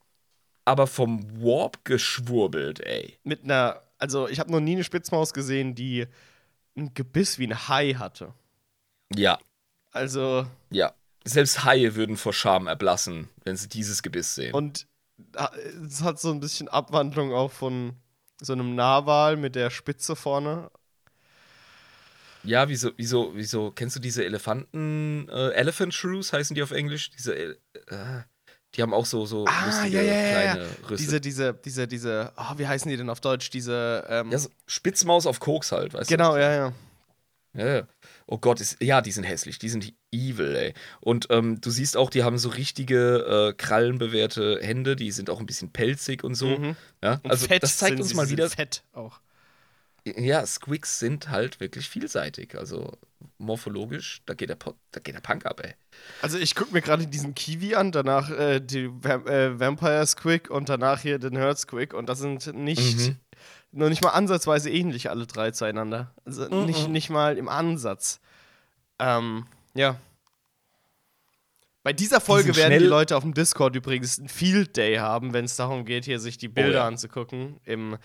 aber vom Warp geschwurbelt, ey. Mit einer, also ich habe noch nie eine Spitzmaus gesehen, die ein Gebiss wie ein Hai hatte. Ja, Also, ja. Selbst Haie würden vor Scham erblassen, wenn sie dieses Gebiss sehen. und ah, es hat so ein bisschen Abwandlung auch von so einem Narwal mit der Spitze vorne. Ja, wieso, wieso, wieso, kennst du diese Elefanten, äh, Elephant Shrews heißen die auf Englisch? Diese, äh, die haben auch so, so lustige kleine Rüssel. Ah, Diese, diese, diese, diese, oh, wie heißen die denn auf Deutsch? Diese, ähm, ja, so Spitzmaus auf Koks halt, weißt du? genau, ja, ja. Ja, ja. Oh Gott, ist, ja, die sind hässlich, die sind evil, ey. Und ähm, du siehst auch, die haben so richtige äh, krallenbewehrte Hände, die sind auch ein bisschen pelzig und so. Mhm. Ja? Und Also fett das zeigt uns mal wieder, Fett auch. Ja, Squigs sind halt wirklich vielseitig. Also morphologisch, da geht der, da geht der Punk ab, ey. Also ich gucke mir gerade diesen Kiwi an, danach äh, die Vam äh, Vampire Squig und danach hier den Herd Squig und das sind nicht, Mhm. nur nicht mal ansatzweise ähnlich alle drei zueinander. Also Mhm. nicht, nicht mal im Ansatz. Ähm, ja. Bei dieser Folge sind werden die Leute auf dem Discord übrigens einen Field Day haben, wenn es darum geht, hier sich die Bilder ja. anzugucken im,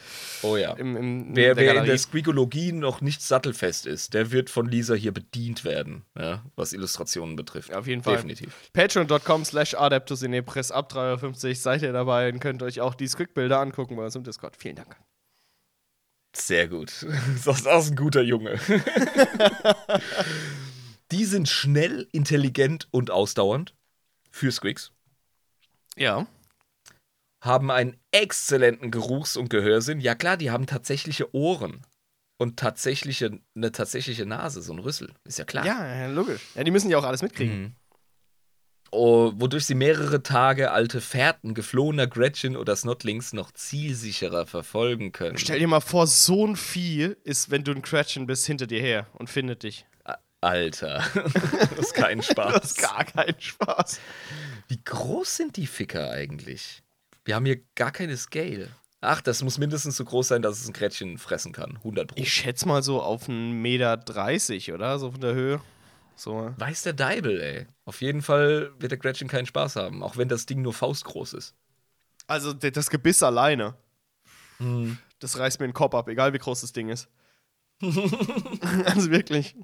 Oh ja. im, im Wer, wer in der Squigologie noch nicht sattelfest ist, der wird von Lisa hier bedient werden, ja, was Illustrationen betrifft. Auf jeden Fall. Definitiv. Patreon.com slash Adeptus in Press ab 3,50 Euro seid ihr dabei und könnt euch auch die Squig-Bilder angucken bei uns im Discord. Vielen Dank. Sehr gut. Das ist ein guter Junge. die sind schnell, intelligent und ausdauernd für Squigs. Ja. Haben einen exzellenten Geruchs- und Gehörsinn. Ja klar, die haben tatsächliche Ohren. Und tatsächliche, eine tatsächliche Nase, so ein Rüssel. Ist ja klar. Ja, logisch. Ja, die müssen ja auch alles mitkriegen. Mhm. Oh, wodurch sie mehrere Tage alte Fährten geflohener Gretchen oder Snotlings noch zielsicherer verfolgen können. Stell dir mal vor, so ein Vieh ist, wenn du ein Cratchen bist, hinter dir her und findet dich. Alter, das ist kein Spaß. Das ist gar kein Spaß. Wie groß sind die Ficker eigentlich? Wir haben hier gar keine Scale. Ach, das muss mindestens so groß sein, dass es ein Gretchen fressen kann. 100 Pro. Ich schätze mal so auf einen Meter 30, oder? So von der Höhe. So. Weiß der Deibel, ey. Auf jeden Fall wird der Gretchen keinen Spaß haben, auch wenn das Ding nur faustgroß ist. Also das Gebiss alleine. Hm. Das reißt mir den Kopf ab, egal wie groß das Ding ist. also wirklich.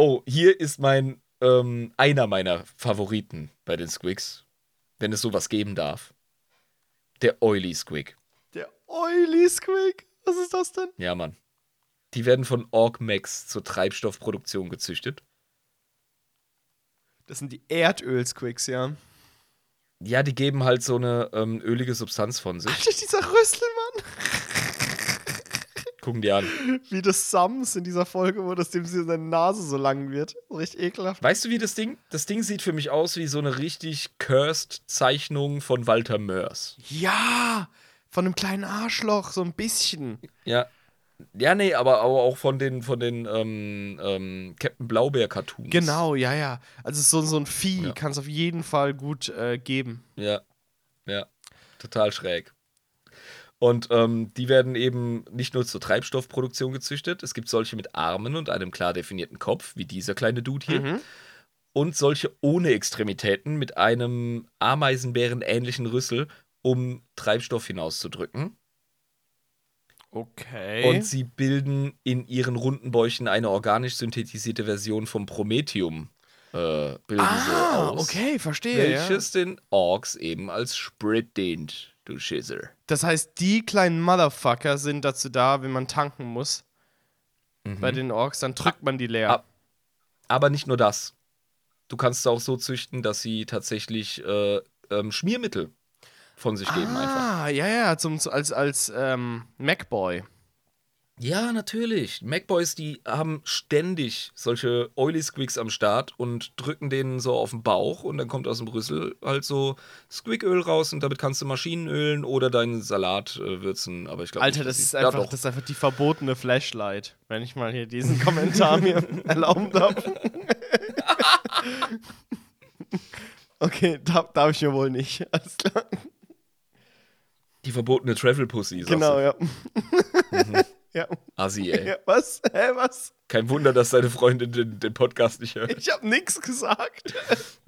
Oh, hier ist mein, ähm, einer meiner Favoriten bei den Squigs, wenn es sowas geben darf. Der Oily Squig. Der Oily Squig. Was ist das denn? Ja, Mann. Die werden von Orgmax zur Treibstoffproduktion gezüchtet. Das sind die Erdöl-Squigs, ja. Ja, die geben halt so eine ähm, ölige Substanz von sich. Alter, dieser Rüsselmann. Gucken die an. Wie das Sams in dieser Folge, wo das dem seine Nase so lang wird. Richtig ekelhaft. Weißt du, wie das Ding? Das Ding sieht für mich aus wie so eine richtig cursed Zeichnung von Walter Mörs. Ja, von einem kleinen Arschloch, so ein bisschen. Ja. Ja, nee, aber, aber auch von den, von den ähm, ähm, Captain Blaubeer-Cartoons. Genau, ja, ja. Also so, so ein Vieh Ja. kann es auf jeden Fall gut äh, geben. Ja, ja, total schräg. Und ähm, die werden eben nicht nur zur Treibstoffproduktion gezüchtet, es gibt solche mit Armen und einem klar definierten Kopf, wie dieser kleine Dude hier, Mhm. und solche ohne Extremitäten mit einem Ameisenbären-ähnlichen Rüssel, um Treibstoff hinauszudrücken. Okay. Und sie bilden in ihren runden Bäuchen eine organisch synthetisierte Version vom Prometheum. Äh, bilden ah, aus. okay, verstehe. Ja. Welches den Orks eben als Sprit dient, du Schisser. Das heißt, die kleinen Motherfucker sind dazu da, wenn man tanken muss. Bei den Orks, dann drückt man die leer. Aber nicht nur das. Du kannst sie auch so züchten, dass sie tatsächlich äh, ähm, Schmiermittel von sich geben einfach. ah, ja, ja, zum, als, als ähm, Macboy. Ja, natürlich. Macboys, die haben ständig solche Oily Squigs am Start und drücken denen so auf den Bauch und dann kommt aus dem Rüssel halt so Squigöl raus und damit kannst du Maschinen ölen oder deinen Salat äh, würzen. Aber ich glaube, Alter, das ist, einfach, das ist einfach die verbotene Flashlight, wenn ich mal hier diesen Kommentar mir erlauben darf. okay, darf, darf ich mir wohl nicht. Alles klar. Die verbotene Travel Pussy. Genau, ja. Ja. Assi, ey. ja. Was? Hä, was? Kein Wunder, dass deine Freundin den, den Podcast nicht hört. Ich hab nix gesagt.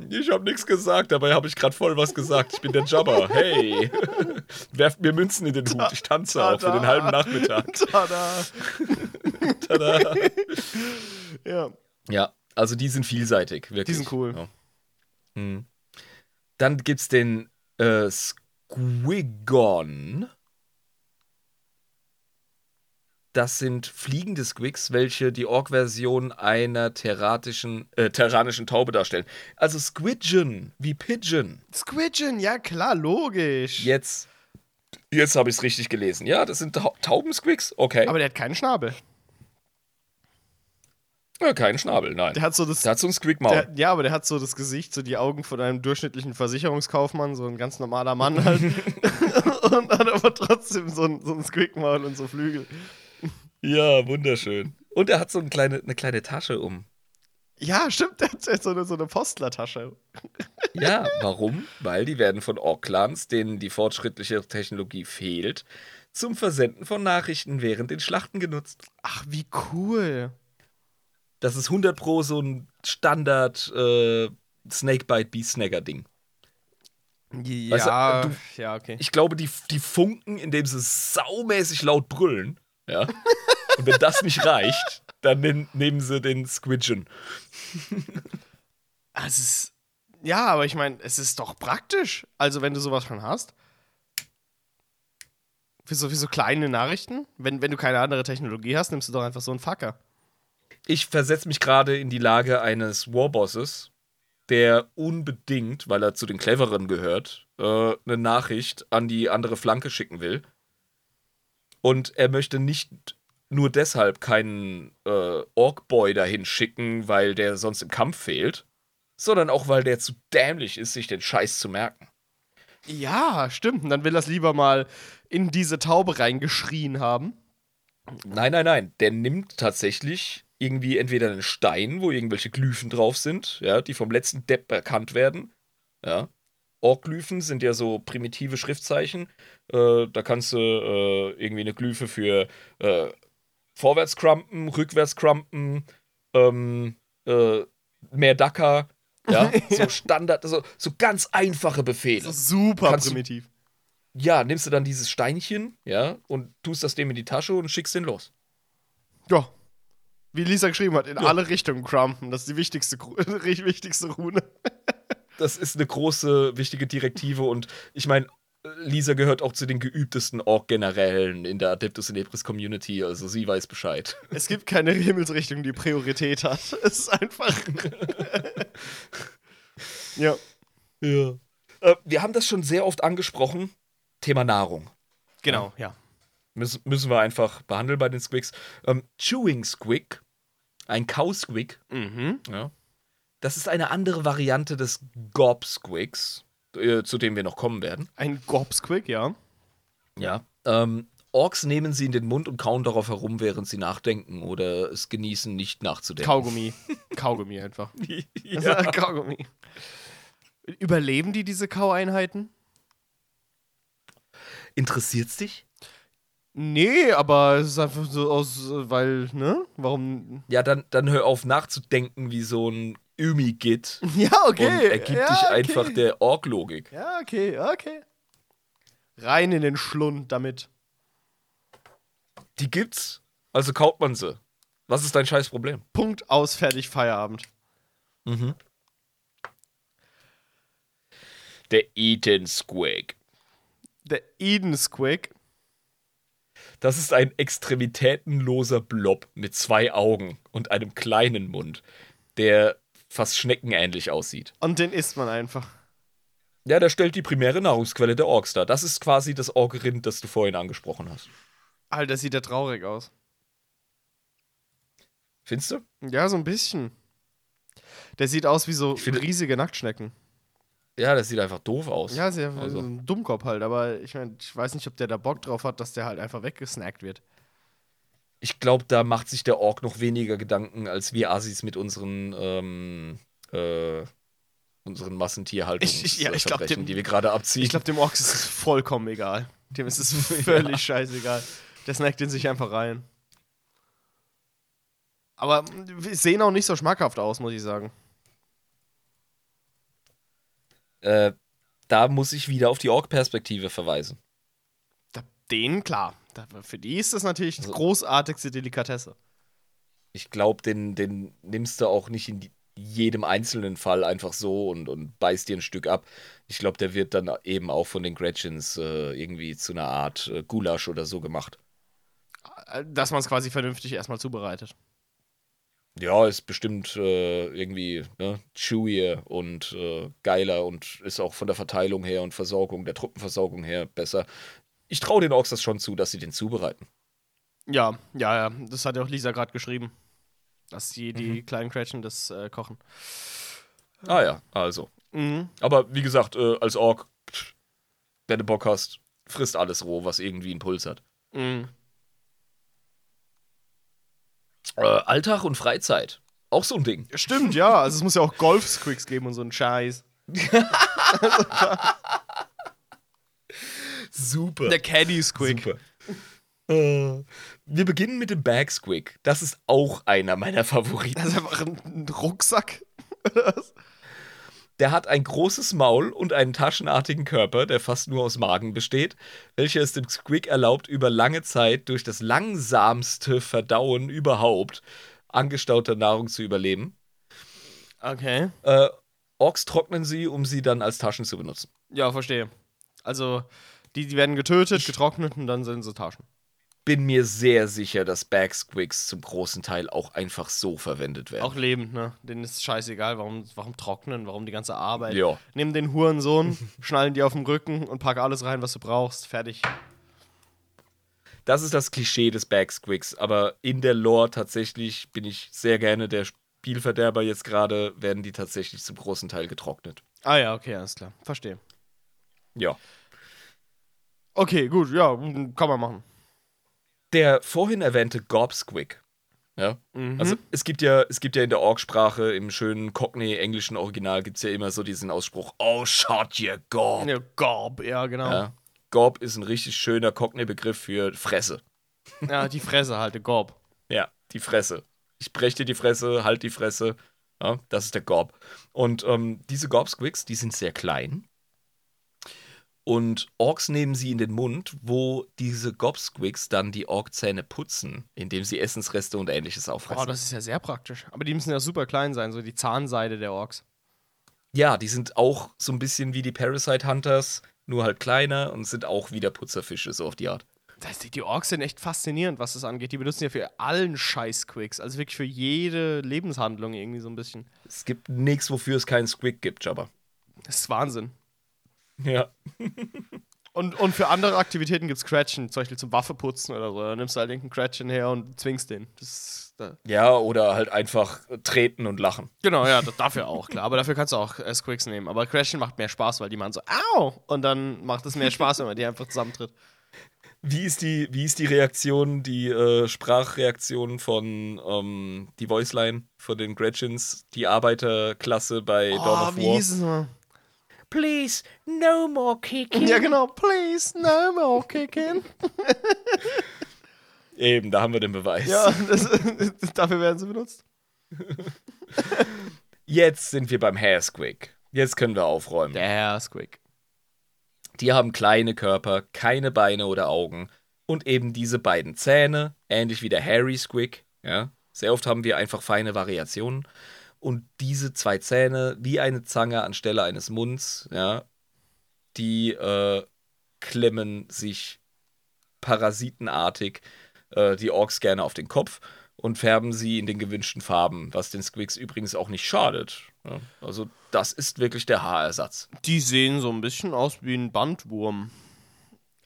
Ich habe nichts gesagt, dabei habe ich gerade voll was gesagt. Ich bin der Jabber. Hey, werft mir Münzen in den Hut. Ich tanze auch für den halben Nachmittag. Tada. Tada. Ja. Ja, also die sind vielseitig, wirklich. Die sind cool. Ja. Hm. Dann gibt's den äh, Squigon. Das sind fliegende Squigs, welche die Ork-Version einer terratischen, äh, terranischen Taube darstellen. Also Squidgen, wie Pigeon. Squidgen, ja klar, logisch. Jetzt, jetzt habe ich es richtig gelesen. Ja, das sind Ta Taubensquigs? Okay. Aber der hat keinen Schnabel. ja, kein Schnabel, nein. Der hat so das. Der hat so ein Squigmaul. Der, ja, aber der hat so das Gesicht, so die Augen von einem durchschnittlichen Versicherungskaufmann, so ein ganz normaler Mann halt. und hat aber trotzdem so ein, so ein Squigmaul und so Flügel. Ja, wunderschön. Und er hat so eine kleine, eine kleine Tasche um. Ja, stimmt, der hat so eine, so eine Postlertasche. Ja, warum? Weil die werden von Ork-Clans, denen die fortschrittliche Technologie fehlt, zum Versenden von Nachrichten während den Schlachten genutzt. Ach, wie cool. Das ist 100 pro so ein Standard äh, Snakebite Beast Snagger Ding. Ja, Weißt du, du- ja, okay. Ich glaube, die, die funken, indem sie saumäßig laut brüllen. Ja. Und wenn das nicht reicht, dann nen- nehmen sie den Squidgen. Ah, Es ist, ja, aber ich meine, es ist doch praktisch. Also, wenn du sowas schon hast. Für so, für so kleine Nachrichten? Wenn, wenn du keine andere Technologie hast, nimmst du doch einfach so einen Fucker. Ich versetze mich gerade in die Lage eines Warbosses, der unbedingt, weil er zu den Cleveren gehört, äh, eine Nachricht an die andere Flanke schicken will. Und er möchte nicht nur deshalb keinen äh, Ork-Boy dahin schicken, weil der sonst im Kampf fehlt, sondern auch, weil der zu dämlich ist, sich den Scheiß zu merken. Ja, stimmt. Und dann will er es lieber mal in diese Taube reingeschrien haben. Nein, nein, nein. Der nimmt tatsächlich irgendwie entweder einen Stein, wo irgendwelche Glyphen drauf sind, ja, die vom letzten Depp erkannt werden. Ja. Orkglyphen sind ja so primitive Schriftzeichen. Äh, da kannst du äh, irgendwie eine Glyphe für äh, vorwärts crumpen, rückwärts crumpen, ähm, äh, mehr Dacker, ja, so Standard, so, so ganz einfache Befehle. Super Kannst du- primitiv. Ja, nimmst du dann dieses Steinchen, ja, und tust das dem in die Tasche und schickst den los. Ja. Wie Lisa geschrieben hat, in alle Richtungen crumpen. Das ist die wichtigste, wichtigste Rune. Das ist eine große, wichtige Direktive und ich meine, Lisa gehört auch zu den geübtesten Org-Generälen in der Adeptus Inepris Community, also sie weiß Bescheid. Es gibt keine Himmelsrichtung, die Priorität hat. Es ist einfach. ja. Ja. Äh, wir haben das schon sehr oft angesprochen. Thema Nahrung. Genau, ja. Müssen, müssen wir einfach behandeln bei den Squigs. Ähm, Chewing Squig, ein Cow-Squig, Mhm. ja, das ist eine andere Variante des Gob-Squigs, äh, zu dem wir noch kommen werden. Ein Gobsquick, ja. Ja. Ähm, Orks nehmen sie in den Mund und kauen darauf herum, während sie nachdenken oder es genießen, nicht nachzudenken. Kaugummi. Kaugummi einfach. ja. Kaugummi. Überleben die diese Kaueinheiten? Interessiert's dich? Nee, aber es ist einfach so aus, weil, ne? Warum? Ja, dann, dann hör auf nachzudenken wie so ein Ümigit Ja, okay. und ergib ja, dich okay. einfach der Ork-Logik. Ja, okay, okay. Rein in den Schlund damit. Die gibt's, also kaut man sie. Was ist dein scheiß Problem? Punkt aus, fertig, Feierabend. Der Eaten Squig. Der Eden Squig. Das ist ein extremitätenloser Blob mit zwei Augen und einem kleinen Mund, der fast schneckenähnlich aussieht. Und den isst man einfach. Ja, der stellt die primäre Nahrungsquelle der Orks dar. Das ist quasi das Orgrind, das du vorhin angesprochen hast. Alter, sieht der traurig aus. Findest du? Ja, so ein bisschen. Der sieht aus wie so finde- riesige Nacktschnecken. Ja, das sieht einfach doof aus. Ja, sehr Also. so ein Dummkopf halt, aber ich meine, ich weiß nicht, ob der da Bock drauf hat, dass der halt einfach weggesnackt wird. Ich glaube, da macht sich der Ork noch weniger Gedanken, als wir Asis mit unseren, ähm, äh, unseren Massentierhaltungsverbrechen, Ich- ja, die wir gerade abziehen. Ich glaube, dem Orks ist es vollkommen egal. Dem ist es völlig scheißegal. Der snackt in sich einfach rein. Aber wir sehen auch nicht so schmackhaft aus, muss ich sagen. äh, da muss ich wieder auf die Ork-Perspektive verweisen. Denen, klar. Für die ist das natürlich die Also- großartigste Delikatesse. Ich glaube, den, den nimmst du auch nicht in die, jedem einzelnen Fall einfach so und, und beißt dir ein Stück ab. Ich glaube, der wird dann eben auch von den Gretchens äh, irgendwie zu einer Art äh, Gulasch oder so gemacht. Äh, Dass man es quasi vernünftig erstmal zubereitet. Ja, ist bestimmt äh, irgendwie ne, chewier und äh, geiler und ist auch von der Verteilung her und Versorgung, der Truppenversorgung her besser. Ich traue den Orks das schon zu, dass sie den zubereiten. Ja, ja, ja. Das hat ja auch Lisa gerade geschrieben. Dass die, Mhm. die kleinen Cratchen das äh, kochen. Ah ja, also. Mhm. Aber wie gesagt, äh, als Ork, pff, wenn du Bock hast, frisst alles roh, was irgendwie einen Puls hat. Mhm. Äh, Alltag und Freizeit. Auch so ein Ding. Stimmt, ja. Also es muss ja auch Golf-Squicks geben und so einen Scheiß. Super. Der Caddy-Squick. Super. Äh, wir beginnen mit dem Bag Squig. Das ist auch einer meiner Favoriten. Das ist einfach ein, ein Rucksack. Der hat ein großes Maul und einen taschenartigen Körper, der fast nur aus Magen besteht, welcher es dem Squig erlaubt, über lange Zeit durch das langsamste Verdauen überhaupt angestauter Nahrung zu überleben. Okay. Äh, Orks trocknen sie, um sie dann als Taschen zu benutzen. Ja, verstehe. Also, Die, die werden getötet, getrocknet und dann sind sie Taschen. Bin mir sehr sicher, dass Bagsquigs zum großen Teil auch einfach so verwendet werden. Auch lebend, ne? Denen ist scheißegal, warum, warum trocknen, warum die ganze Arbeit. Ja. Nimm den Hurensohn, schnallen die auf den Rücken und pack alles rein, was du brauchst. Fertig. Das ist das Klischee des Bagsquigs, aber in der Lore tatsächlich bin ich sehr gerne der Spielverderber. Jetzt gerade werden die tatsächlich zum großen Teil getrocknet. Ah ja, okay, alles klar. Verstehe. Ja. Okay, gut, ja, kann man machen. Der vorhin erwähnte Gobsquig. Ja. Also es gibt ja, es gibt ja in der Org-Sprache, im schönen Cockney-englischen Original gibt es ja immer so diesen Ausspruch, oh shot you gob. Ja, Gorb, ja, genau. Ja, Ja. Gob ist ein richtig schöner Cockney-Begriff für Fresse. die Fresse halt, der Gorb. Ja, die Fresse. Ich brech dir die Fresse, halt die Fresse. Ja, das ist der Gob. Und ähm, diese Gobsquigs, die sind sehr klein. Und Orks nehmen sie in den Mund, wo diese Gobsquigs dann die Orkzähne putzen, indem sie Essensreste und ähnliches auffressen. Oh, das ist ja sehr praktisch. Aber die müssen ja super klein sein, so die Zahnseide der Orks. ja, die sind auch so ein bisschen wie die Parasite Hunters, nur halt kleiner und sind auch wieder Putzerfische, so auf die Art. Das, die, die Orks sind echt faszinierend, was das angeht. Die benutzen ja für allen Scheiß-Quicks. Also wirklich für jede Lebenshandlung irgendwie so ein bisschen. Es gibt nichts, wofür es keinen Squig gibt, Jabba. Das ist Wahnsinn. Ja. Und, und für andere Aktivitäten gibt es Cratchen, zum Beispiel zum Waffeputzen oder so. Da nimmst du halt irgendeinen Cratchen her und zwingst den. Das da. Ja, oder halt einfach treten und lachen. Genau, ja, dafür auch, klar. Aber dafür kannst du auch äh, Squicks nehmen. Aber Cratchen macht mehr Spaß, weil die machen so, au! Und dann macht es mehr Spaß, wenn man die einfach zusammentritt. Wie ist die, wie ist die Reaktion, die äh, Sprachreaktion von ähm, die Voiceline von den Gretchens, die Arbeiterklasse bei Dawn Oh, of wie War? hieß es mal? Please, no more kicking. Ja, genau. Please, no more kicking. Eben, da haben wir den Beweis. Ja, das, dafür werden sie benutzt. Jetzt sind wir beim Hairsquig. Jetzt können wir aufräumen. Der Squig. Die haben kleine Körper, keine Beine oder Augen und eben diese beiden Zähne, ähnlich wie der Hairy Squig. Ja? Sehr oft haben wir einfach feine Variationen. Und diese zwei Zähne, wie eine Zange anstelle eines Munds, ja, die äh, klemmen sich parasitenartig äh, die Orks gerne auf den Kopf und färben sie in den gewünschten Farben, was den Squigs übrigens auch nicht schadet. Ja? Also das ist wirklich der Haarersatz. Die sehen so ein bisschen aus wie ein Bandwurm.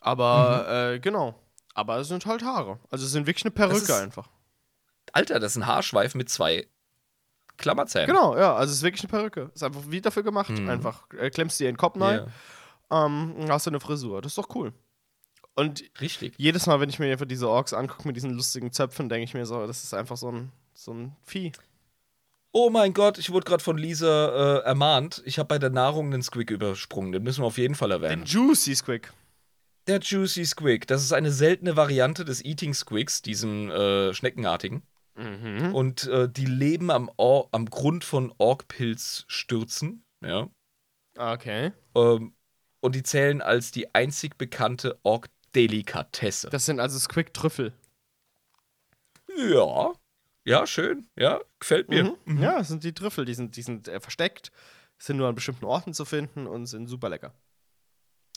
Aber, äh, genau. Aber es sind halt Haare. Also es sind wirklich eine Perücke ist- einfach. Alter, das ist ein Haarschweif mit zwei Klammerzähnen. Genau, ja. Also es ist wirklich eine Perücke. Ist einfach wie dafür gemacht. Einfach äh, klemmst dir den Kopf rein, Ja, ähm, und hast du eine Frisur. Das ist doch cool. Und richtig. jedes Mal, wenn ich mir einfach diese Orks angucke mit diesen lustigen Zöpfen, denke ich mir so, das ist einfach so ein, so ein Vieh. Oh mein Gott, ich wurde gerade von Lisa äh, ermahnt. Ich habe bei der Nahrung einen Squig übersprungen. Den müssen wir auf jeden Fall erwähnen. Juicy Squig. Der Juicy Squig. Das ist eine seltene Variante des Eating Squigs, diesem äh, Schneckenartigen. Und äh, die leben am, Or am Grund von Orkpilzstürzen. Ja. Okay. Ähm, und die zählen als die einzig bekannte Ork-Delikatesse. Das sind also Squig-Trüffel. Ja. Ja, schön. Ja, gefällt mir. Mhm. Ja, das sind die Trüffel. Die sind, die sind äh, versteckt, sind nur an bestimmten Orten zu finden und sind super lecker.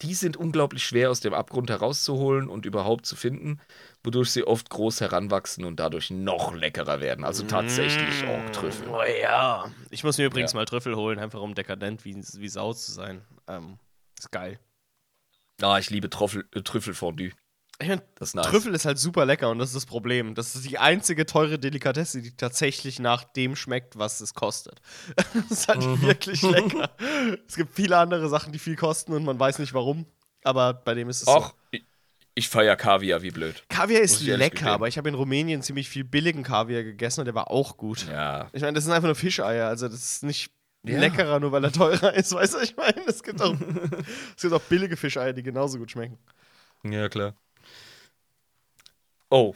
Die sind unglaublich schwer aus dem Abgrund herauszuholen und überhaupt zu finden, wodurch sie oft groß heranwachsen und dadurch noch leckerer werden. Also tatsächlich Orktrüffel. Oh ja. Ich muss mir übrigens Ja. mal Trüffel holen, einfach um dekadent wie, wie Sau zu sein. Ähm, ist geil. Ah, ich liebe Trüffel, äh, Trüffelfondue. Ich mein, Das ist nice. Trüffel ist halt super lecker und das ist das Problem. Das ist die einzige teure Delikatesse, die tatsächlich nach dem schmeckt, was es kostet. das ist halt Mhm. wirklich lecker. es gibt viele andere Sachen, die viel kosten und man weiß nicht warum. Aber bei dem ist es Och, so. ich, ich feier Kaviar wie blöd. Kaviar ist lecker, aber ich habe in Rumänien ziemlich viel billigen Kaviar gegessen und der war auch gut. Ja. Ich meine, das sind einfach nur Fischeier, also das ist nicht Ja. leckerer, nur weil er teurer ist, weißt du, ich meine? Es gibt auch, es gibt auch billige Fischeier, die genauso gut schmecken. Ja, klar. Oh.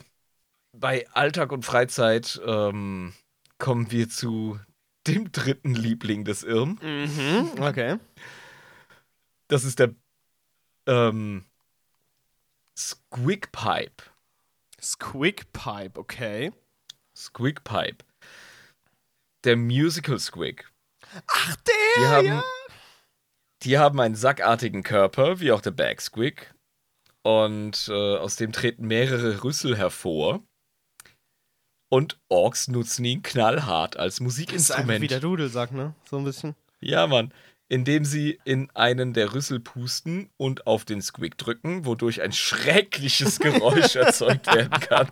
Bei Alltag und Freizeit ähm, kommen wir zu dem dritten Liebling des Irm. Mhm, okay. Das ist der ähm, Squigpipe. Squigpipe, okay. Squigpipe. Der Musical Squig. Ach, der, Die haben, ja. die haben einen sackartigen Körper, wie auch der Bag Squig, Und äh, aus dem treten mehrere Rüssel hervor. Und Orks nutzen ihn knallhart als Das ist Musikinstrument. wie der Dudelsack, ne? So ein bisschen. Ja, Mann. Indem sie in einen der Rüssel pusten und auf den Squeak drücken, wodurch ein schreckliches Geräusch erzeugt werden kann.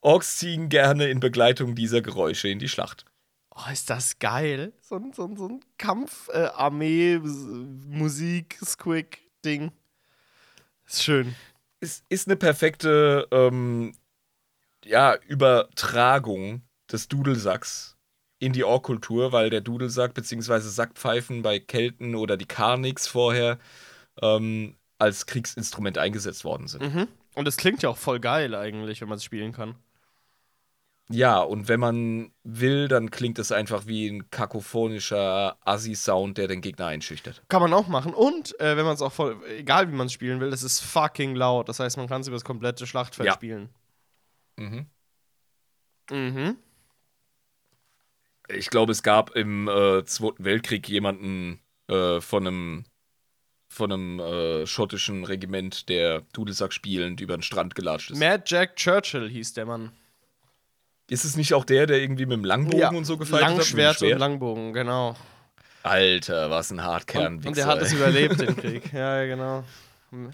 Orks ziehen gerne in Begleitung dieser Geräusche in die Schlacht. Oh, ist das geil. So ein, so ein, so ein Kampf-Armee-Musik-Squig-Ding. Ist schön. Es ist eine perfekte ähm, ja, Übertragung des Dudelsacks in die Ork-Kultur, weil der Dudelsack bzw. Sackpfeifen bei Kelten oder die Karniks vorher ähm, als Kriegsinstrument eingesetzt worden sind. Mhm. Und es klingt ja auch voll geil eigentlich, wenn man es spielen kann. Ja, und wenn man will, dann klingt es einfach wie ein kakophonischer Assi-Sound, der den Gegner einschüchtert. Kann man auch machen. Und äh, wenn man es auch voll, egal wie man es spielen will, es ist fucking laut. Das heißt, man kann es über das komplette Schlachtfeld Ja. spielen. Mhm. Mhm. Ich glaube, es gab im äh, Zweiten Weltkrieg jemanden äh, von einem von einem äh, schottischen Regiment, der Dudelsack spielend über den Strand gelatscht ist. Mad Jack Churchill hieß der Mann. Ist es nicht auch der, der irgendwie mit dem Langbogen und so gefeiert hat? Langschwert und Langbogen, genau. Alter, was ein Hartkern. Und, und der hat es überlebt, den Krieg. Ja, ja, genau.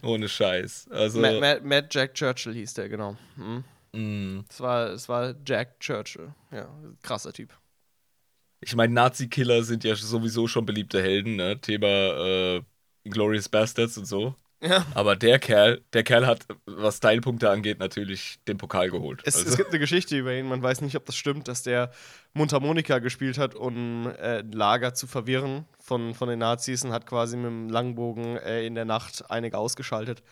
Ohne Scheiß. Also, Mad, Mad, Mad Jack Churchill hieß der, genau. Mhm. mh. Es war, es war Jack Churchill. Ja, krasser Typ. ich meine, Nazi-Killer sind ja sowieso schon beliebte Helden, ne? Thema äh, Glorious Bastards und so. Ja. Aber der Kerl, der Kerl hat, was Teilpunkte angeht, natürlich den Pokal geholt. Es, also, es gibt eine Geschichte über ihn, man weiß nicht, ob das stimmt, dass der Mundharmonika gespielt hat, um äh, Lager zu verwirren von, von den Nazis und hat quasi mit dem Langbogen äh, in der Nacht einige ausgeschaltet.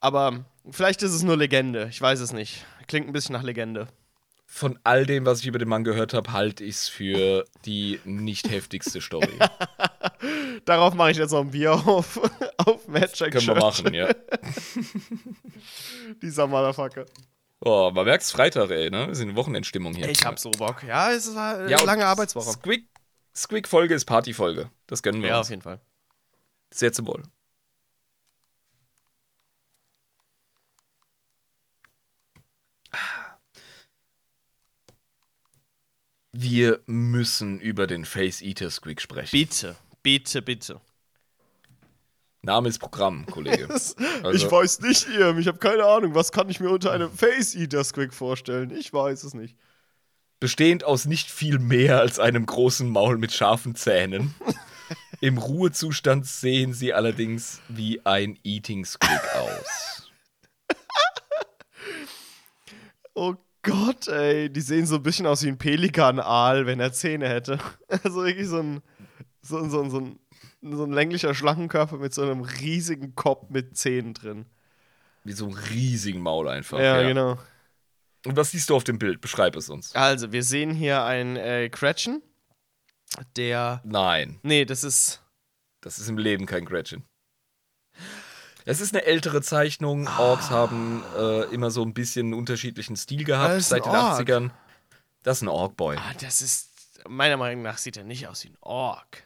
Aber vielleicht ist es nur Legende, ich weiß es nicht. Klingt ein bisschen nach Legende. von all dem, was ich über den Mann gehört habe, halte ich es für die nicht heftigste Story. Darauf mache ich jetzt noch ein Bier auf, auf Jack Können wir machen, ja. Dieser Motherfucker. Oh, man merkt's Freitag, ey, ne? Wir sind in Wochenendstimmung hier. Ich hab so Bock. Ja, es war eine Ja, lange Arbeitswoche. Squeak, Squeak-Folge ist Partyfolge. Das gönnen wir Ja, uns. auf jeden Fall. Sehr zum Wohl. Wir müssen über den Face Eater Squeak sprechen. Bitte, bitte, bitte. Name ist Programm, Kollege. ich Also- weiß nicht, ihr. Ich habe keine Ahnung. Was kann ich mir unter einem Face Eater Squig vorstellen? Ich weiß es nicht. Bestehend aus nicht viel mehr als einem großen Maul mit scharfen Zähnen. Im Ruhezustand sehen sie allerdings wie ein Eating Squeak aus. Oh Gott, ey. Die sehen so ein bisschen aus wie ein Pelikanaal, wenn er Zähne hätte. Also wirklich so ein, so, ein- so, so, ein, so ein länglicher Schlangenkörper mit so einem riesigen Kopf mit Zähnen drin. Wie so ein riesigen Maul einfach. Ja, genau. Und was siehst du auf dem Bild? Beschreib es uns. Also, wir sehen hier einen äh, Gretchen, der. Nein, Nee, das ist. das ist im Leben kein Gretchen. Es ist eine ältere Zeichnung. Orks haben äh, immer so ein bisschen einen unterschiedlichen Stil gehabt Ah, seit den Ork. 80ern. Das ist ein Ork-Boy. Ah, das ist. Meiner Meinung nach sieht er nicht aus wie ein Ork.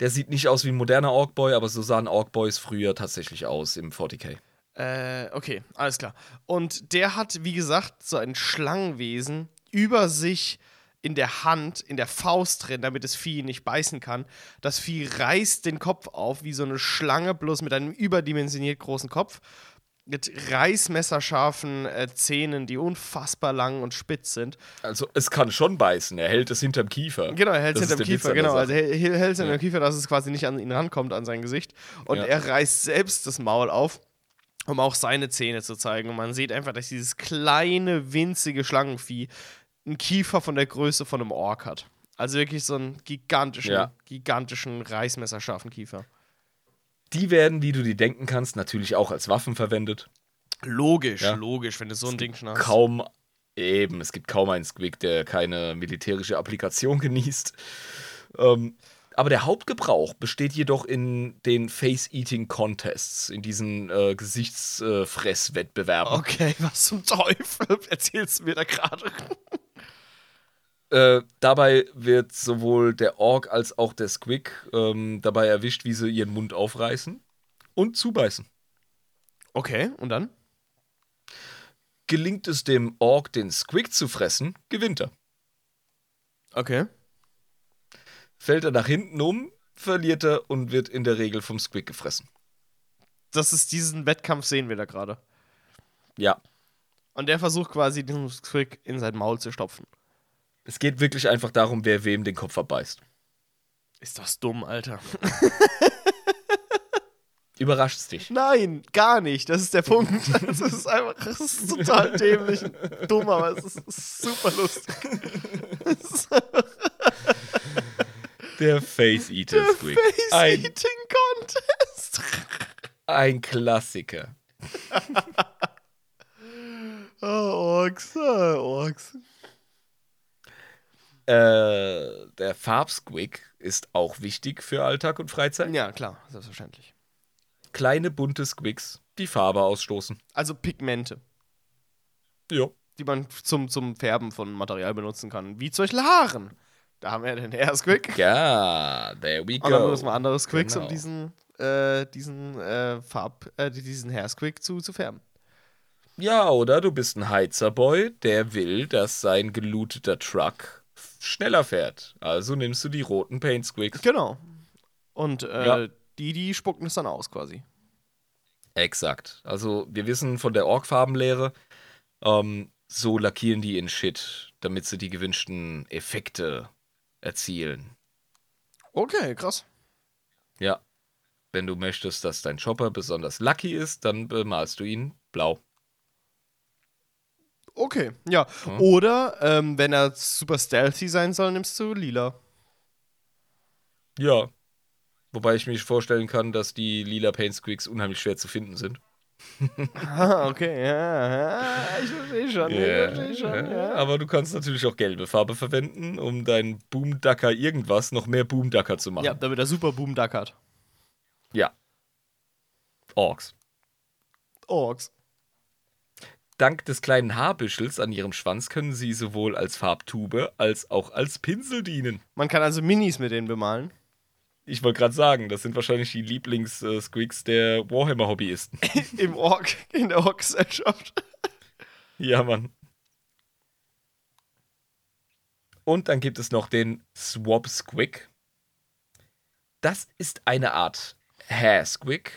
Der sieht nicht aus wie ein moderner Ork-Boy, aber so sahen Ork-Boys früher tatsächlich aus im 40k. Äh, okay, alles klar. Und der hat, wie gesagt, so ein Schlangenwesen über sich in der Hand, in der Faust drin, damit das Vieh nicht beißen kann. Das Vieh reißt den Kopf auf wie so eine Schlange, bloß mit einem überdimensioniert großen Kopf. Mit reißmesserscharfen äh, Zähnen, die unfassbar lang und spitz sind. Also es kann schon beißen. Er hält es hinterm Kiefer. Genau, er hält es hinterm Kiefer, genau. Also er er hält es hinterm Ja. Kiefer, dass es quasi nicht an ihn rankommt, an sein Gesicht. Und Ja. er reißt selbst das Maul auf, um auch seine Zähne zu zeigen. Und man sieht einfach, dass dieses kleine, winzige Schlangenvieh einen Kiefer von der Größe von einem Ork hat. Also wirklich so einen gigantischen, Ja. gigantischen, reißmesserscharfen Kiefer. Die werden, wie du dir denken kannst, natürlich auch als Waffen verwendet. Logisch, Ja. logisch, wenn du so ein Ding schon hast. Kaum, eben, es gibt kaum einen Squig, der keine militärische Applikation genießt. Ähm, aber der Hauptgebrauch besteht jedoch in den Face-Eating-Contests, in diesen äh, Gesichtsfresswettbewerben. Okay, was zum Teufel erzählst du mir da gerade? Äh, dabei wird sowohl der Ork als auch der Squig ähm, dabei erwischt, wie sie ihren Mund aufreißen und zubeißen. Okay, und dann? Gelingt es dem Ork, den Squig zu fressen, gewinnt er. Okay. Fällt er nach hinten um, verliert er und wird in der Regel vom Squig gefressen. Das ist diesen Wettkampf, sehen wir da gerade. Ja. Und der versucht quasi, diesen Squig in sein Maul zu stopfen. Es geht wirklich einfach darum, wer wem den Kopf abbeißt. Ist das dumm, Alter. Überrascht's dich. Nein, gar nicht. Das ist der Punkt. Das ist einfach, das ist total dämlich und dumm, aber es ist super lustig. Es ist Der Face Eater der Squig. Ein, Face-Eating Contest. ein Klassiker. Oh, Orks, oh, Orks. Äh, der Farbsquig ist auch wichtig für Alltag und Freizeit. Ja, klar, selbstverständlich. Kleine bunte Squigs, die Farbe ausstoßen. Also Pigmente, Ja. die man zum, zum Färben von Material benutzen kann. Wie zum Beispiel Haaren. Da haben wir den Air Squig. Ja, there we Und dann go. benutzen wir andere Squigs, um Genau. diesen, äh, diesen äh, Farb, äh, diesen Hair Squig zu, zu färben. Ja, oder du bist ein Heizerboy, der will, dass sein gelooteter Truck schneller fährt. Also nimmst du die roten Paint Squigs. Genau. Und äh, Ja. die, die spucken es dann aus quasi. Exakt. Also wir wissen von der Org-Farbenlehre, ähm, so lackieren die in Shit, damit sie die gewünschten Effekte erzielen. Okay, krass. Ja. Wenn du möchtest, dass dein Chopper besonders lucky ist, dann bemalst du ihn blau. Okay, ja. Ja. Oder ähm, wenn er super stealthy sein soll, nimmst du lila. Ja. Wobei ich mir vorstellen kann, dass die lila Paint Squigs unheimlich schwer zu finden sind. Ah, okay, ja. Ich verstehe schon, ich verstehe schon, ja. Aber du kannst natürlich auch gelbe Farbe verwenden, um deinen Boomducker irgendwas noch mehr Boomducker zu machen. Ja, damit er super Boom Duck hat. ja. Orks. Orks. Dank des kleinen Haarbüschels an ihrem Schwanz können sie sowohl als Farbtube als auch als Pinsel dienen. Man kann also Minis mit denen bemalen. Ich wollte gerade sagen, das sind wahrscheinlich die Lieblings-Squigs der Warhammer-Hobbyisten. Im Ork, in der Ork-Gesellschaft. ja, Mann. Und dann gibt es noch den Swab Squig. Das ist eine Art Hair Squig,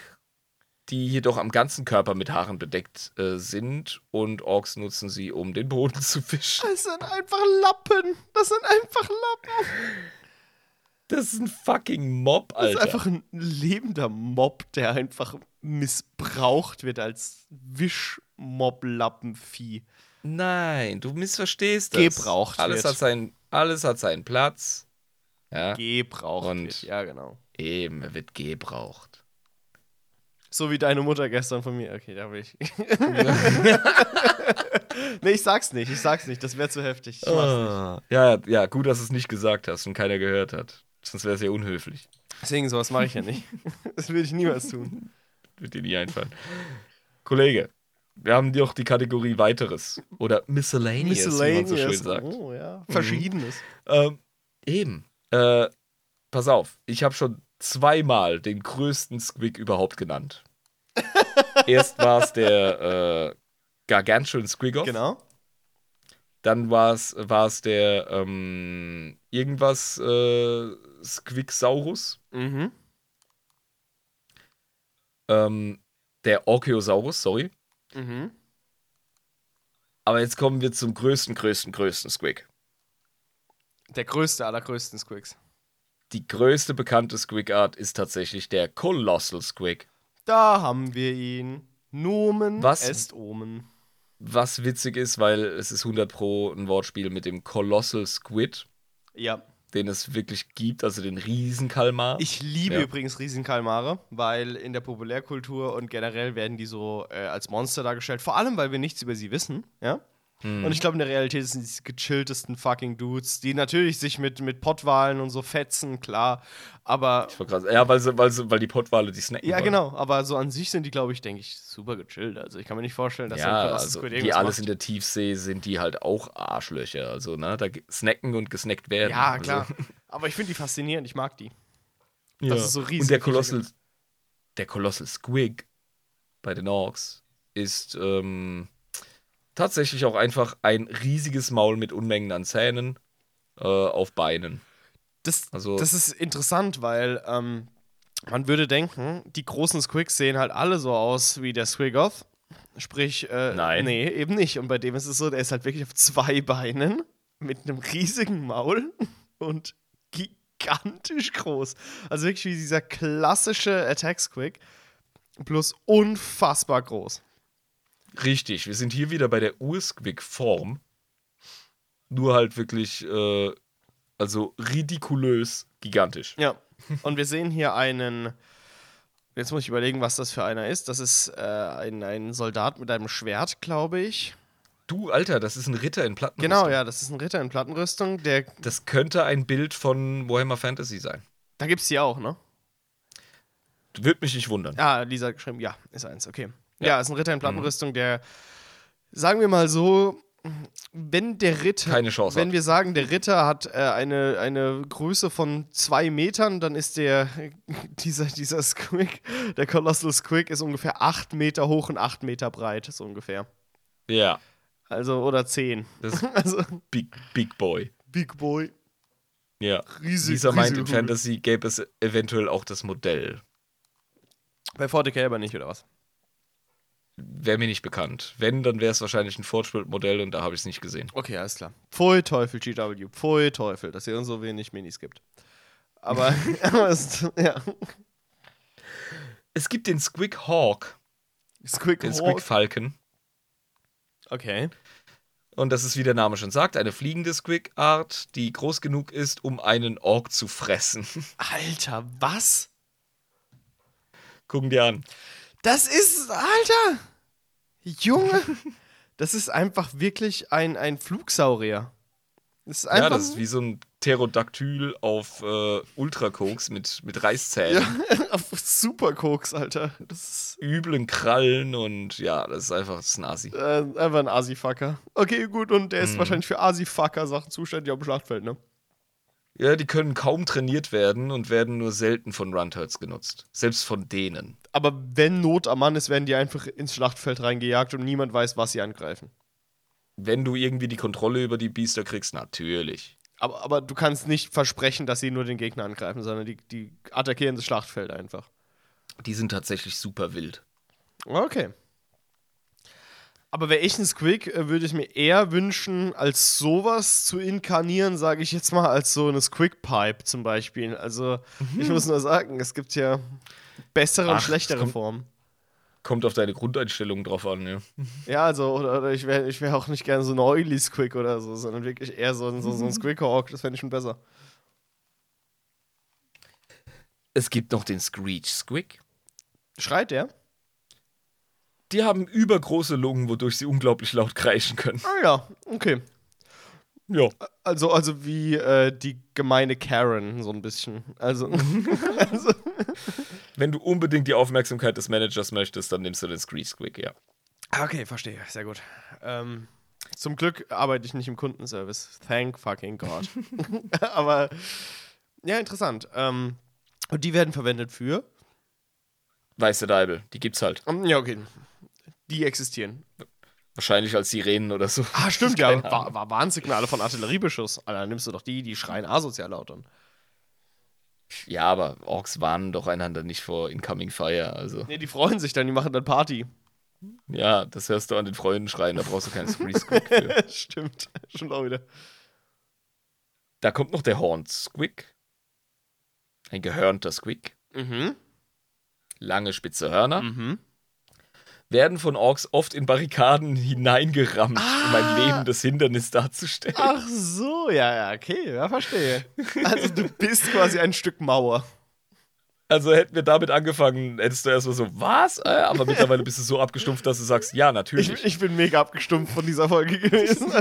die jedoch am ganzen Körper mit Haaren bedeckt äh, sind und Orks nutzen sie, um den Boden zu fischen. Das sind einfach Lappen. Das sind einfach Lappen. Das ist ein fucking Mob, Das ist Alter. einfach ein lebender Mob, der einfach missbraucht wird als Wischmob-Lappenvieh. Nein, du missverstehst das. Gebraucht alles wird. hat seinen, Alles hat seinen Platz. Ja, Gebraucht Und- wird. Ja, genau. eben, er wird gebraucht. So wie deine Mutter gestern von mir. Okay, da will ich. nee, ich sag's nicht. Ich sag's nicht. Das wäre zu heftig. Ich mach's nicht. Ah, ja, ja, gut, dass du es nicht gesagt hast und keiner gehört hat. Sonst wäre es ja unhöflich. Deswegen, sowas mache ich ja nicht. Das würde ich niemals tun. Wird dir nie einfallen. Kollege, wir haben doch die Kategorie Weiteres. Oder Miscellaneous, wie man so schön sagt. Oh ja. Verschiedenes. Ähm, eben. Äh, pass auf, ich habe schon zweimal den größten Squig überhaupt genannt. Erst war es der äh, Gargantuan Squiggoth. Genau. Dann war es der ähm, irgendwas äh, Squigsaurus. Mhm. Ähm, der Orcheosaurus, sorry. Mhm. Aber jetzt kommen wir zum größten, größten, größten Squig. Der größte aller größten Squigs. Die größte bekannte Squig-Art ist tatsächlich der Colossal Squig. Da haben wir ihn. Nomen Was? est Omen. Was witzig ist, weil es ist 100 Pro ein Wortspiel mit dem Colossal Squid, Ja. den es wirklich gibt, also den Riesenkalmar. Ich liebe Ja. übrigens Riesenkalmare, weil in der Populärkultur und generell werden die so äh, als Monster dargestellt. Vor allem, weil wir nichts über sie wissen, ja. Hm. Und ich glaube, in der Realität sind die gechilltesten fucking Dudes, die natürlich sich mit, mit Pottwalen und so fetzen, klar. Aber Ich war krass. Ja, weil, sie, weil, sie, weil die Pottwale die snacken ja, wollen. genau. Aber so an sich sind die, glaube ich, denke ich, super gechillt. Also ich kann mir nicht vorstellen, dass Ja, also irgendwas alles macht. in der Tiefsee sind die halt auch Arschlöcher. Also, ne, da snacken und gesnackt werden. Ja, also, klar. Aber ich finde die faszinierend. Ich mag die. Ja. Das ist so riesig. Und der Colossal, der Colossal Squig bei den Orks ist ähm, tatsächlich auch einfach ein riesiges Maul mit Unmengen an Zähnen äh, auf Beinen. Das, Also- das ist interessant, weil ähm, man würde denken, die großen Squigs sehen halt alle so aus wie der Squigoth. Sprich, äh, Nein. nee, eben nicht. Und bei dem ist es so, der ist halt wirklich auf zwei Beinen mit einem riesigen Maul und gigantisch groß. Also wirklich wie dieser klassische Attack Squig, bloß unfassbar groß. Richtig, wir sind hier wieder bei der Ursquig-Form. Nur halt wirklich, äh, also ridikulös gigantisch. Ja. Und wir sehen hier einen. Jetzt muss ich überlegen, was das für einer ist. Das ist äh, ein, ein Soldat mit einem Schwert, glaube ich. Du, Alter, das ist ein Ritter in Platten. Genau, ja, das ist ein Ritter in Plattenrüstung. Der, Das könnte ein Bild von Warhammer Fantasy sein. da gibt es die auch, ne? Würde mich nicht wundern. Ah, Lisa hat geschrieben, ja, ist eins, okay. Ja, Ja. ist ein Ritter in Plattenrüstung, der, sagen wir mal so, wenn der Ritter, Keine Chance wenn hat. wir sagen, der Ritter hat äh, eine, eine Größe von zwei Metern, dann ist der, dieser, dieser Squig, der Colossal Squig ist ungefähr acht Meter hoch und acht Meter breit, so ungefähr. Ja, Also, oder zehn. Also, Big, Big Boy. Big Boy. Ja. Riesig, Lisa meint, in riesig. Fantasy gäbe es eventuell auch das Modell. Bei 40k aber nicht, oder was? Wäre mir nicht bekannt. Wenn, dann wäre es wahrscheinlich ein Fortschritt-Modell und da habe ich es nicht gesehen. Okay, alles klar. Pfui Teufel, GW. Pfui Teufel, dass ihr so wenig Minis gibt. Aber, ja. Es gibt den Squig Hawk, Squig den Hawk. Squig Falcon. Okay. Und das ist, wie der Name schon sagt, eine fliegende Squig-Art, die groß genug ist, um einen Ork zu fressen. Alter, was? Gucken dir an. Das ist, Alter! Junge! Das ist einfach wirklich ein, ein Flugsaurier. Das ist einfach. Ja, das ist wie so ein Pterodactyl auf äh, Ultrakoks mit, mit Reißzähnen, auf Superkoks, Alter. Das ist üblen Krallen und ja, das ist einfach das ist ein Asi. äh, einfach ein Asi-Fucker. Okay, gut, und der ist Mhm. wahrscheinlich für Asi-Fucker-Sachen zuständig auf dem Schlachtfeld, ne? Ja, die können kaum trainiert werden und werden nur selten von Runtards genutzt. Selbst von denen. Aber wenn Not am Mann ist, werden die einfach ins Schlachtfeld reingejagt und niemand weiß, was sie angreifen. Wenn du irgendwie die Kontrolle über die Biester kriegst, natürlich. Aber, aber du kannst nicht versprechen, dass sie nur den Gegner angreifen, sondern die, die attackieren das Schlachtfeld einfach. Die sind tatsächlich super wild. Okay. Aber wäre ich ein Squig, äh, würde ich mir eher wünschen, als sowas zu inkarnieren, sage ich jetzt mal, als so eine Squig-Pipe zum Beispiel. Also, ich muss nur sagen, es gibt ja bessere und Ach, schlechtere es kommt- Formen. Kommt auf deine Grundeinstellung drauf an, ja. Ja, also, oder, oder ich wäre ich wär auch nicht gerne so ein Oily Squig oder so, sondern wirklich eher so, ein- so, so ein Squig-Hawk, das fände ich schon besser. Es gibt noch den Screech Squig. Schreit der? Die haben übergroße Lungen, wodurch sie unglaublich laut kreischen können. Ah ja, okay. Ja. Also, also wie äh, die gemeine Karen, so ein bisschen. Also, also Wenn du unbedingt die Aufmerksamkeit des Managers möchtest, dann nimmst du den Screech Squig, ja. Ah, Okay, verstehe. Sehr gut. Ähm, zum Glück arbeite ich nicht im Kundenservice. Thank fucking God. Aber ja, interessant. Ähm, und die werden verwendet für. Weiße Deibel, die gibt's halt. Ja, okay. Die existieren. Wahrscheinlich als Sirenen oder so. Ah, stimmt, ja. War, war Warnsignale von Artilleriebeschuss. Alter, dann nimmst du doch die, die schreien asozial laut an. Ja, aber Orks warnen doch einander nicht vor Incoming Fire. Also, Nee, die freuen sich dann, die machen dann Party. ja, das hörst du an den Freunden schreien, da brauchst du keinen Screech Squig für. stimmt. Stimmt auch wieder. Da kommt noch der Horned Squig. Ein gehörnter Squig. Mhm. Lange spitze Hörner. Mhm. Werden von Orks oft in Barrikaden hineingerammt, um ein lebendes Hindernis darzustellen. Ach so, ja, ja, okay, ja, verstehe. Also du bist quasi ein Stück Mauer. Also hätten wir damit angefangen, hättest du erstmal so, was? Äh, Aber mittlerweile bist du so abgestumpft, dass du sagst, ja, natürlich. Ich, ich bin mega abgestumpft von dieser Folge gewesen.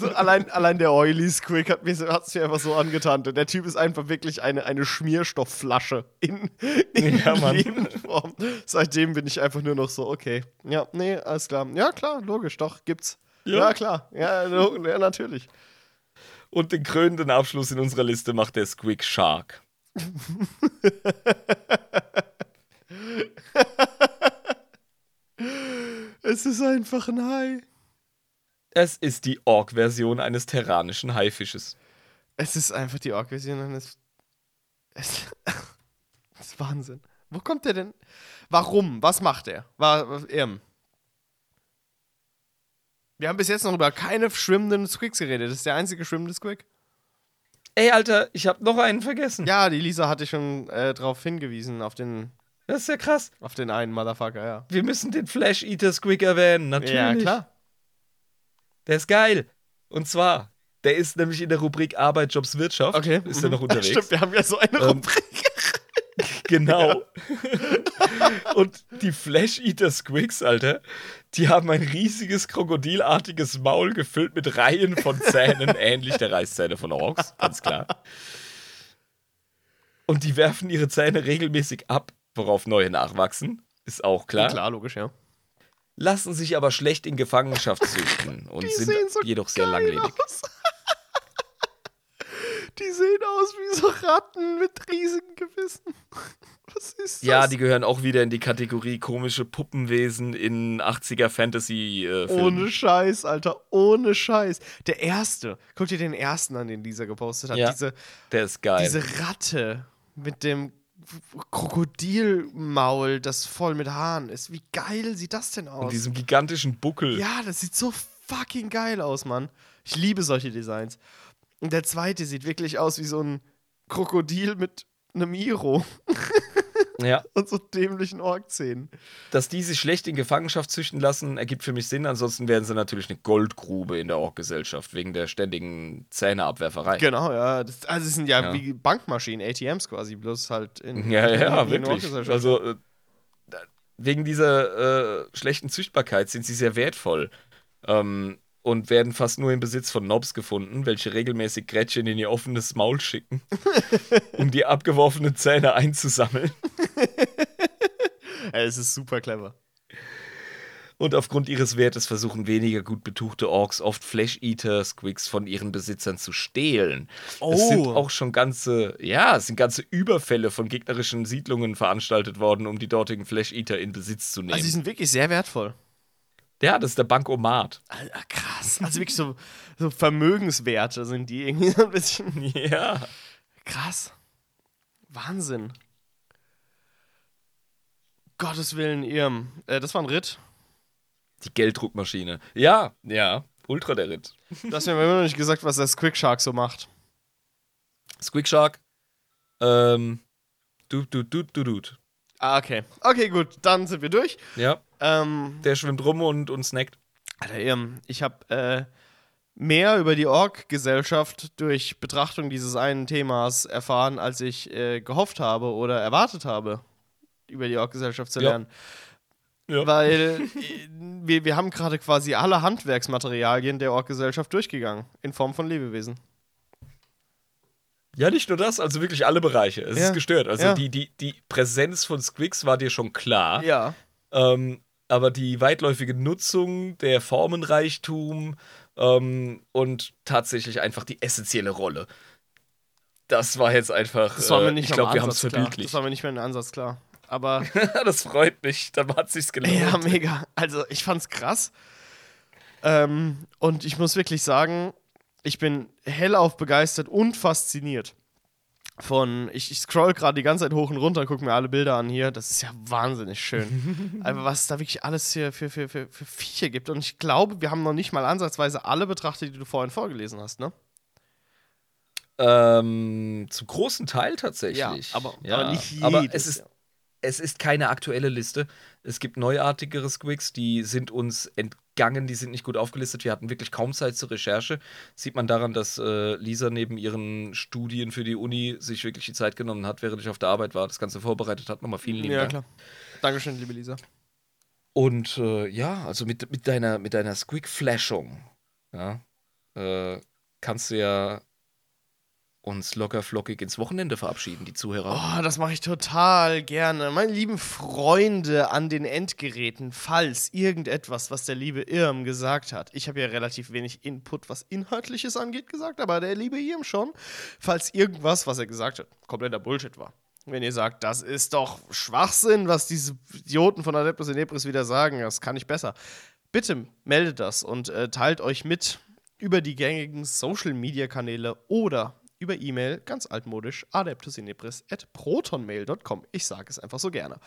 So allein, allein der Oily Squig hat es mir, mir einfach so angetan. Der Typ ist einfach wirklich eine, eine Schmierstoffflasche in, in Ja, Mann. Lebensform. Seitdem bin ich einfach nur noch so, okay. Ja, nee, alles klar. Ja, klar, logisch, doch, gibt's. Ja, Ja. klar. Ja, ja, natürlich. Und den krönenden Abschluss in unserer Liste macht der Squig Shark. Es ist einfach ein Hai. Es ist die Ork-Version eines terranischen Haifisches. Es ist einfach die Ork-Version eines. Es das ist Wahnsinn. Wo kommt der denn? Warum? Was macht er? War, ähm. Wir haben bis jetzt noch über keine schwimmenden Squigs geredet. Das ist der einzige schwimmende Squig. Ey, Alter, ich hab noch einen vergessen. Ja, die Lisa hatte schon äh, darauf hingewiesen, auf den, Das ist ja krass. auf den einen Motherfucker, ja. Wir müssen den Flash Eater Squig erwähnen, natürlich. Ja, klar. Der ist geil. Und zwar, der ist nämlich in der Rubrik Arbeit, Jobs, Wirtschaft. Okay. Ist er noch unterwegs? Stimmt, wir haben ja so eine Ähm, Rubrik. Genau. Und die Flash Eater Squigs, Alter, die haben ein riesiges krokodilartiges Maul gefüllt mit Reihen von Zähnen, ähnlich der Reißzähne von Orks, ganz klar. Und die werfen ihre Zähne regelmäßig ab, worauf neue nachwachsen, ist auch klar. Klar, logisch, ja. Lassen sich aber schlecht in Gefangenschaft züchten und Die sind so jedoch sehr langlebig. aus. Die sehen aus wie so Ratten mit riesigen Gewissen. Was ist das? Ja, die gehören auch wieder in die Kategorie komische Puppenwesen in 80er Fantasy-Filmen. Ohne Scheiß, Alter, ohne Scheiß. Der erste, guck dir den ersten an, den Lisa gepostet hat. Ja. Diese, Der ist geil. diese Ratte mit dem Krokodilmaul, das voll mit Haaren ist. Wie geil sieht das denn aus? und diesem gigantischen Buckel. Ja, das sieht so fucking geil aus, Mann. Ich liebe solche Designs. Und der zweite sieht wirklich aus wie so ein Krokodil mit einem Iro ja. und so dämlichen Orkzähnen. Dass die sich schlecht in Gefangenschaft züchten lassen, ergibt für mich Sinn. Ansonsten wären sie natürlich eine Goldgrube in der Ork-Gesellschaft, wegen der ständigen Zähneabwerferei. Genau, ja. Das, also es sind ja, Ja. wie Bankmaschinen, ATMs quasi, bloß halt in Ja, ja, in wirklich. Also, äh, wegen dieser äh, schlechten Züchtbarkeit sind sie sehr wertvoll. Ähm, und werden fast nur im Besitz von Nobs gefunden, welche regelmäßig Gretchen in ihr offenes Maul schicken, um die abgeworfenen Zähne einzusammeln. Es ist super clever. Und aufgrund ihres Wertes versuchen weniger gut betuchte Orks oft Flash-Eater-Squigs von ihren Besitzern zu stehlen. Es Oh. sind auch schon ganze, ja, es sind ganze Überfälle von gegnerischen Siedlungen veranstaltet worden, um die dortigen Flash-Eater in Besitz zu nehmen. Also die sind wirklich sehr wertvoll. Ja, das ist der Bankomat. Alter, krass. Also wirklich so, so Vermögenswerte sind die irgendwie so ein bisschen. Ja. Krass. Wahnsinn. Gottes Willen, ihr. Äh, das war ein Ritt. Die Gelddruckmaschine. Ja, ja. Ultra der Ritt. Du hast mir immer noch nicht gesagt, was der Squig Shark so macht. Squeak Shark. Ähm. Du, du, du, du, du. Ah, okay. Okay, gut. Dann sind wir durch. Ja. Ähm, Der schwimmt rum und, und snackt. Alter, ihr, ich habe äh, mehr über die Org-Gesellschaft durch Betrachtung dieses einen Themas erfahren, als ich äh, gehofft habe oder erwartet habe, über die Org-Gesellschaft zu Ja. lernen. Ja. Weil äh, wir, wir haben gerade quasi alle Handwerksmaterialien der Org-Gesellschaft durchgegangen, in Form von Lebewesen. Ja, nicht nur das, also wirklich alle Bereiche. Es Ja. ist gestört. Also Ja. die, die, die Präsenz von Squigs war dir schon klar. Ja. Ähm, aber die weitläufige Nutzung, der Formenreichtum ähm, und tatsächlich einfach die essentielle Rolle. Das war jetzt einfach. Das war mir äh, nicht ich mal glaube, wir haben es verbildlicht. Das war mir nicht mehr im Ansatz klar. Aber das freut mich. Dann hat sich's gelohnt. Ja, mega. Also ich fand's krass. Ähm, und ich muss wirklich sagen, ich bin hellauf begeistert und fasziniert. Von, ich, ich scroll gerade die ganze Zeit hoch und runter, gucke mir alle Bilder an hier. Das ist ja wahnsinnig schön. Aber was es da wirklich alles hier für, für, für, für Viecher gibt. Und ich glaube, wir haben noch nicht mal ansatzweise alle betrachtet, die du vorhin vorgelesen hast, ne? Ähm, zum großen Teil tatsächlich. Ja, aber- aber nicht Aber jedes, es ist, ja. es ist keine aktuelle Liste. Es gibt neuartigere Squigs, die sind uns entgangen, die sind nicht gut aufgelistet. Wir hatten wirklich kaum Zeit zur Recherche. Sieht man daran, dass äh, Lisa neben ihren Studien für die Uni sich wirklich die Zeit genommen hat, während ich auf der Arbeit war, das Ganze vorbereitet hat. Nochmal vielen lieben Ja, Dank. klar. Dankeschön, liebe Lisa. Und äh, ja, also mit, mit deiner, mit deiner Squig-Flashung, ja, äh, kannst du ja uns locker flockig ins Wochenende verabschieden, die Zuhörer. Oh, das mache ich total gerne. Meine lieben Freunde an den Endgeräten, falls irgendetwas, was der liebe Irm gesagt hat, ich habe ja relativ wenig Input, was Inhaltliches angeht, gesagt, aber der liebe Irm schon, falls irgendwas, was er gesagt hat, kompletter Bullshit war, Wenn ihr sagt, das ist doch Schwachsinn, was diese Idioten von Adeptus Inepris wieder sagen, das kann ich besser. Bitte meldet das und äh, teilt euch mit über die gängigen Social Media Kanäle oder über E-Mail, ganz altmodisch, adeptusinepris.protonmail.com. Ich sage es einfach so gerne.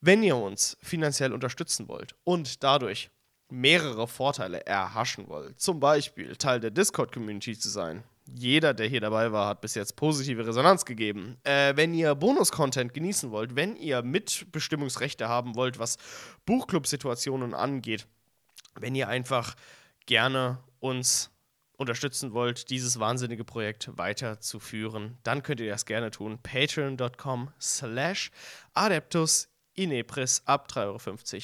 Wenn ihr uns finanziell unterstützen wollt und dadurch mehrere Vorteile erhaschen wollt, zum Beispiel Teil der Discord-Community zu sein, jeder, der hier dabei war, hat bis jetzt positive Resonanz gegeben. Äh, wenn ihr Bonus-Content genießen wollt, wenn ihr Mitbestimmungsrechte haben wollt, was Buchclub-Situationen angeht, wenn ihr einfach gerne uns unterstützen wollt, dieses wahnsinnige Projekt weiterzuführen, dann könnt ihr das gerne tun. Patreon.com slash Adeptus Inepris ab 3,50 Euro.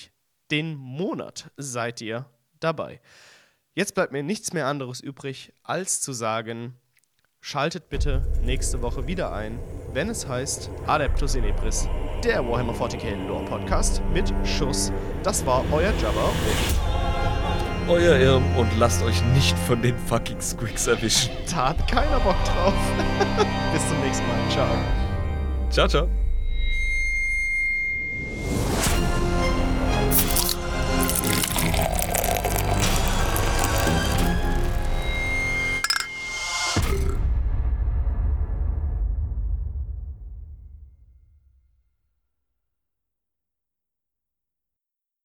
Den Monat seid ihr dabei. Jetzt bleibt mir nichts mehr anderes übrig, als zu sagen, schaltet bitte nächste Woche wieder ein, wenn es heißt Adeptus Inepris, der Warhammer 40k Lore Podcast mit Schuss. Das war euer Jabba und Euer Irm und lasst euch nicht von den fucking Squigs erwischen. tat keiner Bock drauf. Bis zum nächsten Mal. Ciao. Ciao, ciao.